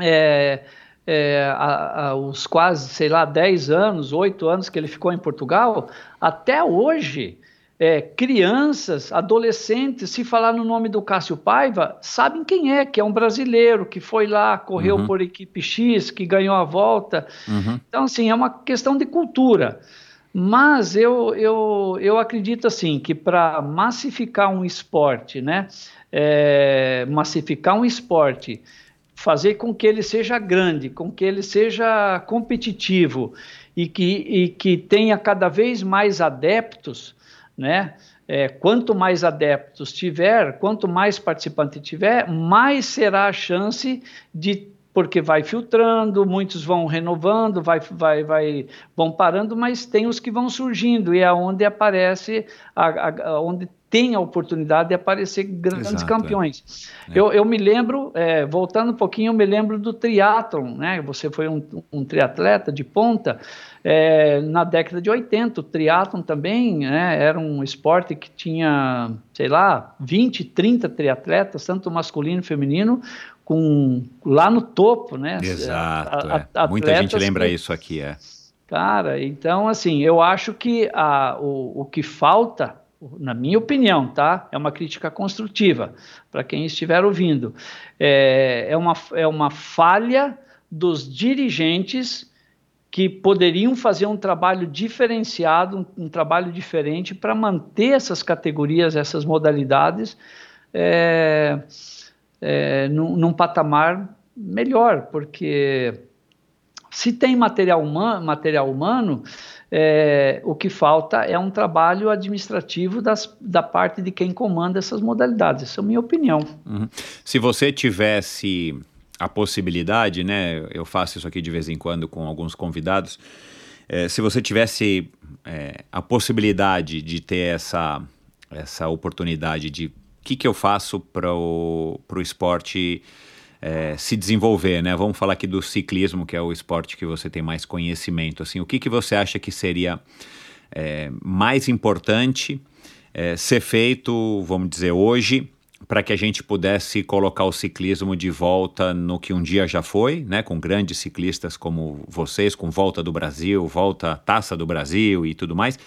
é, é, a, a, os quase, sei lá, 10 anos, 8 anos que ele ficou em Portugal, até hoje, é, crianças, adolescentes, se falar no nome do Cássio Paiva, sabem quem é, que é um brasileiro que foi lá, correu uhum. por equipe X, que ganhou a volta. Uhum. Então, assim, é uma questão de cultura. Mas eu, eu, eu acredito assim que para massificar um esporte, né, é, massificar um esporte, fazer com que ele seja grande, com que ele seja competitivo e que, e que tenha cada vez mais adeptos, né? É, quanto mais adeptos tiver, quanto mais participante tiver, mais será a chance de porque vai filtrando, muitos vão renovando, vai, vai, vai, vão parando, mas tem os que vão surgindo e é onde aparece, a, a, onde tem a oportunidade de aparecer grandes Exato, campeões. É. Eu, eu me lembro, é, voltando um pouquinho, eu me lembro do triatlon, né? Você foi um, um triatleta de ponta, é, na década de 80, o triatlon também né, era um esporte que tinha, sei lá, 20, 30 triatletas, tanto masculino e feminino, com, lá no topo, né? Exato, a, a, é. muita gente lembra que, isso aqui, é. Cara, então assim, eu acho que a, o, o que falta na minha opinião, tá? É uma crítica construtiva para quem estiver ouvindo. É, é, uma, é uma falha dos dirigentes que poderiam fazer um trabalho diferenciado, um, um trabalho diferente para manter essas categorias, essas modalidades é, é, num, num patamar melhor, porque se tem material, human, material humano, é, o que falta é um trabalho administrativo das, da parte de quem comanda essas modalidades. Essa é a minha opinião. Uhum. Se você tivesse a possibilidade, né? Eu faço isso aqui de vez em quando com alguns convidados. É, se você tivesse é, a possibilidade de ter essa, essa oportunidade de o que, que eu faço para o esporte é, se desenvolver, né? Vamos falar aqui do ciclismo, que é o esporte que você tem mais conhecimento. Assim, o que, que você acha que seria mais importante ser feito, vamos dizer, hoje, para que a gente pudesse colocar o ciclismo de volta no que um dia já foi, né? Com grandes ciclistas como vocês, com volta do Brasil, volta Taça do Brasil e tudo mais.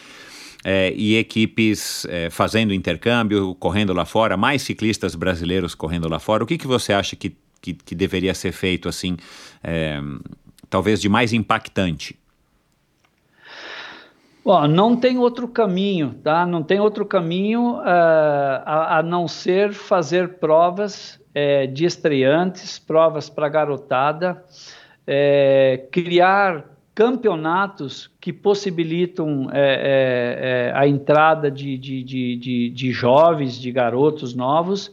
É, e equipes é, fazendo intercâmbio, correndo lá fora, mais ciclistas brasileiros correndo lá fora. O que, que você acha que que, que deveria ser feito assim, é, talvez de mais impactante? Bom, não tem outro caminho, tá? Não tem outro caminho uh, a, a, não ser fazer provas é, de estreantes, provas para garotada, é, criar campeonatos que possibilitam é, a entrada de, de, de, de, jovens, de garotos novos.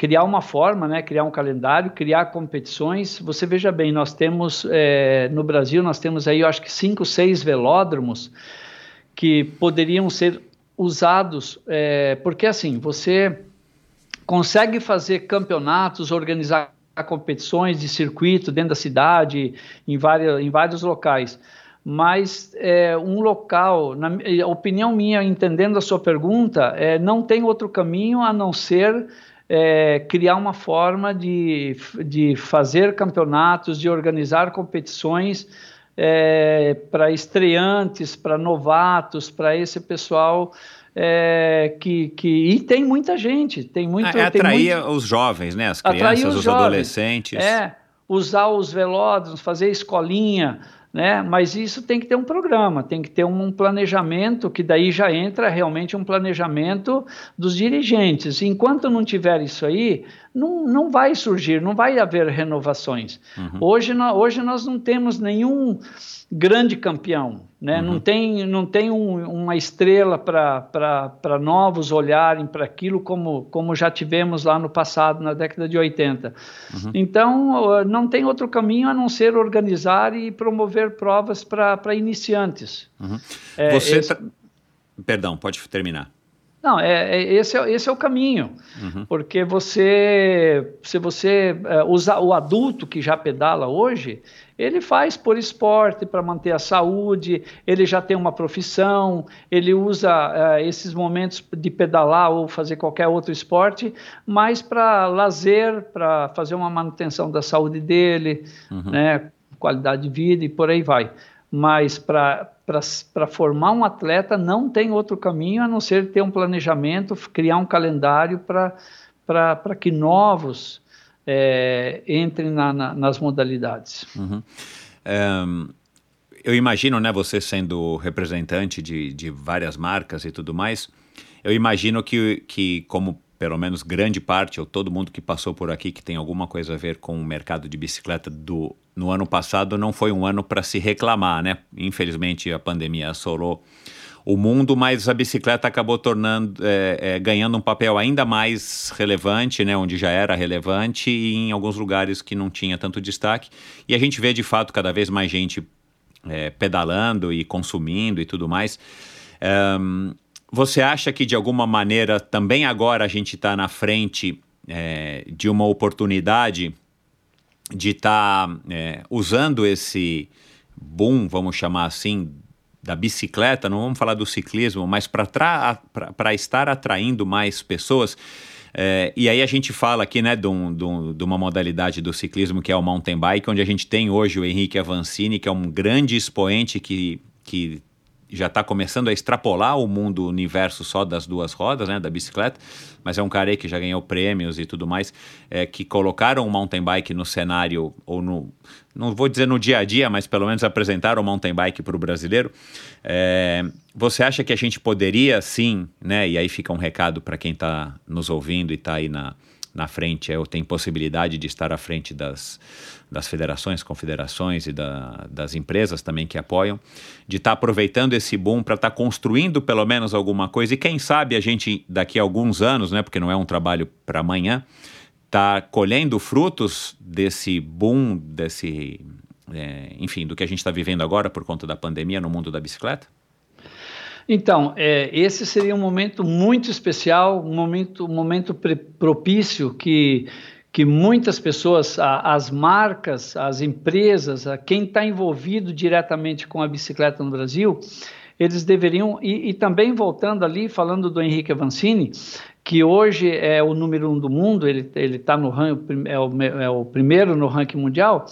Criar uma forma, né, criar um calendário, criar competições. Você veja bem, nós temos é, no Brasil, nós temos aí, eu acho que cinco, seis velódromos que poderiam ser usados, é, porque assim, você consegue fazer campeonatos, organizar competições de circuito dentro da cidade, em, várias, em vários locais. Mas é, um local, na opinião minha, entendendo a sua pergunta, não tem outro caminho a não ser é, criar uma forma de, de fazer campeonatos, de organizar competições é, para estreantes, para novatos, para esse pessoal é, que, que e tem muita gente, tem muito. É, atrair muito, os jovens, né? As crianças, os, os adolescentes. É, usar os velódromos, fazer escolinha, né? Mas isso tem que ter um programa, tem que ter um planejamento, que daí já entra realmente um planejamento dos dirigentes. Enquanto não tiver isso aí, não, não vai surgir, não vai haver renovações. Uhum. Hoje, hoje nós não temos nenhum grande campeão, né? Uhum. Não tem, não tem um, uma estrela para novos olharem para aquilo como, como já tivemos lá no passado, na década de 80. Uhum. Então, não tem outro caminho a não ser organizar e promover provas para iniciantes. Uhum. É, Você esse... Tá... Perdão, pode terminar. Não, é, é, esse, é, esse é o caminho, uhum. porque você, se você é, usar o adulto que já pedala hoje, ele faz por esporte, para manter a saúde, ele já tem uma profissão, ele usa é, esses momentos de pedalar ou fazer qualquer outro esporte, mais para lazer, para fazer uma manutenção da saúde dele, uhum. né, qualidade de vida e por aí vai. Mas para para formar um atleta não tem outro caminho a não ser ter um planejamento, criar um calendário para que novos é, entrem na, na, nas modalidades. Uhum. Um, eu imagino, né, você sendo representante de, de várias marcas e tudo mais, eu imagino que, que como pelo menos grande parte, ou todo mundo que passou por aqui que tem alguma coisa a ver com o mercado de bicicleta do no ano passado não foi um ano para se reclamar, né? Infelizmente a pandemia assolou o mundo, mas a bicicleta acabou tornando, é, é, ganhando um papel ainda mais relevante, né, onde já era relevante e em alguns lugares que não tinha tanto destaque. E a gente vê de fato cada vez mais gente é, pedalando e consumindo e tudo mais. Um, você acha que de alguma maneira também agora a gente está na frente é, de uma oportunidade de estar tá, é, usando esse boom, vamos chamar assim, da bicicleta, não vamos falar do ciclismo, mas para estar atraindo mais pessoas? É, e aí a gente fala aqui né, de, um, de, um, de, uma modalidade do ciclismo que é o mountain bike, onde a gente tem hoje o Henrique Avancini, que é um grande expoente que, que já está começando a extrapolar o mundo, o universo só das duas rodas, né, da bicicleta, mas é um cara que já ganhou prêmios e tudo mais, é, que colocaram o mountain bike no cenário, ou no, não vou dizer no dia a dia, mas pelo menos apresentaram o mountain bike para o brasileiro. É, você acha que a gente poderia sim, né, e aí fica um recado para quem está nos ouvindo e está aí na, na frente, ou tem possibilidade de estar à frente das, das federações, confederações e da, das empresas também que apoiam, de estar tá aproveitando esse boom para estar tá construindo pelo menos alguma coisa e quem sabe a gente daqui a alguns anos, né, porque não é um trabalho para amanhã, tá colhendo frutos desse boom, desse, é, enfim, do que a gente está vivendo agora por conta da pandemia no mundo da bicicleta? Então, é, esse seria um momento muito especial, um momento, um momento propício que que muitas pessoas, as marcas, as empresas, quem está envolvido diretamente com a bicicleta no Brasil, eles deveriam, e, e, também voltando ali, falando do Henrique Avancini, que hoje é o número um do mundo, ele está no ranking, é o, é o primeiro no ranking mundial,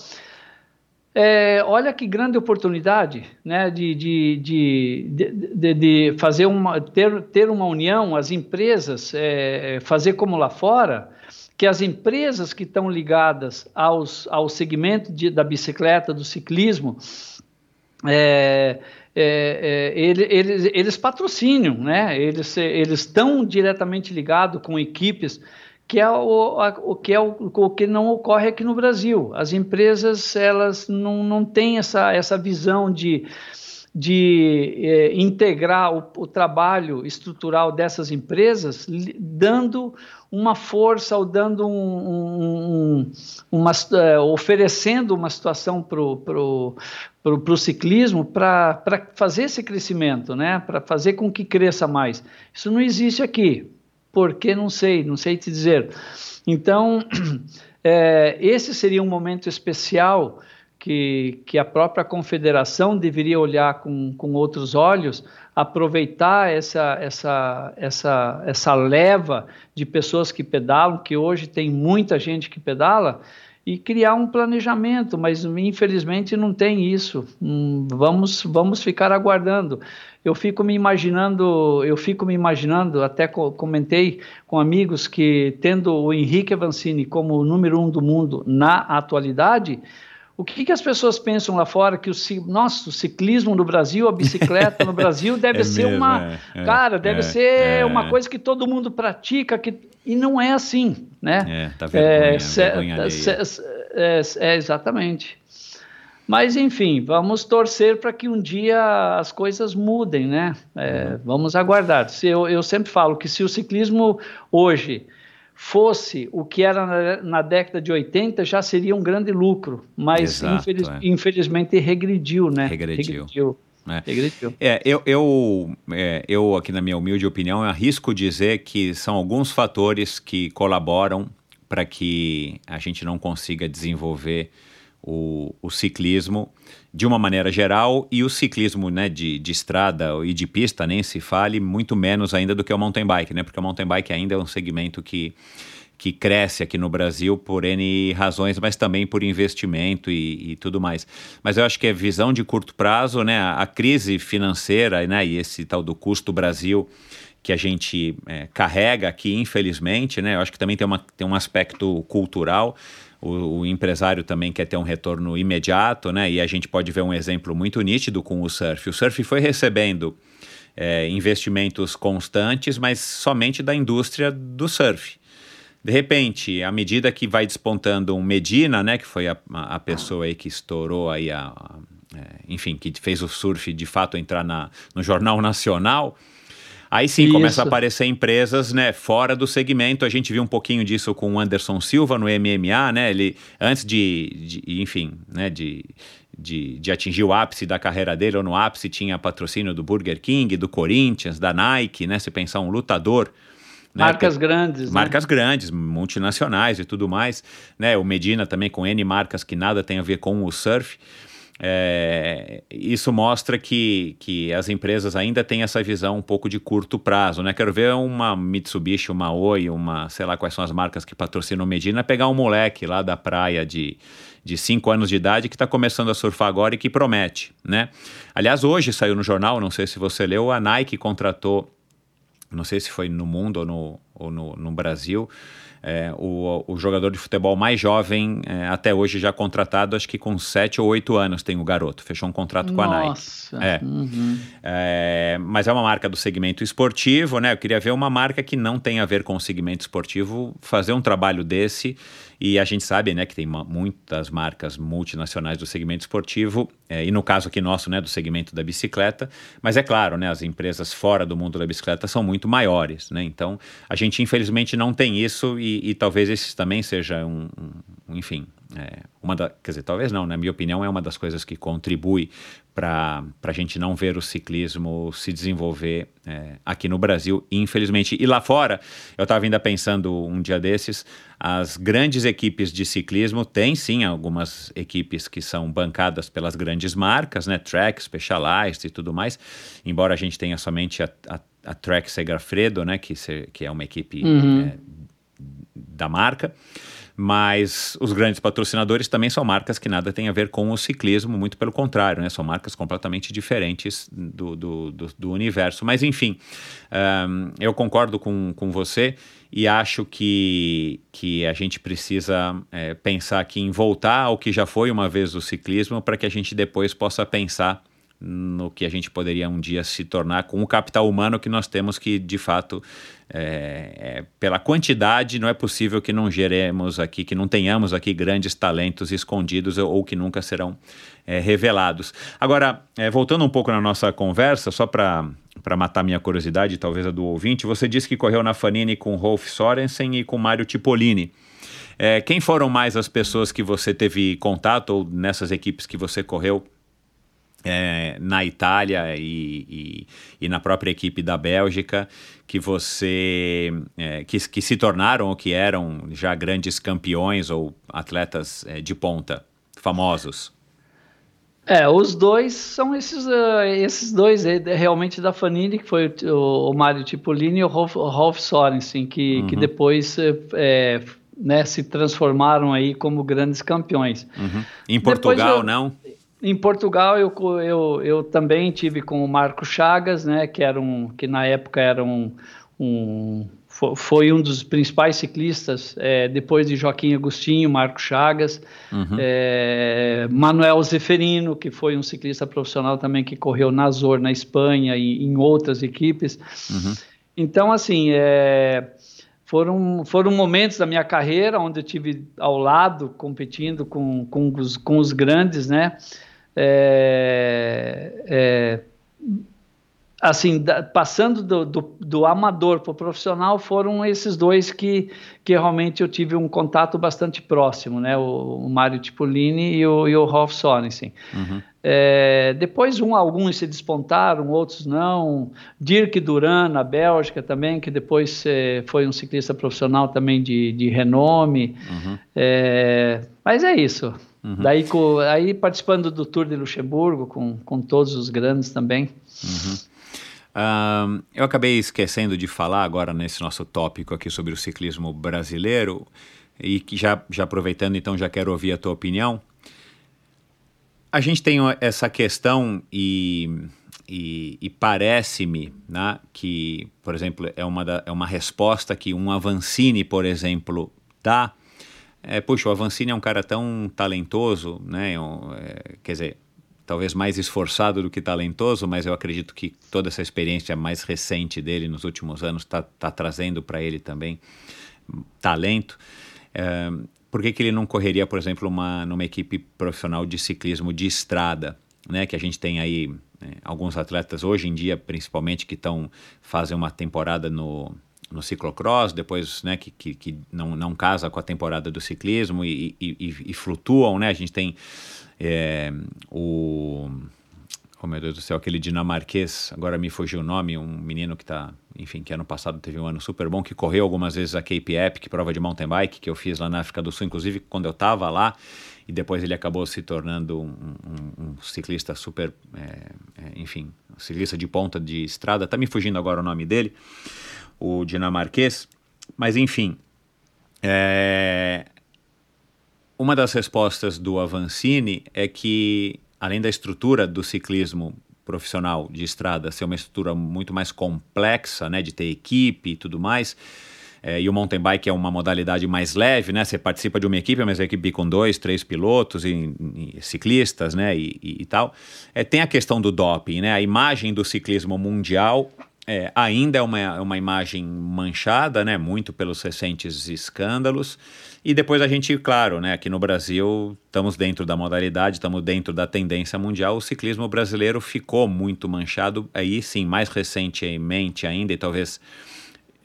é, olha que grande oportunidade né, de, de, de, de, fazer uma, ter, ter uma união, as empresas, é, fazer como lá fora, que as empresas que estão ligadas aos, ao segmento de, da bicicleta, do ciclismo, é, é, é, ele, eles, eles patrocinam, né? eles estão diretamente ligados com equipes que é o, a, o que é o, o, que não ocorre aqui no Brasil. As empresas elas não, não têm essa, essa visão de de é, integrar o, o, trabalho estrutural dessas empresas, dando uma força ou dando um, um, uma, é, oferecendo uma situação para o ciclismo para fazer esse crescimento, né? para fazer com que cresça mais. Isso não existe aqui. Por que? Não sei, não sei te dizer. Então, é, esse seria um momento especial que, que a própria confederação deveria olhar com, com outros olhos, aproveitar essa, essa, essa, essa leva de pessoas que pedalam, que hoje tem muita gente que pedala, e criar um planejamento, mas infelizmente não tem isso. Hum, vamos, vamos ficar aguardando. Eu fico me imaginando, eu fico me imaginando, até comentei com amigos que tendo o Henrique Avancini como o número um do mundo na atualidade, o que, que as pessoas pensam lá fora que o nosso ciclismo no Brasil, a bicicleta no Brasil deve é ser mesmo, uma é, é, cara, deve é, ser é. uma coisa que todo mundo pratica que e não é assim, né? É, tá vergonha, vergonha se, é, é, exatamente. Mas enfim, vamos torcer para que um dia as coisas mudem, né? Uhum. Vamos aguardar. Se eu, eu sempre falo que se o ciclismo hoje fosse o que era na, na, década de 80, já seria um grande lucro, mas Exato, infeliz, é. infelizmente regrediu, né? Regrediu. regrediu. É. Regrediu. É, eu, eu, é, eu, aqui na minha humilde opinião, arrisco dizer que são alguns fatores que colaboram para que a gente não consiga desenvolver o, o, ciclismo de uma maneira geral e o ciclismo né, de, de estrada e de pista nem se fale, muito menos ainda do que o mountain bike, né? Porque o mountain bike ainda é um segmento que, que cresce aqui no Brasil por N razões, mas também por investimento e, e tudo mais. Mas eu acho que é visão de curto prazo, né? A, crise financeira né, e esse tal do custo Brasil que a gente é, carrega aqui, infelizmente, né? Eu acho que também tem, uma, tem um aspecto cultural o, o, empresário também quer ter um retorno imediato, né? E a gente pode ver um exemplo muito nítido com o surf. O surf foi recebendo é, investimentos constantes, mas somente da indústria do surf. De repente, à medida que vai despontando um Medina, né, que foi a, a pessoa aí que estourou aí a, a é, enfim, que fez o surf de fato entrar na, no Jornal Nacional, Aí sim Isso. começa a aparecer empresas, né, fora do segmento. A gente viu um pouquinho disso com o Anderson Silva no MMA, né? Ele antes de, de enfim, né, de, de, de, atingir o ápice da carreira dele, ou no ápice tinha patrocínio do Burger King, do Corinthians, da Nike, né? Se pensar um lutador. Né, marcas grandes. Né? Marcas né? grandes, multinacionais e tudo mais. Né? O Medina também com N marcas que nada tem a ver com o surf. É, isso mostra que, que as empresas ainda têm essa visão um pouco de curto prazo, né? Quero ver uma Mitsubishi, uma Oi, uma, sei lá quais são as marcas que patrocinam Medina, pegar um moleque lá da praia de, de 5 anos de idade que está começando a surfar agora e que promete, né? Aliás, hoje saiu no jornal, não sei se você leu, a Nike contratou, não sei se foi no mundo ou no, ou no, no Brasil, é, o, o, jogador de futebol mais jovem é, até hoje já contratado, acho que com 7 ou 8 anos tem o garoto. Fechou um contrato com Nossa. a Nike. É. Uhum. é. mas é uma marca do segmento esportivo, né? Eu queria ver uma marca que não tem a ver com o segmento esportivo fazer um trabalho desse e a gente sabe né, que tem muitas marcas multinacionais do segmento esportivo, é, e no caso aqui nosso, né, do segmento da bicicleta, mas é claro, né, as empresas fora do mundo da bicicleta são muito maiores. Né, então, a gente infelizmente não tem isso e, e talvez esse também seja um, um enfim, é, uma da, quer dizer, talvez não, na minha opinião, é uma das coisas que contribui para a gente não ver o ciclismo se desenvolver é, aqui no Brasil, infelizmente. E lá fora, eu estava ainda pensando um dia desses, as grandes equipes de ciclismo têm sim algumas equipes que são bancadas pelas grandes marcas, né? Trek, Specialized e tudo mais, embora a gente tenha somente a, a, a Trek Segafredo, né? Que, se, que é uma equipe uhum. é, da marca mas os grandes patrocinadores também são marcas que nada têm a ver com o ciclismo, muito pelo contrário, né? são marcas completamente diferentes do, do, do, do universo. Mas, enfim, um, eu concordo com, com você e acho que, que a gente precisa é, pensar aqui em voltar ao que já foi uma vez o ciclismo para que a gente depois possa pensar no que a gente poderia um dia se tornar com o capital humano que nós temos que, de fato, é, é, pela quantidade, não é possível que não geremos aqui, que não tenhamos aqui grandes talentos escondidos ou, ou que nunca serão é, revelados. Agora, é, voltando um pouco na nossa conversa, só para para matar minha curiosidade, talvez a do ouvinte, você disse que correu na Fanini com Rolf Sorensen e com Mário Tipolini. É, quem foram mais as pessoas que você teve contato ou nessas equipes que você correu é, na Itália e, e, e, na própria equipe da Bélgica que você é, que, que se tornaram ou que eram já grandes campeões ou atletas é, de ponta famosos? É, os dois são esses, uh, esses dois é, realmente da Fanini, que foi o, o Mário Tipolini e o Rolf, Rolf Sorensen, que, uhum. que depois é, né, se transformaram aí como grandes campeões. Uhum. Em Portugal, eu, não? Em Portugal eu, eu, eu também tive com o Marco Chagas, né, que era um que na época era um, um foi um dos principais ciclistas é, depois de Joaquim Agostinho, Marco Chagas, uhum. é, Manuel Zeferino, que foi um ciclista profissional também que correu na Azor, na Espanha e em outras equipes. Uhum. Então, assim, é, foram, foram momentos da minha carreira onde eu tive ao lado, competindo com, com, os, com os grandes, né? É, é, assim, da, passando do, do, do amador para o profissional, foram esses dois que, que realmente eu tive um contato bastante próximo, né? O, o Mário Tipolini e o, e o Rolf Sorensen. Uhum. É, depois um, alguns se despontaram, outros não. Dirk Duran, na Bélgica também, que depois é, foi um ciclista profissional também de, de renome. Uhum. É, mas é isso. Uhum. Daí com, aí participando do Tour de Luxemburgo com, com todos os grandes também. Uhum. Um, eu acabei esquecendo de falar agora nesse nosso tópico aqui sobre o ciclismo brasileiro e que já, já aproveitando então já quero ouvir a tua opinião. A gente tem essa questão e, e, e parece-me né, que, por exemplo, é uma, da, é uma resposta que um Avancini, por exemplo, dá é, puxa, o Avancini é um cara tão talentoso, né? É, quer dizer, talvez mais esforçado do que talentoso, mas eu acredito que toda essa experiência mais recente dele nos últimos anos está tá trazendo para ele também talento. É, por que, que ele não correria, por exemplo, uma, numa equipe profissional de ciclismo de estrada, né? Que a gente tem aí né, alguns atletas hoje em dia, principalmente, que estão fazem uma temporada no, no ciclocross, depois né, que, que, que, não, não casa com a temporada do ciclismo e, e, e, e flutuam, né? A gente tem é, o oh meu Deus do céu, aquele dinamarquês, agora me fugiu o nome, um menino que está, enfim, que ano passado teve um ano super bom, que correu algumas vezes a Cape Epic, prova de mountain bike, que eu fiz lá na África do Sul, inclusive quando eu estava lá, e depois ele acabou se tornando um, um, um ciclista super, é, é, enfim, um ciclista de ponta de estrada, está me fugindo agora o nome dele, o dinamarquês, mas enfim, é, uma das respostas do Avancini é que além da estrutura do ciclismo profissional de estrada ser uma estrutura muito mais complexa, né, de ter equipe e tudo mais, é, e o mountain bike é uma modalidade mais leve, né? Você participa de uma equipe, mas a equipe com dois, três pilotos e, e ciclistas, né? E, e, e tal. É, tem a questão do doping, né? A imagem do ciclismo mundial é, ainda é uma, uma imagem manchada, né? Muito pelos recentes escândalos. E depois a gente, claro, né, aqui no Brasil, estamos dentro da modalidade, estamos dentro da tendência mundial. O ciclismo brasileiro ficou muito manchado, aí sim, mais recentemente ainda, e talvez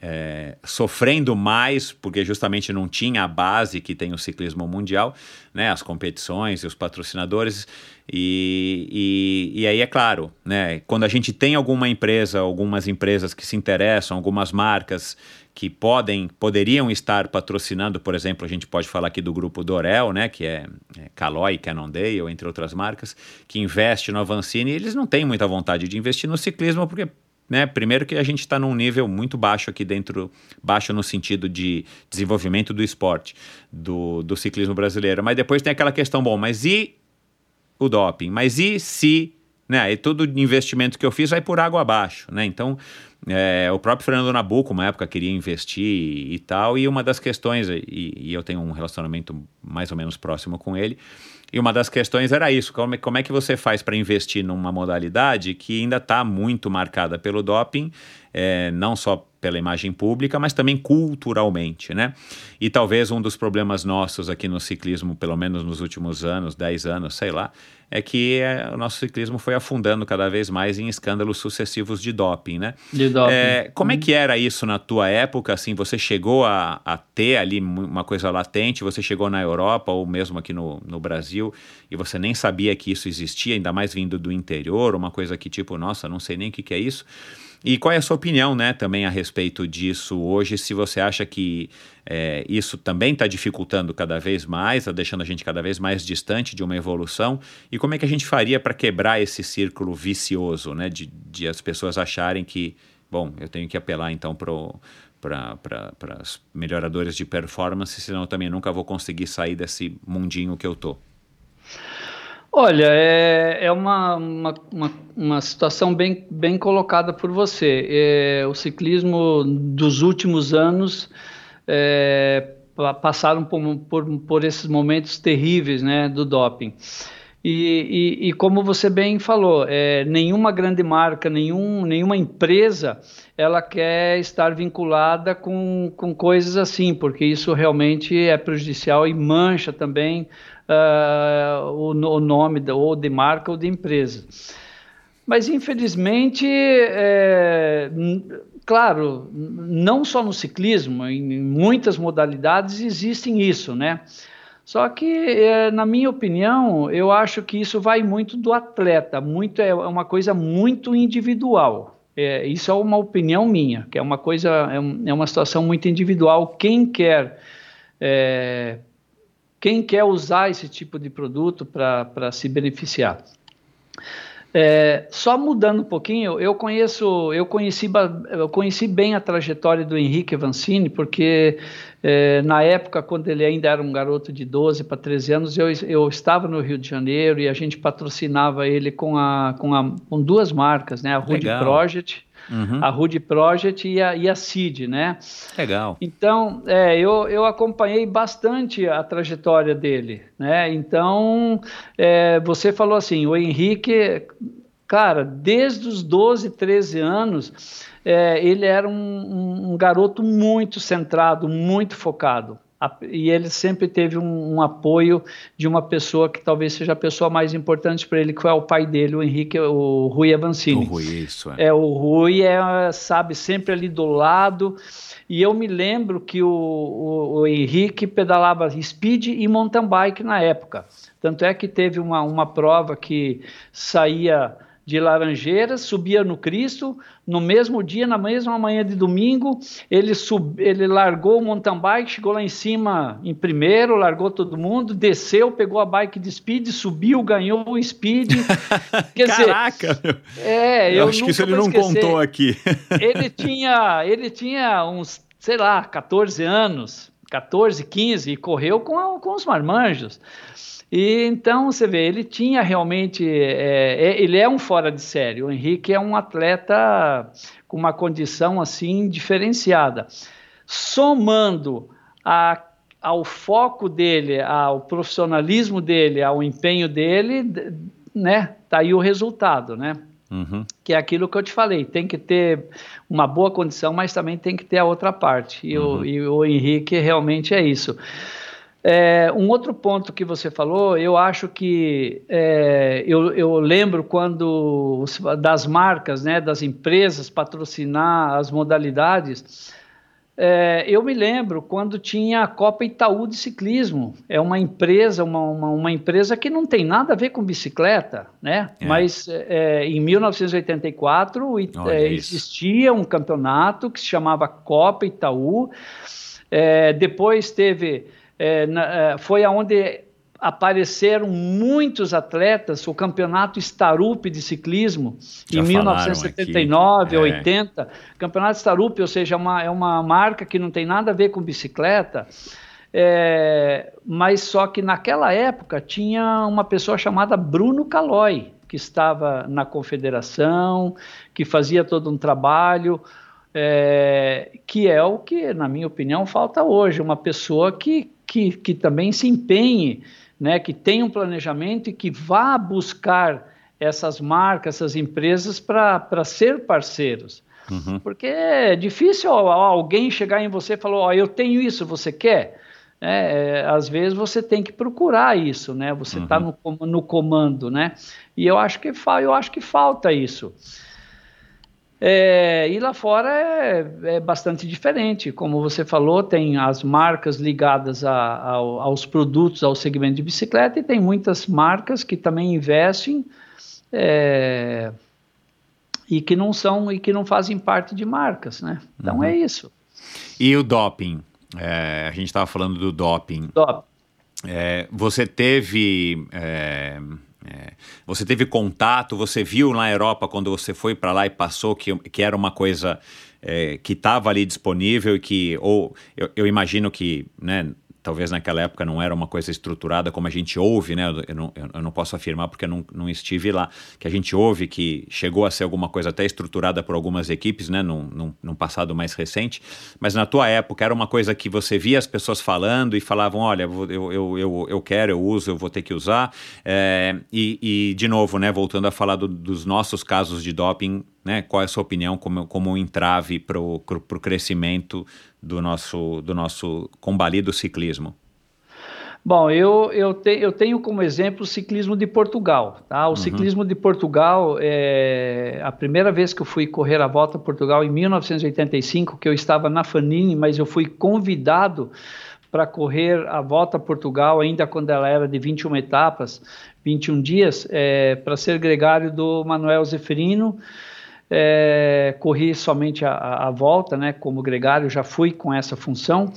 é, sofrendo mais, porque justamente não tinha a base que tem o ciclismo mundial, né, as competições e os patrocinadores. E, e, e, aí é claro, né, quando a gente tem alguma empresa, algumas empresas que se interessam, algumas marcas que podem, poderiam estar patrocinando, por exemplo, a gente pode falar aqui do grupo Dorel, né, que é, é Caloi, Cannondale, entre outras marcas, que investe no Avancini, eles não têm muita vontade de investir no ciclismo, porque né? Primeiro que a gente está num nível muito baixo aqui dentro, baixo no sentido de desenvolvimento do esporte, do, do ciclismo brasileiro. Mas depois tem aquela questão, bom, mas e o doping? Mas e se, né? E todo investimento que eu fiz vai por água abaixo, né? Então, é, o próprio Fernando Nabuco, uma época, queria investir e, e tal, e uma das questões, e, e eu tenho um relacionamento mais ou menos próximo com ele, e uma das questões era isso: como, é, como é que você faz para investir numa modalidade que ainda está muito marcada pelo doping, é, não só pela imagem pública, mas também culturalmente, né? E talvez um dos problemas nossos aqui no ciclismo, pelo menos nos últimos anos, 10 anos, sei lá, é que é, o nosso ciclismo foi afundando cada vez mais em escândalos sucessivos de doping, né? De doping. É, como é que era isso na tua época? Assim, você chegou a, a, ter ali uma coisa latente? Você chegou na Europa ou mesmo aqui no, no Brasil e você nem sabia que isso existia, ainda mais vindo do interior, uma coisa que tipo, nossa, não sei nem o que, que é isso. E qual é a sua opinião, né, também a respeito disso hoje? Se você acha que é, isso também está dificultando cada vez mais, está deixando a gente cada vez mais distante de uma evolução? E como é que a gente faria para quebrar esse círculo vicioso, né, de, de as pessoas acharem que, bom, eu tenho que apelar então para os melhoradores de performance, senão eu também nunca vou conseguir sair desse mundinho que eu tô. Olha, é, é uma, uma, uma, uma, situação bem, bem colocada por você. É, o ciclismo dos últimos anos é, passaram por, por, por, esses momentos terríveis né, do doping. E, e, e como você bem falou, é, nenhuma grande marca, nenhum, nenhuma empresa, ela quer estar vinculada com, com coisas assim, porque isso realmente é prejudicial e mancha também uh, o, o, nome da, ou de marca ou de empresa. Mas, infelizmente, é, claro, não só no ciclismo, em muitas modalidades existem isso, né? Só que, é, na minha opinião, eu acho que isso vai muito do atleta, muito é uma coisa muito individual. É, isso é uma opinião minha, que é uma coisa, é, é uma situação muito individual. Quem quer é, quem quer usar esse tipo de produto para se beneficiar. É, só mudando um pouquinho, eu conheço, eu conheci, eu conheci bem a trajetória do Henrique Avancini, porque é, na época, quando ele ainda era um garoto de 12 para 13 anos, eu, eu estava no Rio de Janeiro e a gente patrocinava ele com, a, com, a, com duas marcas, né, a Rude Project Uhum. A Rude Project e a, e a CID, né? Legal. Então, é, eu, eu acompanhei bastante a trajetória dele, né? Então, é, você falou assim, o Henrique, cara, desde os 12, 13 anos, é, ele era um, um, um garoto muito centrado, muito focado e ele sempre teve um, um, apoio de uma pessoa que talvez seja a pessoa mais importante para ele, que é o pai dele, o Henrique, o Rui Avancini. O Rui, isso. É, é o Rui é, sabe, sempre ali do lado. E eu me lembro que o, o, o Henrique pedalava speed e mountain bike na época. Tanto é que teve uma, uma prova que saía de Laranjeiras, subia no Cristo, no mesmo dia, na mesma manhã de domingo, ele, sub, ele largou o mountain bike, chegou lá em cima em primeiro, largou todo mundo, desceu, pegou a bike de speed, subiu, ganhou o speed. Quer Caraca! Dizer, é, eu, eu acho que isso ele não esquecer. contou aqui. ele, tinha, ele tinha uns, sei lá, 14 anos, 14, 15, e correu com, com os marmanjos. E então você vê, ele tinha realmente, é, é, ele é um fora de série. O Henrique é um atleta com uma condição assim diferenciada. Somando a, ao foco dele, ao profissionalismo dele, ao empenho dele, né? Tá aí o resultado, né? Uhum. Que é aquilo que eu te falei, tem que ter uma boa condição, mas também tem que ter a outra parte. E, uhum. o, e o Henrique realmente é isso. É, um outro ponto que você falou, eu acho que é, eu, eu, lembro quando das marcas, né, das empresas patrocinar as modalidades. É, eu me lembro quando tinha a Copa Itaú de ciclismo. É uma empresa, uma, uma, uma empresa que não tem nada a ver com bicicleta, né? É. Mas é, em 1984 é, existia um campeonato que se chamava Copa Itaú. É, depois teve é, na, é, foi aonde apareceram muitos atletas, o campeonato Starup de ciclismo, Já em 1979, aqui. 80. É. Campeonato Starup, ou seja, é uma, é uma marca que não tem nada a ver com bicicleta, é, mas só que naquela época tinha uma pessoa chamada Bruno Calói, que estava na confederação, que fazia todo um trabalho, é, que é o que, na minha opinião, falta hoje, uma pessoa que, que, que também se empenhe, né, que tenha um planejamento e que vá buscar essas marcas, essas empresas para ser parceiros. Uhum. Porque é difícil alguém chegar em você e falar, ó, oh, eu tenho isso, você quer? É, é, às vezes você tem que procurar isso, né? Você está uhum. no, no comando, né? E eu acho que eu acho que falta isso. É, e lá fora é, é, bastante diferente. Como você falou, tem as marcas ligadas a, a, aos produtos, ao segmento de bicicleta, e tem muitas marcas que também investem é, e que não são e que não fazem parte de marcas, né? Então uhum. é isso. E o doping? É, a gente estava falando do doping. Doping. É, você teve é, você teve contato, você viu na Europa quando você foi para lá e passou que, que era uma coisa é, que estava ali disponível e que, ou eu, eu imagino que, né, talvez naquela época não era uma coisa estruturada como a gente ouve, né? Eu não, eu não posso afirmar porque eu não, não estive lá, que a gente ouve que chegou a ser alguma coisa até estruturada por algumas equipes, né? Num, num, num passado mais recente, mas na tua época era uma coisa que você via as pessoas falando e falavam, olha, eu, eu, eu, eu quero, eu uso, eu vou ter que usar. É, e, e, de novo, né? Voltando a falar do, dos nossos casos de doping, né? Qual é a sua opinião como, como um entrave para o crescimento do nosso, do nosso combalido ciclismo? Bom, eu, eu, te, eu tenho como exemplo o ciclismo de Portugal. Tá? O uhum. ciclismo de Portugal, é, a primeira vez que eu fui correr a volta a Portugal, em 1985, que eu estava na Fanini, mas eu fui convidado para correr a volta a Portugal, ainda quando ela era de 21 etapas, 21 dias, é, para ser gregário do Manuel Zeferino é, corri somente a, a, volta, né, como gregário, já fui com essa função.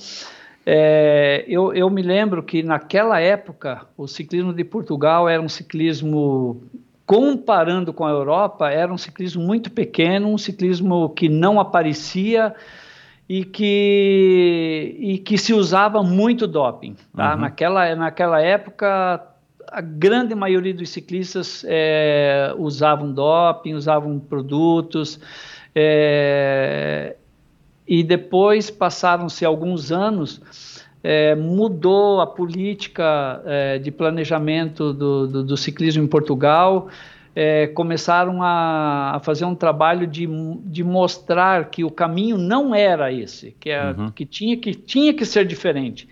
É, eu, eu, me lembro que naquela época o ciclismo de Portugal era um ciclismo, comparando com a Europa, era um ciclismo muito pequeno, um ciclismo que não aparecia e que, e que se usava muito doping. Tá? Uhum. Naquela, naquela época a grande maioria dos ciclistas é, usavam doping, usavam produtos. É, e depois passaram-se alguns anos, é, mudou a política é, de planejamento do, do, do, ciclismo em Portugal. É, começaram a, a, fazer um trabalho de, de mostrar que o caminho não era esse, que, é, uhum. que, tinha, que tinha que ser diferente.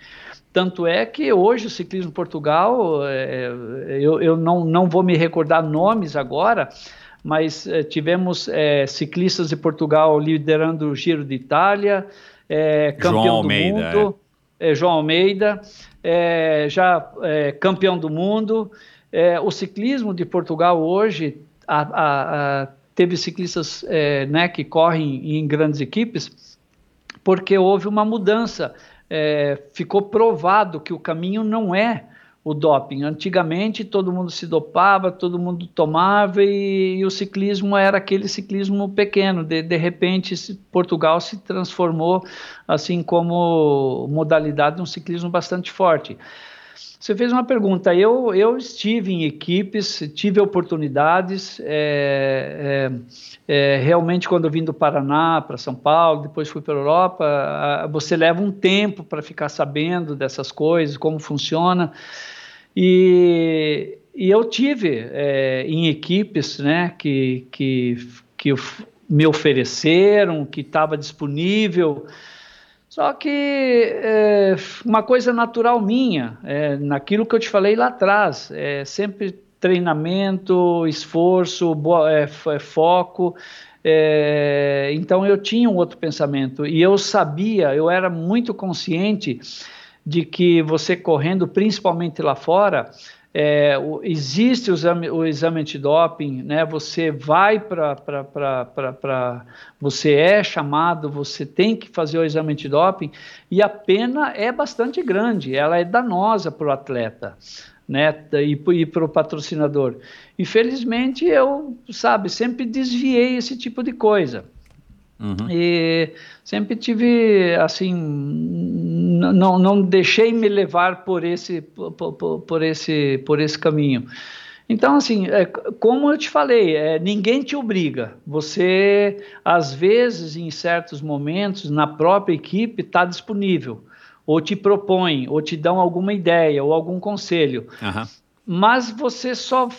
Tanto é que hoje o ciclismo em Portugal, é, eu, eu não, não vou me recordar nomes agora, mas é, tivemos é, ciclistas de Portugal liderando o Giro de Itália, é, campeão João do Almeida, mundo, é. João Almeida, já campeão do mundo. o ciclismo de Portugal hoje a, a, a, teve ciclistas né, que correm em grandes equipes porque houve uma mudança. Ficou provado que o caminho não é o doping. Antigamente todo mundo se dopava, todo mundo tomava e, e o ciclismo era aquele ciclismo pequeno. De, de repente Portugal se transformou assim como modalidade de um ciclismo bastante forte. Você fez uma pergunta. Eu, eu estive em equipes, tive oportunidades. É, é, é, realmente, quando eu vim do Paraná para São Paulo, depois fui para a Europa, você leva um tempo para ficar sabendo dessas coisas, como funciona. E, e eu tive é, em equipes né, que, que, que me ofereceram, que estava disponível. Só que é, uma coisa natural minha, é, naquilo que eu te falei lá atrás, é sempre treinamento, esforço, boa, é, foco. Então eu tinha um outro pensamento e eu sabia, eu era muito consciente de que você correndo, principalmente lá fora, é, o, existe o exame, o exame antidoping, né? Você vai para. Você é chamado, você tem que fazer o exame antidoping e a pena é bastante grande, ela é danosa para o atleta. Né, e, e para o patrocinador. Infelizmente, eu, sabe, sempre desviei esse tipo de coisa. Uhum. E sempre tive, assim, não, não deixei me levar por esse, por, por, por esse, por esse caminho. Então, assim, é, como eu te falei, é, ninguém te obriga. Você, às vezes, em certos momentos, na própria equipe, está disponível. Ou te propõe, ou te dão alguma ideia, ou algum conselho. Uhum. Mas você só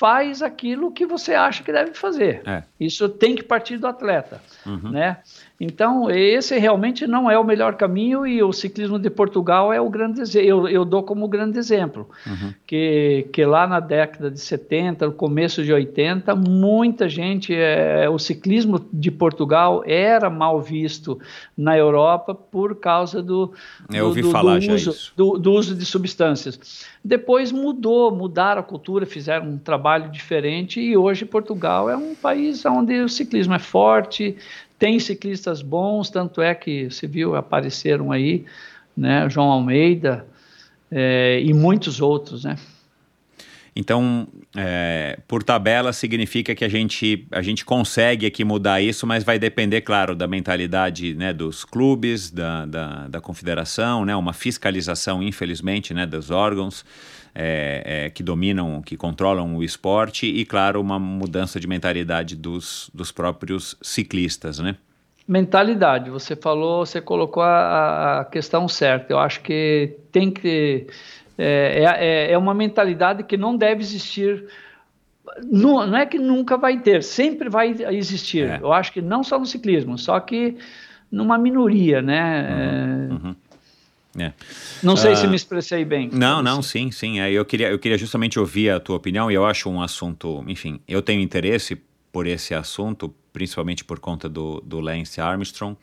faz aquilo que você acha que deve fazer. É. Isso tem que partir do atleta, uhum. né? Então, esse realmente não é o melhor caminho e o ciclismo de Portugal é o grande eu, eu dou como grande exemplo. Uhum. Que, que lá na década de 70, no começo de 80, muita gente, é, o ciclismo de Portugal era mal visto na Europa por causa do, do, falar do uso, do, do uso de substâncias. Depois mudou, mudaram a cultura, fizeram um trabalho diferente e hoje Portugal é um país onde o ciclismo é forte, tem ciclistas bons, tanto é que você viu, apareceram aí, né, João Almeida é, e muitos outros, né? Então, é, por tabela, significa que a gente, a gente consegue aqui mudar isso, mas vai depender, claro, da mentalidade né, dos clubes, da, da, da confederação, né, uma fiscalização, infelizmente, né, dos órgãos é, é, que dominam, que controlam o esporte e, claro, uma mudança de mentalidade dos, dos próprios ciclistas, né? Mentalidade, você falou, você colocou a, a questão certa. Eu acho que tem que. É, é, é uma mentalidade que não deve existir não, não, é que nunca vai ter, sempre vai existir. É. Eu acho que não só no ciclismo, só que numa minoria, né? Uhum, uhum. É. Não sei uh, se ah, me expressei bem. Não, não, sim, sim. Eu queria, eu queria justamente ouvir a tua opinião e eu acho um assunto, enfim, eu tenho interesse por esse assunto, principalmente por conta do, do Lance Armstrong,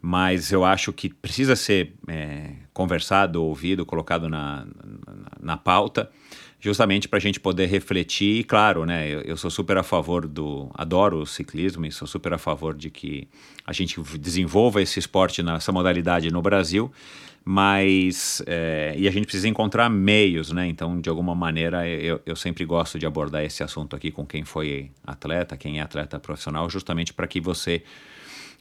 mas eu acho que precisa ser é, conversado, ouvido, colocado na, na, na pauta, justamente para a gente poder refletir. E claro, né, eu, eu, sou super a favor do, adoro o ciclismo e sou super a favor de que a gente desenvolva esse esporte nessa modalidade no Brasil mas é, e a gente precisa encontrar meios, né? Então, de alguma maneira, eu, eu sempre gosto de abordar esse assunto aqui com quem foi atleta, quem é atleta profissional, justamente para que você,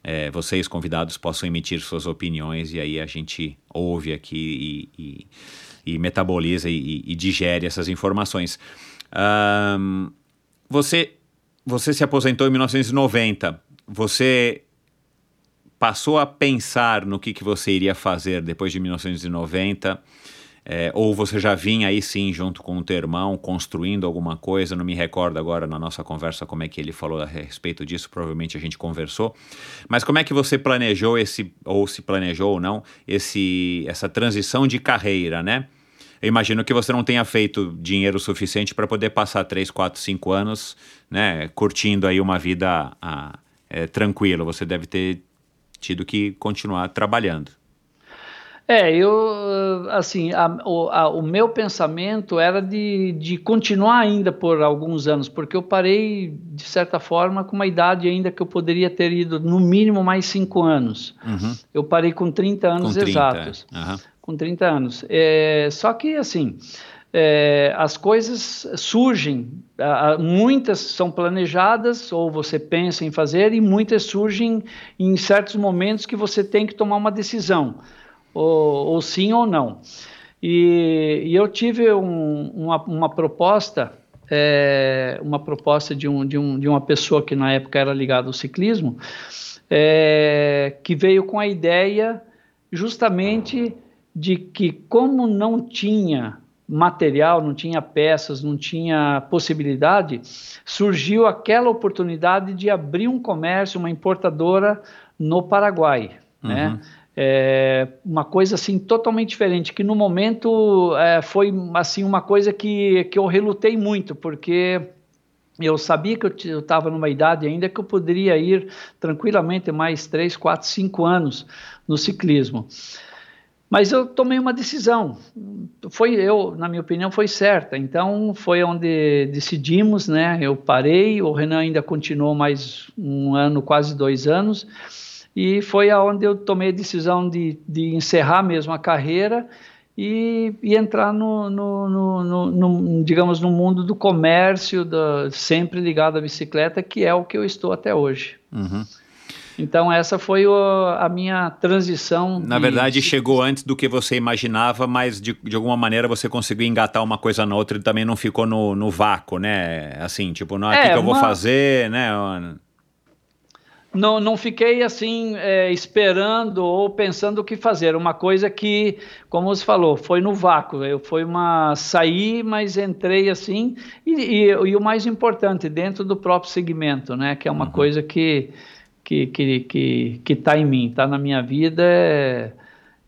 é, vocês convidados possam emitir suas opiniões e aí a gente ouve aqui e, e, e metaboliza e, e, digere essas informações. Um, você, você se aposentou em 1990. você passou a pensar no que, que você iria fazer depois de 1990? É, ou você já vinha aí sim junto com o teu irmão construindo alguma coisa? Não me recordo agora na nossa conversa como é que ele falou a respeito disso, provavelmente a gente conversou. Mas como é que você planejou esse, ou se planejou ou não, esse, essa transição de carreira, né? Eu imagino que você não tenha feito dinheiro suficiente para poder passar 3, 4, 5 anos né, curtindo aí uma vida ah, é, tranquila. Você deve ter tido que continuar trabalhando. É, eu, assim, a, o, a, o, meu pensamento era de, de continuar ainda por alguns anos, porque eu parei, de certa forma, com uma idade ainda que eu poderia ter ido no mínimo mais cinco anos. Uhum. Eu parei com 30 anos com 30, exatos. Uhum. Com 30 anos. É, só que, assim, é, as coisas surgem, muitas são planejadas ou você pensa em fazer, e muitas surgem em certos momentos que você tem que tomar uma decisão ou, ou sim ou não. E, e eu tive um, uma, uma, proposta, é, uma proposta de, um, de, um, de uma pessoa que na época era ligada ao ciclismo, é, que veio com a ideia justamente de que como não tinha material, não tinha peças, não tinha possibilidade, surgiu aquela oportunidade de abrir um comércio, uma importadora no Paraguai, né? uhum. né? É uma coisa assim totalmente diferente, que no momento é, foi assim uma coisa que, que eu relutei muito, porque eu sabia que eu estava numa idade ainda que eu poderia ir tranquilamente mais 3, 4, 5 anos no ciclismo. Mas eu tomei uma decisão. Foi eu, na minha opinião, foi certa. Então foi onde decidimos, né? Eu parei, o Renan ainda continuou mais um ano, quase dois anos e foi aonde eu tomei a decisão de, de encerrar mesmo a carreira e, e entrar no, no, no, no, digamos, no mundo do comércio, da, sempre ligado à bicicleta, que é o que eu estou até hoje. Uhum. Então essa foi o, a minha transição. Na de... verdade, chegou antes do que você imaginava, mas de, de alguma maneira você conseguiu engatar uma coisa na outra e também não ficou no, no vácuo, né? Assim, tipo, não é, é que, que eu vou fazer, né? não, não fiquei assim é, esperando ou pensando o que fazer. Uma coisa que, como você falou, foi no vácuo. Eu foi uma saí, mas entrei assim e, e, e, o mais importante dentro do próprio segmento, né? Que é uma uhum. coisa que que que que que está em mim, está na minha vida. É,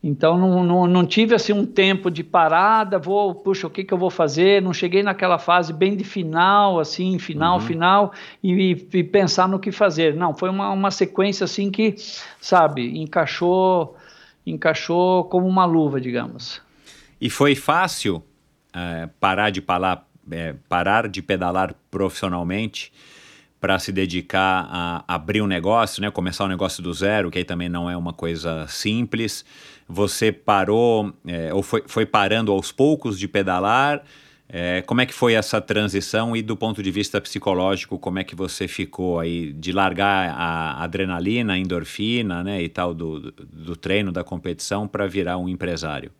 então não, não, não, tive assim um tempo de parada, vou, puxa, o que, que eu vou fazer? Não cheguei naquela fase bem de final, assim, final, uhum. final, e, e, pensar no que fazer. Não, foi uma, uma sequência assim que, sabe, encaixou, encaixou como uma luva, digamos. E foi fácil é, parar de é, parar de pedalar profissionalmente? Para se dedicar a abrir um negócio, né, começar um negócio do zero, que aí também não é uma coisa simples. Você parou, é, ou foi, foi parando aos poucos de pedalar? É, como é que foi essa transição e do ponto de vista psicológico, como é que você ficou aí de largar a adrenalina, a endorfina, né, e tal do, do treino, da competição para virar um empresário?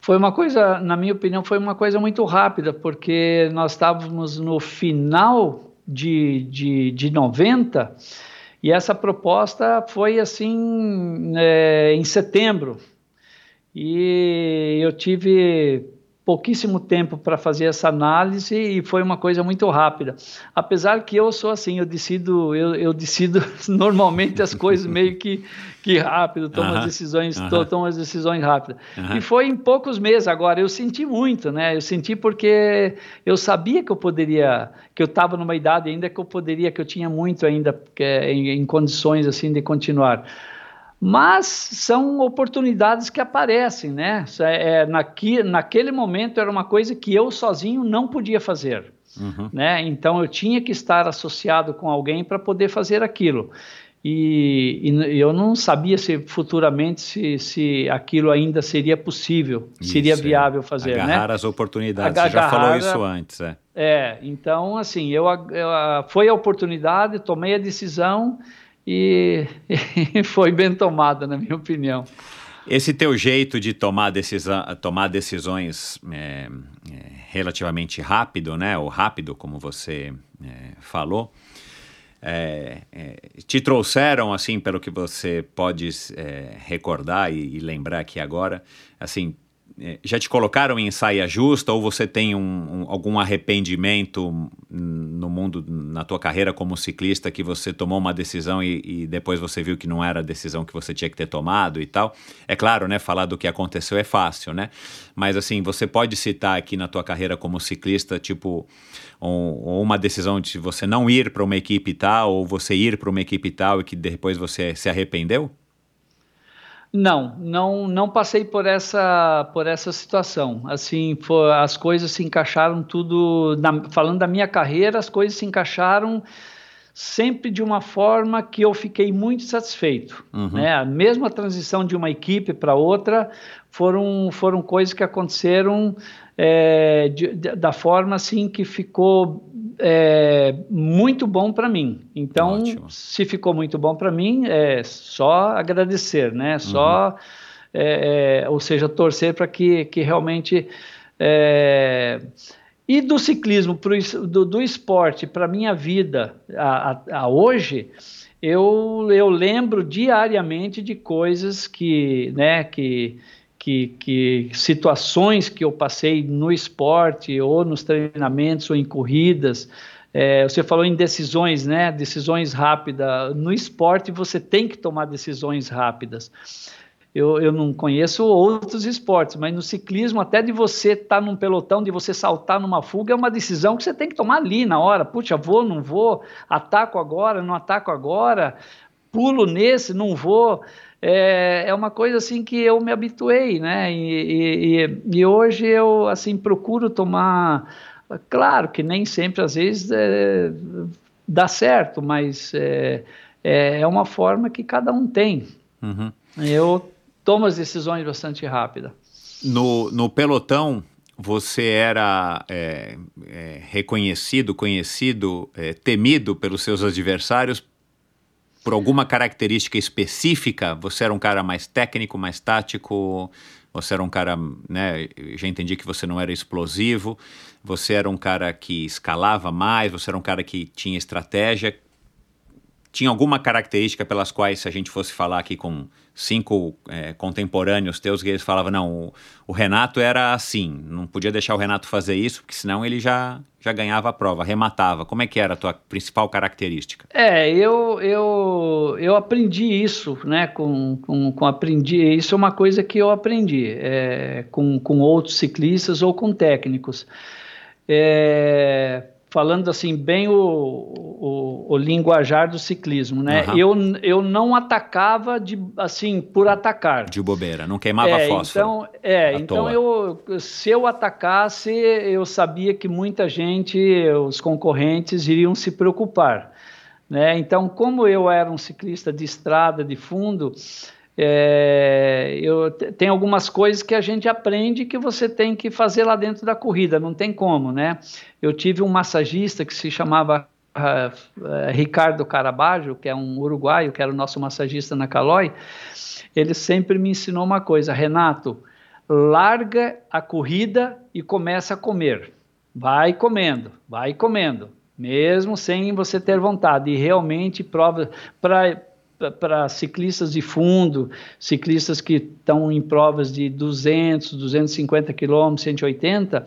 Foi uma coisa, na minha opinião, foi uma coisa muito rápida, porque nós estávamos no final de, de, de 90, e essa proposta foi assim é, em setembro. E eu tive pouquíssimo tempo para fazer essa análise e foi uma coisa muito rápida. Apesar que eu sou assim, eu decido, eu, eu decido normalmente as coisas meio que, que rápido, tomo uh -huh. as decisões, uh -huh. tomo as decisões rápidas. Uh -huh. E foi em poucos meses agora, eu senti muito, né? Eu senti porque eu sabia que eu poderia, que eu estava numa idade ainda que eu poderia, que eu tinha muito ainda que, em, em condições assim de continuar mas são oportunidades que aparecem, né? É, naqui, naquele momento era uma coisa que eu sozinho não podia fazer, uhum. né? Então eu tinha que estar associado com alguém para poder fazer aquilo. E, e, eu não sabia se futuramente se, se aquilo ainda seria possível, isso, seria é. viável fazer, né? Agarrar né? as oportunidades, Agarrar, você já falou isso antes, é. É, então assim, eu, eu foi a oportunidade, tomei a decisão e, e foi bem tomada, na minha opinião. Esse teu jeito de tomar, tomar decisões é, é, relativamente rápido, né? Ou rápido, como você é, falou, é, é, te trouxeram, assim, pelo que você pode é, recordar e, e, lembrar aqui agora, assim, já te colocaram em saia justa ou você tem um, um, algum arrependimento no mundo, na tua carreira como ciclista, que você tomou uma decisão e, e, depois você viu que não era a decisão que você tinha que ter tomado e tal? É claro, né, falar do que aconteceu é fácil, né? Mas assim, você pode citar aqui na tua carreira como ciclista, tipo, um, uma decisão de você não ir para uma equipe tal ou você ir para uma equipe tal e que depois você se arrependeu? Não, não, não passei por essa, por essa situação. Assim, foi, as coisas se encaixaram tudo. Na, falando da minha carreira, as coisas se encaixaram sempre de uma forma que eu fiquei muito satisfeito. Uhum. Né? A mesma transição de uma equipe para outra foram, foram coisas que aconteceram é, de, de, da forma assim que ficou é, muito bom para mim. Então, Ótimo. se ficou muito bom para mim, é só agradecer, né? Só, uhum. é, é ou seja, torcer para que, que realmente. É, e do ciclismo, pro, do, do esporte para minha vida a, a, a hoje, eu, eu lembro diariamente de coisas que, né, que, que, que, situações que eu passei no esporte ou nos treinamentos ou em corridas. É, você falou em decisões, né? Decisões rápidas. No esporte você tem que tomar decisões rápidas. Eu, eu não conheço outros esportes, mas no ciclismo, até de você estar tá num pelotão, de você saltar numa fuga, é uma decisão que você tem que tomar ali na hora. Puxa, vou, não vou, ataco agora, não ataco agora, pulo nesse, não vou é, é uma coisa assim que eu me habituei, né? E, e, e hoje eu assim procuro tomar, claro que nem sempre às vezes é, dá certo, mas é, é, é uma forma que cada um tem. Uhum. Eu tomo as decisões bastante rápida. No, no pelotão, você era é, é, reconhecido, conhecido, é, temido pelos seus adversários por alguma característica específica? Você era um cara mais técnico, mais tático? Você era um cara, né? Já entendi que você não era explosivo. Você era um cara que escalava mais. Você era um cara que tinha estratégia. Tinha alguma característica pelas quais, se a gente fosse falar aqui com cinco é, contemporâneos teus, que eles falavam, não, o, o, Renato era assim, não podia deixar o Renato fazer isso, porque senão ele já, já ganhava a prova, rematava. Como é que era a tua principal característica? É, eu, eu, eu aprendi isso, né, com, com, com aprendi, isso é uma coisa que eu aprendi é, com, com outros ciclistas ou com técnicos. É, falando assim bem o, o, o, linguajar do ciclismo, né? Uhum. Eu, eu não atacava de assim por atacar. De bobeira, não queimava é, fósforo. Então, é, então eu se eu atacasse, eu sabia que muita gente, os concorrentes iriam se preocupar, né? Então, como eu era um ciclista de estrada de fundo, é, eu, tem algumas coisas que a gente aprende que você tem que fazer lá dentro da corrida, não tem como, né? Eu tive um massagista que se chamava uh, Ricardo Carabajo, que é um uruguaio, que era o nosso massagista na Calói, ele sempre me ensinou uma coisa, Renato, larga a corrida e começa a comer. Vai comendo, vai comendo, mesmo sem você ter vontade. E realmente prova para para ciclistas de fundo, ciclistas que estão em provas de 200, 250 quilômetros, 180,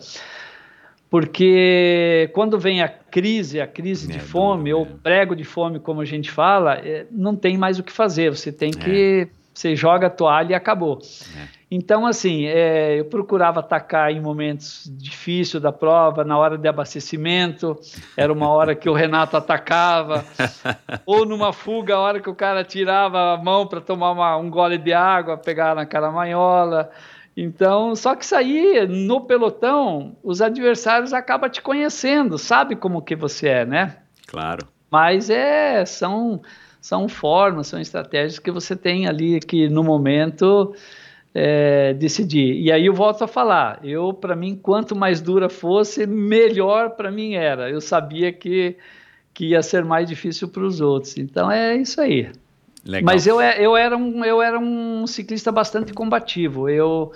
porque quando vem a crise, a crise é, de fome, é. ou prego de fome, como a gente fala, é, não tem mais o que fazer, você tem que é. Você joga a toalha e acabou. É. Então, assim, é, eu procurava atacar em momentos difíceis da prova, na hora de abastecimento, era uma hora que o Renato atacava, ou numa fuga, a hora que o cara tirava a mão para tomar uma, um gole de água, pegar na caramanhola. Então, só que isso aí, no pelotão, os adversários acabam te conhecendo, sabe como que você é, né? Claro. Mas é, são são formas, são estratégias que você tem ali que no momento é, decidir. E aí eu volto a falar, eu para mim quanto mais dura fosse, melhor para mim era. Eu sabia que que ia ser mais difícil para os outros. Então é isso aí. Legal. Mas eu, eu, era um, eu era um ciclista bastante combativo. Eu,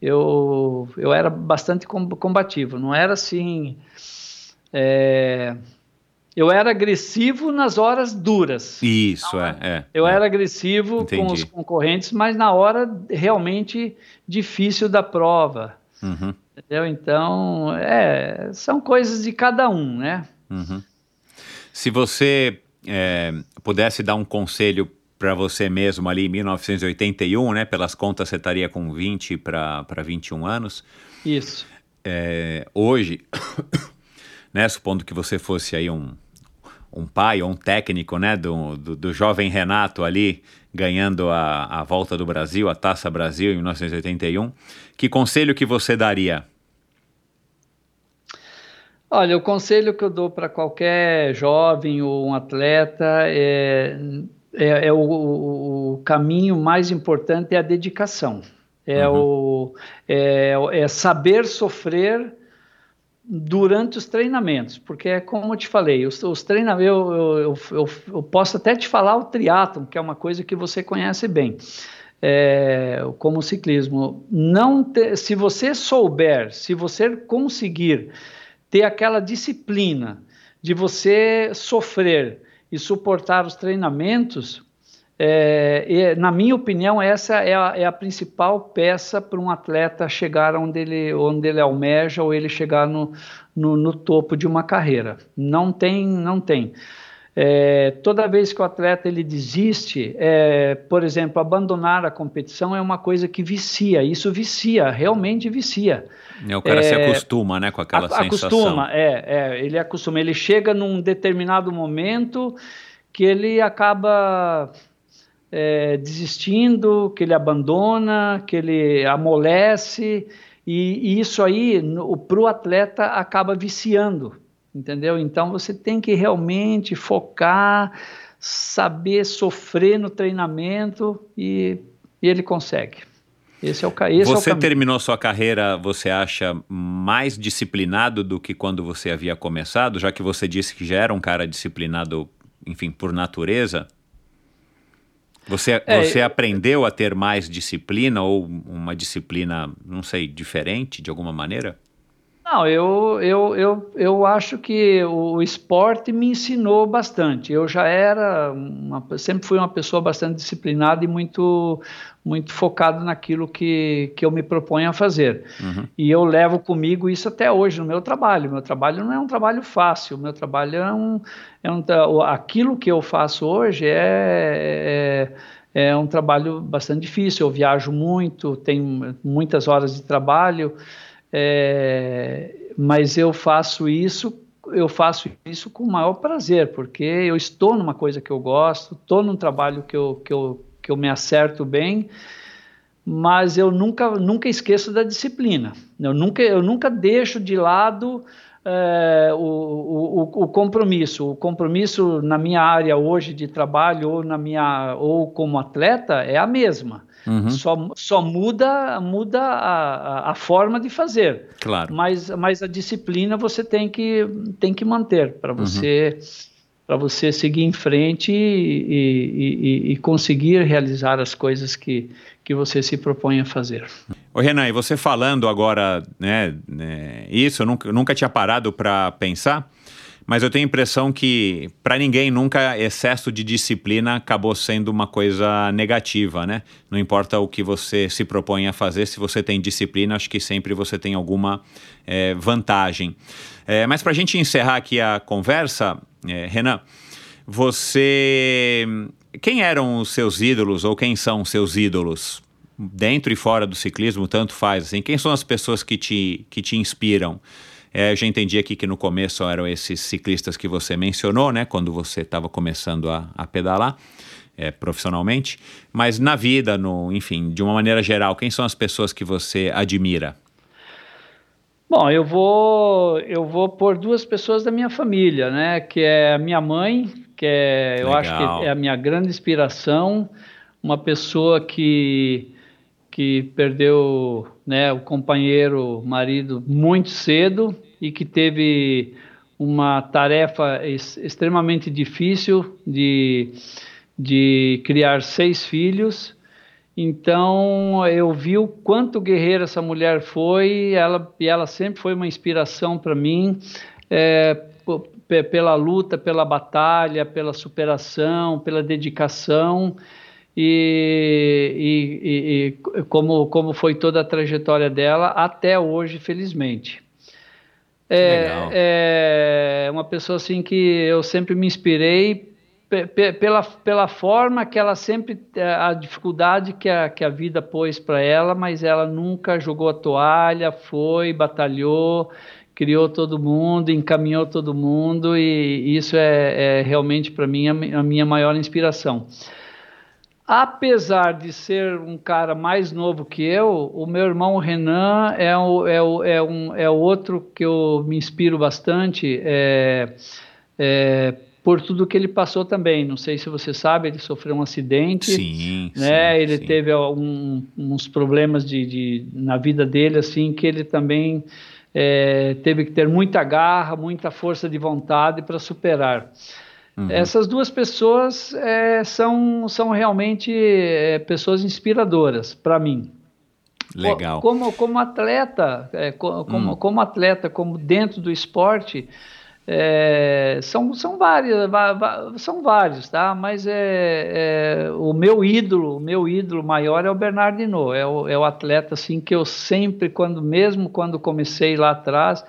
eu, eu era bastante combativo. Não era assim. É, Eu era agressivo nas horas duras. Isso, é. é eu é. era agressivo Entendi. com os concorrentes, mas na hora realmente difícil da prova. Uhum, Entendeu? Então, é, são coisas de cada um, né? uhum. Se você é, pudesse dar um conselho para você mesmo ali em 1981, né? Pelas contas você estaria com 20 para 21 anos. Isso. É, hoje, né? Supondo que você fosse aí um, um pai ou um técnico, né? Do, do, do jovem Renato ali ganhando a, a volta do Brasil, a Taça Brasil em 1981. Que conselho que você daria? Olha, o conselho que eu dou para qualquer jovem ou um atleta é, é, é o, o, caminho mais importante é a dedicação. É, o, é, é saber sofrer durante os treinamentos, porque é como eu te falei, os, os treinamentos, eu, eu, eu, eu, posso até te falar o triatlon, que é uma coisa que você conhece bem, é, como ciclismo. Não te, se você souber, se você conseguir ter aquela disciplina de você sofrer e suportar os treinamentos, é, na minha opinião, essa é a, é a principal peça para um atleta chegar onde ele, onde ele almeja ou ele chegar no, no, no topo de uma carreira. Não tem, não tem. É, toda vez que o atleta ele desiste, é, por exemplo, abandonar a competição é uma coisa que vicia. Isso vicia, realmente vicia. O cara se acostuma, né, com aquela a, sensação. Acostuma, é, é, ele acostuma. Ele chega num determinado momento que ele acaba é, desistindo, que ele abandona, que ele amolece, e, e isso aí, para o atleta, acaba viciando, entendeu? Então você tem que realmente focar, saber sofrer no treinamento e, e ele consegue. Esse é o, esse você é o terminou sua carreira, você acha mais disciplinado do que quando você havia começado, já que você disse que já era um cara disciplinado, enfim, por natureza? Você, É, você eu- aprendeu a ter mais disciplina ou uma disciplina, não sei, diferente de alguma maneira? Não, eu, eu, eu, eu acho que o esporte me ensinou bastante. Eu já era, uma, sempre fui uma pessoa bastante disciplinada e muito, muito focado naquilo que, que eu me proponho a fazer. Uhum. E eu levo comigo isso até hoje no meu trabalho. Meu trabalho não é um trabalho fácil, meu trabalho é um. É um aquilo que eu faço hoje é, é, é um trabalho bastante difícil. Eu viajo muito, tenho muitas horas de trabalho, é, mas eu faço isso. Eu faço isso com o maior prazer, porque eu estou numa coisa que eu gosto, estou num trabalho que eu, que, eu, que eu me acerto bem, mas eu nunca, nunca esqueço da disciplina. Eu nunca, eu nunca deixo de lado eh, o, o, o- compromisso. O compromisso na minha área hoje de trabalho ou na minha ou como atleta é a mesma. Uhum. Só, só muda, muda a, a- forma de fazer. Claro. Mas, mas a disciplina você tem que, tem que manter para você para você seguir em frente e, e- e- e conseguir realizar as coisas que, que você se propõe a fazer. Ô Renan, e você falando agora, né, né, isso, eu nunca, eu nunca tinha parado para pensar, mas eu tenho a impressão que para ninguém nunca excesso de disciplina acabou sendo uma coisa negativa, né? Não importa o que você se propõe a fazer, se você tem disciplina, acho que sempre você tem alguma eh, vantagem. Eh, mas para a gente encerrar aqui a conversa, eh, Renan, você. Quem eram os seus ídolos ou quem são os seus ídolos? Dentro e fora do ciclismo, tanto faz. Assim. Quem são as pessoas que te, que te inspiram? É, eu já entendi aqui que no começo eram esses ciclistas que você mencionou, né? Quando você estava começando a, a pedalar é, profissionalmente. Mas na vida, no, enfim, de uma maneira geral, quem são as pessoas que você admira? Bom, eu vou eu vou por duas pessoas da minha família, né? Que é a minha mãe, que é eu acho que é a minha grande inspiração, uma pessoa que que perdeu, né, o companheiro, o marido muito cedo e que teve uma tarefa ex- extremamente difícil de de criar seis filhos. Então eu vi o quanto guerreira essa mulher foi, ela, e ela sempre foi uma inspiração para mim, é, pela luta, pela batalha, pela superação, pela dedicação e, e, e, como, como foi toda a trajetória dela até hoje, felizmente. É, é uma pessoa assim que eu sempre me inspirei pela, pela forma que ela sempre a dificuldade que a, que a vida pôs para ela, mas ela nunca jogou a toalha, foi, batalhou, criou todo mundo, encaminhou todo mundo e isso é, é realmente para mim a, a minha maior inspiração. Apesar de ser um cara mais novo que eu, o meu irmão Renan é, o, é, o, é, um, é outro que eu me inspiro bastante é, é, por tudo que ele passou também. Não sei se você sabe, ele sofreu um acidente. Sim, né? sim ele sim. teve algum, uns problemas de, de, na vida dele, assim, que ele também é, teve que ter muita garra, muita força de vontade para superar. Uhum. Essas duas pessoas é, são, são realmente é, pessoas inspiradoras para mim. Legal. Como, como atleta, é, como, hum. como atleta, como dentro do esporte, é, são, são vários, são vários, tá? Mas é, é, o meu ídolo, o meu ídolo maior é o Bernard Hinault, é o, é o atleta assim que eu sempre, quando mesmo quando comecei lá atrás,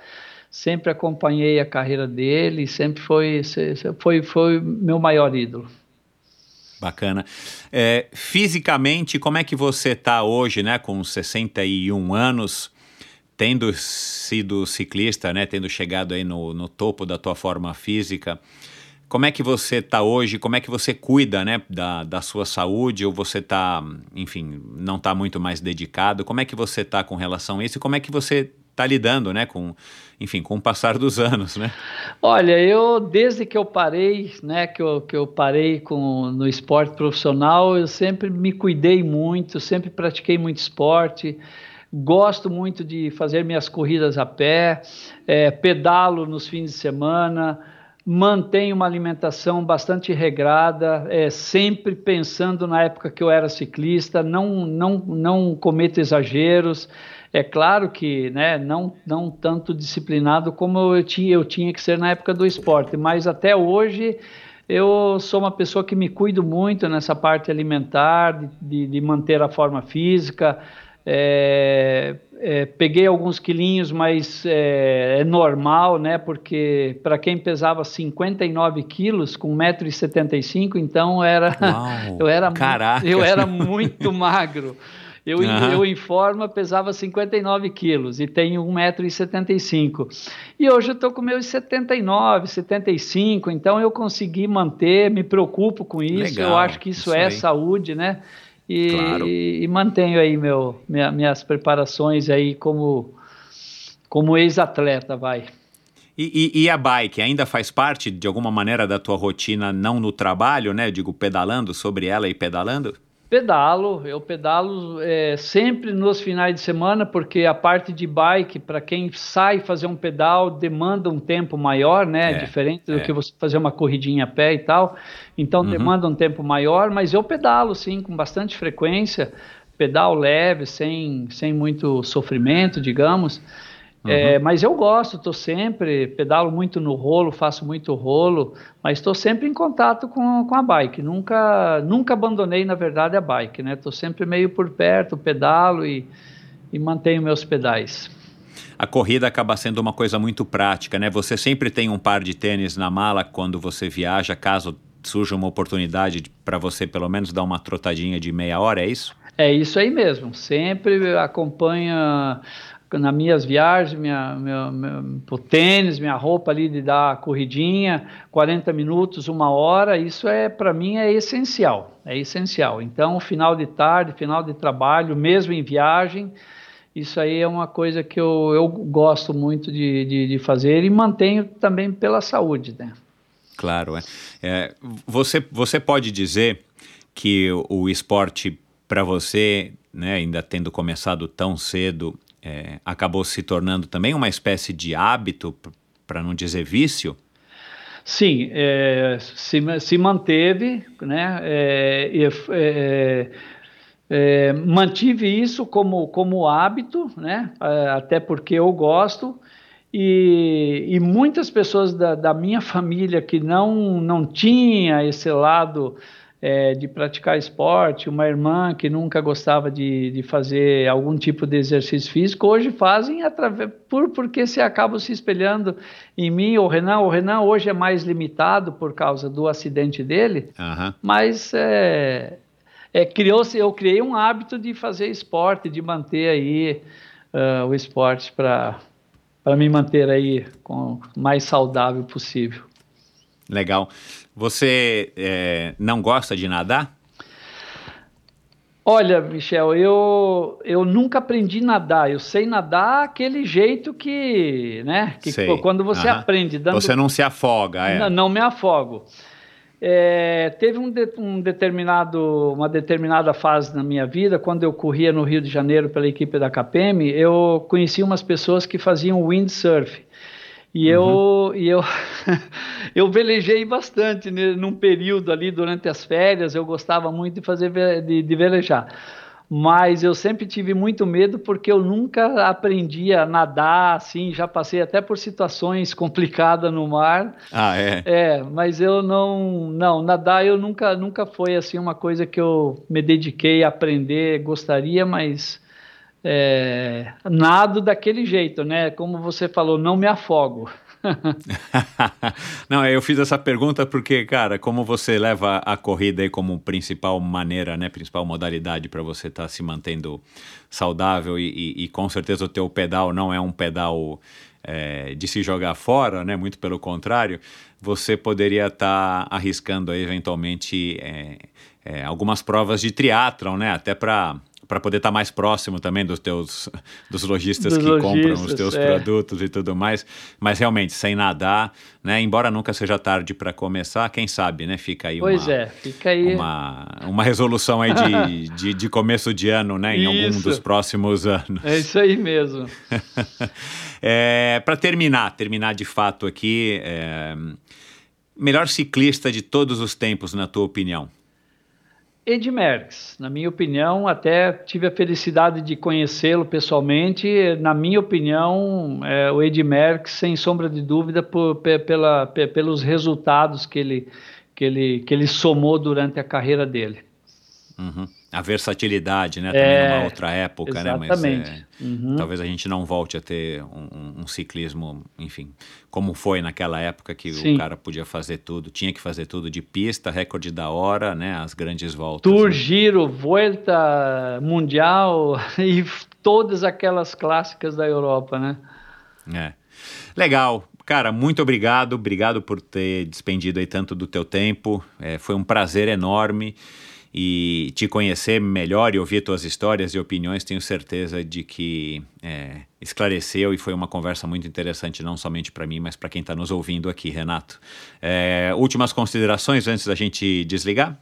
sempre acompanhei a carreira dele, sempre foi, foi, foi meu maior ídolo. Bacana. É, fisicamente, como é que você está hoje, né, com 61 anos, tendo sido ciclista, né, tendo chegado aí no, no topo da tua forma física? Como é que você está hoje? Como é que você cuida né, da, da sua saúde? Ou você está, enfim, não está muito mais dedicado? Como é que você está com relação a isso? E como é que você está lidando, né, com, enfim, com o passar dos anos, né? Olha, eu desde que eu parei, né, que eu, que eu parei com, no esporte profissional, eu sempre me cuidei muito, sempre pratiquei muito esporte, gosto muito de fazer minhas corridas a pé, é, pedalo nos fins de semana, mantenho uma alimentação bastante regrada, é, sempre pensando na época que eu era ciclista, não, não, não cometo exageros, é claro que né, não, não tanto disciplinado como eu tinha, eu tinha que ser na época do esporte, mas até hoje eu sou uma pessoa que me cuido muito nessa parte alimentar, de, de, de manter a forma física. É, é, peguei alguns quilinhos, mas é, é normal, né? Porque para quem pesava 59 quilos com 1,75m, então era, Uau, eu, era, eu era muito magro. Eu, Aham. eu em forma pesava 59 quilos e tenho 1,75m. E hoje eu estou com meus 79, 75, então eu consegui manter, me preocupo com isso, Legal, eu acho que isso, isso é aí. saúde, né? E, Claro. e, e mantenho aí meu, minha- minhas preparações aí como, como ex-atleta, vai. E, e- e a bike ainda faz parte de alguma maneira da tua rotina, não no trabalho, né? Digo, pedalando sobre ela e pedalando? Pedalo, eu pedalo é, sempre nos finais de semana, porque a parte de bike, para quem sai fazer um pedal, demanda um tempo maior, né? É, Diferente do é. que você fazer uma corridinha a pé e tal. Então Uhum. demanda um tempo maior, mas eu pedalo sim, com bastante frequência, pedal leve, sem, sem muito sofrimento, digamos. Uhum. É, mas eu gosto, estou sempre, pedalo muito no rolo, faço muito rolo, mas estou sempre em contato com, com a bike. Nunca, nunca abandonei, na verdade, a bike, né? Estou sempre meio por perto, pedalo e, e mantenho meus pedais. A corrida acaba sendo uma coisa muito prática, né? Você sempre tem um par de tênis na mala quando você viaja, caso surja uma oportunidade para você pelo menos dar uma trotadinha de meia hora, é isso? É isso aí mesmo. Sempre acompanha nas minhas viagens, minha, meu, meu, o tênis, minha roupa ali de dar corridinha, 40 minutos, uma hora, isso é para mim é essencial, é essencial. Então, final de tarde, final de trabalho, mesmo em viagem, isso aí é uma coisa que eu, eu gosto muito de, de, de fazer e mantenho também pela saúde, né? Claro, é. É, você, você pode dizer que o, o esporte para você, né, ainda tendo começado tão cedo, é, acabou se tornando também uma espécie de hábito, para não dizer vício? Sim, é, se, se manteve, né? É, é, é, mantive isso como, como hábito, né? Até porque eu gosto E, e muitas pessoas da, da, minha família que não, não tinha esse lado é, de praticar esporte, uma irmã que nunca gostava de, de fazer algum tipo de exercício físico, hoje fazem através, por, porque se acabam se espelhando em mim, o Renan. O Renan hoje é mais limitado por causa do acidente dele, Aham. mas é, é, criou-se, eu criei um hábito de fazer esporte, de manter aí ah, o esporte para para me manter aí com o mais saudável possível. Legal. Você é, não gosta de nadar? Olha, Michel, eu, eu nunca aprendi a nadar. Eu sei nadar aquele jeito que, né? Que Sei. quando você aprende dando Você não se afoga, é? Não, não me afogo. É, teve um, de- um determinado, uma determinada fase na minha vida, quando eu corria no Rio de Janeiro pela equipe da KPM, eu conheci umas pessoas que faziam windsurf. E eu, e eu, eu velejei bastante né, num período ali durante as férias, eu gostava muito de fazer de, de velejar. Mas eu sempre tive muito medo porque eu nunca aprendi a nadar assim, já passei até por situações complicadas no mar. Ah, é. É, mas eu não, não, nadar eu nunca, nunca foi assim uma coisa que eu me dediquei a aprender, gostaria, mas é, nado daquele jeito, né? Como você falou, não me afogo. Não, eu fiz essa pergunta porque, cara, como você leva a corrida aí como principal maneira, né, principal modalidade para você estar se mantendo saudável e, e- e com certeza o teu pedal não é um pedal é, de se jogar fora, né, muito pelo contrário, você poderia estar arriscando aí eventualmente é, é, algumas provas de triatlon, né, até para para poder estar mais próximo também dos teus dos lojistas Dos que compram os teus é. produtos e tudo mais, mas realmente sem nadar, né? Embora nunca seja tarde para começar, quem sabe, né? Fica aí Pois uma, é, fica aí. uma, uma resolução aí de, de, de começo de ano, né? Em algum Isso. dos próximos anos. É isso aí mesmo. É, para terminar, terminar de fato aqui, é, melhor ciclista de todos os tempos, na tua opinião? Ed Merckx, na minha opinião, até tive a felicidade de conhecê-lo pessoalmente. Na minha opinião, é, o Ed Merckx, sem sombra de dúvida, por- pe- pela- pe- pelos resultados que ele, que, ele, que ele somou durante a carreira dele. Uhum. A versatilidade, né? Também É, numa outra época, né? Mas exatamente. é, Uhum. talvez a gente não volte a ter um, um- ciclismo, enfim, como foi naquela época que Sim. o cara podia fazer tudo, tinha que fazer tudo de pista, recorde da hora, né? As grandes voltas. Tour, né? Giro, Vuelta Mundial e todas aquelas clássicas da Europa, né? É. Legal. Cara, muito obrigado. Obrigado por ter despendido aí tanto do teu tempo. É, foi um prazer enorme. E te conhecer melhor e ouvir tuas histórias e opiniões, tenho certeza de que é, esclareceu e foi uma conversa muito interessante, não somente para mim, mas para quem está nos ouvindo aqui, Renato. É, últimas considerações antes da gente desligar?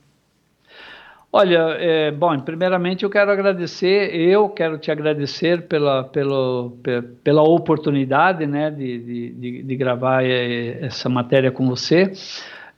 Olha, é, bom, primeiramente eu quero agradecer, eu quero te agradecer pela, pelo, pe- pela oportunidade né, de, de, de, gravar eh, essa matéria com você.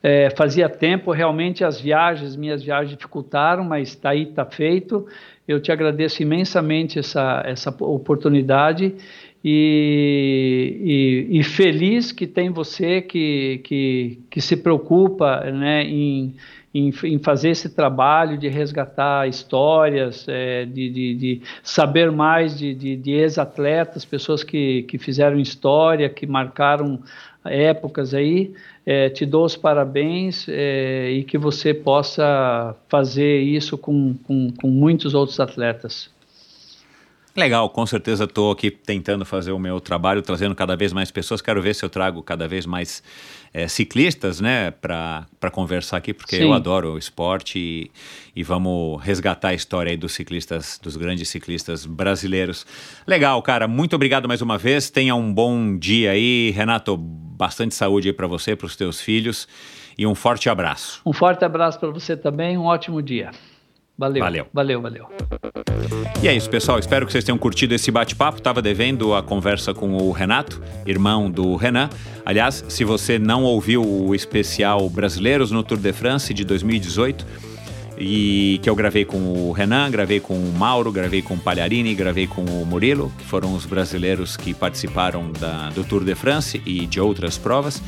É, fazia tempo, realmente as viagens, minhas viagens dificultaram, mas está aí, está feito. Eu te agradeço imensamente essa, essa oportunidade e, e, e feliz que tem você que, que, que se preocupa né, em, em, em fazer esse trabalho de resgatar histórias, é, de, de, de saber mais de, de, ex-atletas, pessoas que, que fizeram história, que marcaram épocas aí. É, te dou os parabéns é, e que você possa fazer isso com, com, com muitos outros atletas. Legal, com certeza estou aqui tentando fazer o meu trabalho, trazendo cada vez mais pessoas. Quero ver se eu trago cada vez mais é, ciclistas, né, para conversar aqui, porque Sim. eu adoro o esporte e, e vamos resgatar a história aí dos ciclistas, dos grandes ciclistas brasileiros. Legal, cara, muito obrigado mais uma vez. Tenha um bom dia aí, Renato. Bastante saúde aí para você, para os teus filhos e um forte abraço. Um forte abraço para você também, um ótimo dia. Valeu. Valeu. Valeu, valeu. E é isso, pessoal. Espero que vocês tenham curtido esse bate-papo. Tava devendo a conversa com o Renato, irmão do Renan. Aliás, se você não ouviu o especial Brasileiros no Tour de France de 2018, e que eu gravei com o Renan, gravei com o Mauro, gravei com o Palharini, gravei com o Murilo, que foram os brasileiros que participaram da, do Tour de France e de outras provas.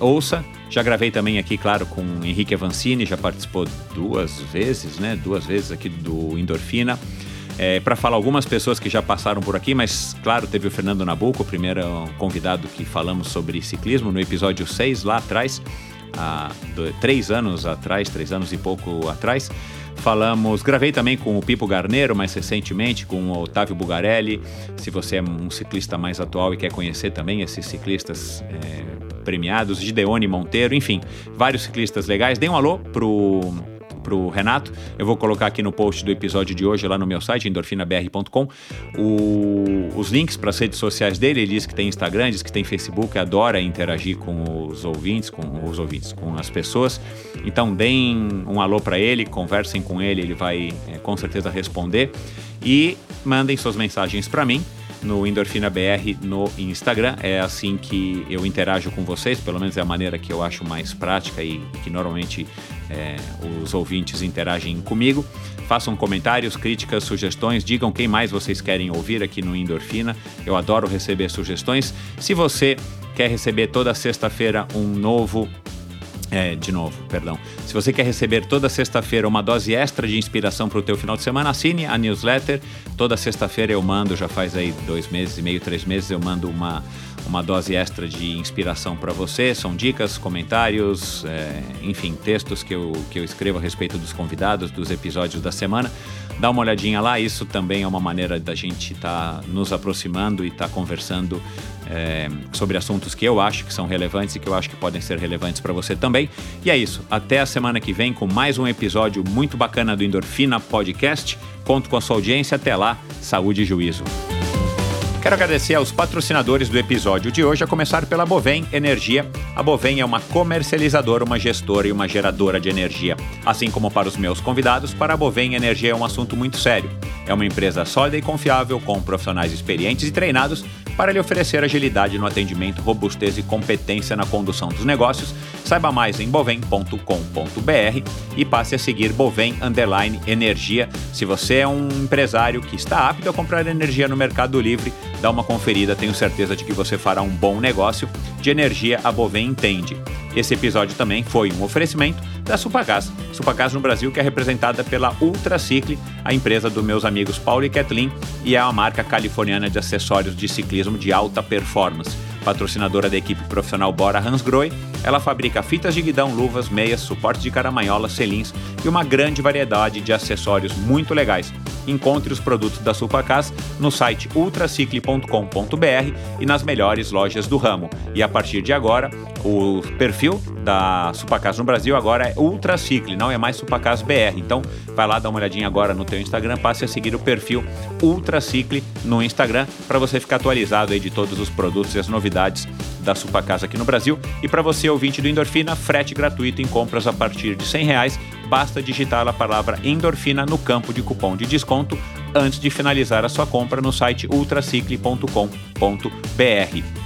Ouça, já gravei também aqui, claro, com o Henrique Avancini, já participou duas vezes, né? Duas vezes aqui do Endorfina. É, para falar algumas pessoas que já passaram por aqui, mas claro, teve o Fernando Nabuco, o primeiro convidado que falamos sobre ciclismo no episódio 6 lá atrás há três anos atrás, três anos e pouco atrás. Falamos, gravei também com o Pipo Garneiro mais recentemente, com o Otávio Bugarelli. Se você é um ciclista mais atual e quer conhecer também esses ciclistas é, premiados, Gideone Monteiro, enfim, vários ciclistas legais, dê um alô pro pro Renato. Eu vou colocar aqui no post do episódio de hoje, lá no meu site, endorfinabr.com, os links para as redes sociais dele. Ele diz que tem Instagram, diz que tem Facebook, adora interagir com os ouvintes, com os ouvintes, com as pessoas. Então deem um alô para ele, conversem com ele, ele vai é, com certeza responder. E mandem suas mensagens para mim no Endorfina BR no Instagram. É assim que eu interajo com vocês, pelo menos é a maneira que eu acho mais prática e que normalmente é, os ouvintes interagem comigo. Façam comentários, críticas, sugestões, digam quem mais vocês querem ouvir aqui no Endorfina. Eu adoro receber sugestões. Se você quer receber toda sexta-feira um novo é, de novo, perdão. Se você quer receber toda sexta-feira uma dose extra de inspiração para o teu final de semana, assine a newsletter. Toda sexta-feira eu mando, já faz aí dois meses e meio, três meses, eu mando uma, uma dose extra de inspiração para você. São dicas, comentários, é, enfim, textos que eu, que eu escrevo a respeito dos convidados, dos episódios da semana. Dá uma olhadinha lá, isso também é uma maneira da gente estar tá nos aproximando e estar tá conversando é, sobre assuntos que eu acho que são relevantes e que eu acho que podem ser relevantes para você também. E é isso. Até a semana que vem com mais um episódio muito bacana do Endorfina Podcast. Conto com a sua audiência. Até lá. Saúde e juízo. Quero agradecer aos patrocinadores do episódio de hoje, a começar pela Bovem Energia. A Bovem é uma comercializadora, uma gestora e uma geradora de energia. Assim como para os meus convidados, para a Bovem Energia é um assunto muito sério. É uma empresa sólida e confiável, com profissionais experientes e treinados para lhe oferecer agilidade no atendimento, robustez e competência na condução dos negócios. Saiba mais em bovem.com.br e passe a seguir Bovem Energia. Se você é um empresário que está apto a comprar energia no Mercado Livre, dá uma conferida, tenho certeza de que você fará um bom negócio. De energia, a Bovem entende. Esse episódio também foi um oferecimento da Supagás. Supagás no Brasil, que é representada pela Ultracicle, a empresa dos meus amigos Paulo e Kathleen, e é a marca californiana de acessórios de ciclismo de alta performance. Patrocinadora da equipe profissional Bora Hansgrohe, ela fabrica fitas de guidão, luvas, meias, suportes de caramanhola, selins e uma grande variedade de acessórios muito legais. Encontre os produtos da Supacas no site ultracicle.com.br e nas melhores lojas do ramo. E a partir de agora, o perfil da Supacas no Brasil agora é Ultracicle, não é mais Supacas BR. Então, vai lá dar uma olhadinha agora no teu Instagram, passe a seguir o perfil Ultracicle no Instagram para você ficar atualizado aí de todos os produtos e as novidades da Supacas aqui no Brasil. E para você, ouvinte do Endorfina, frete gratuito em compras a partir de 100 reais. Basta digitar a palavra endorfina no campo de cupom de desconto antes de finalizar a sua compra no site ultracicle.com.br.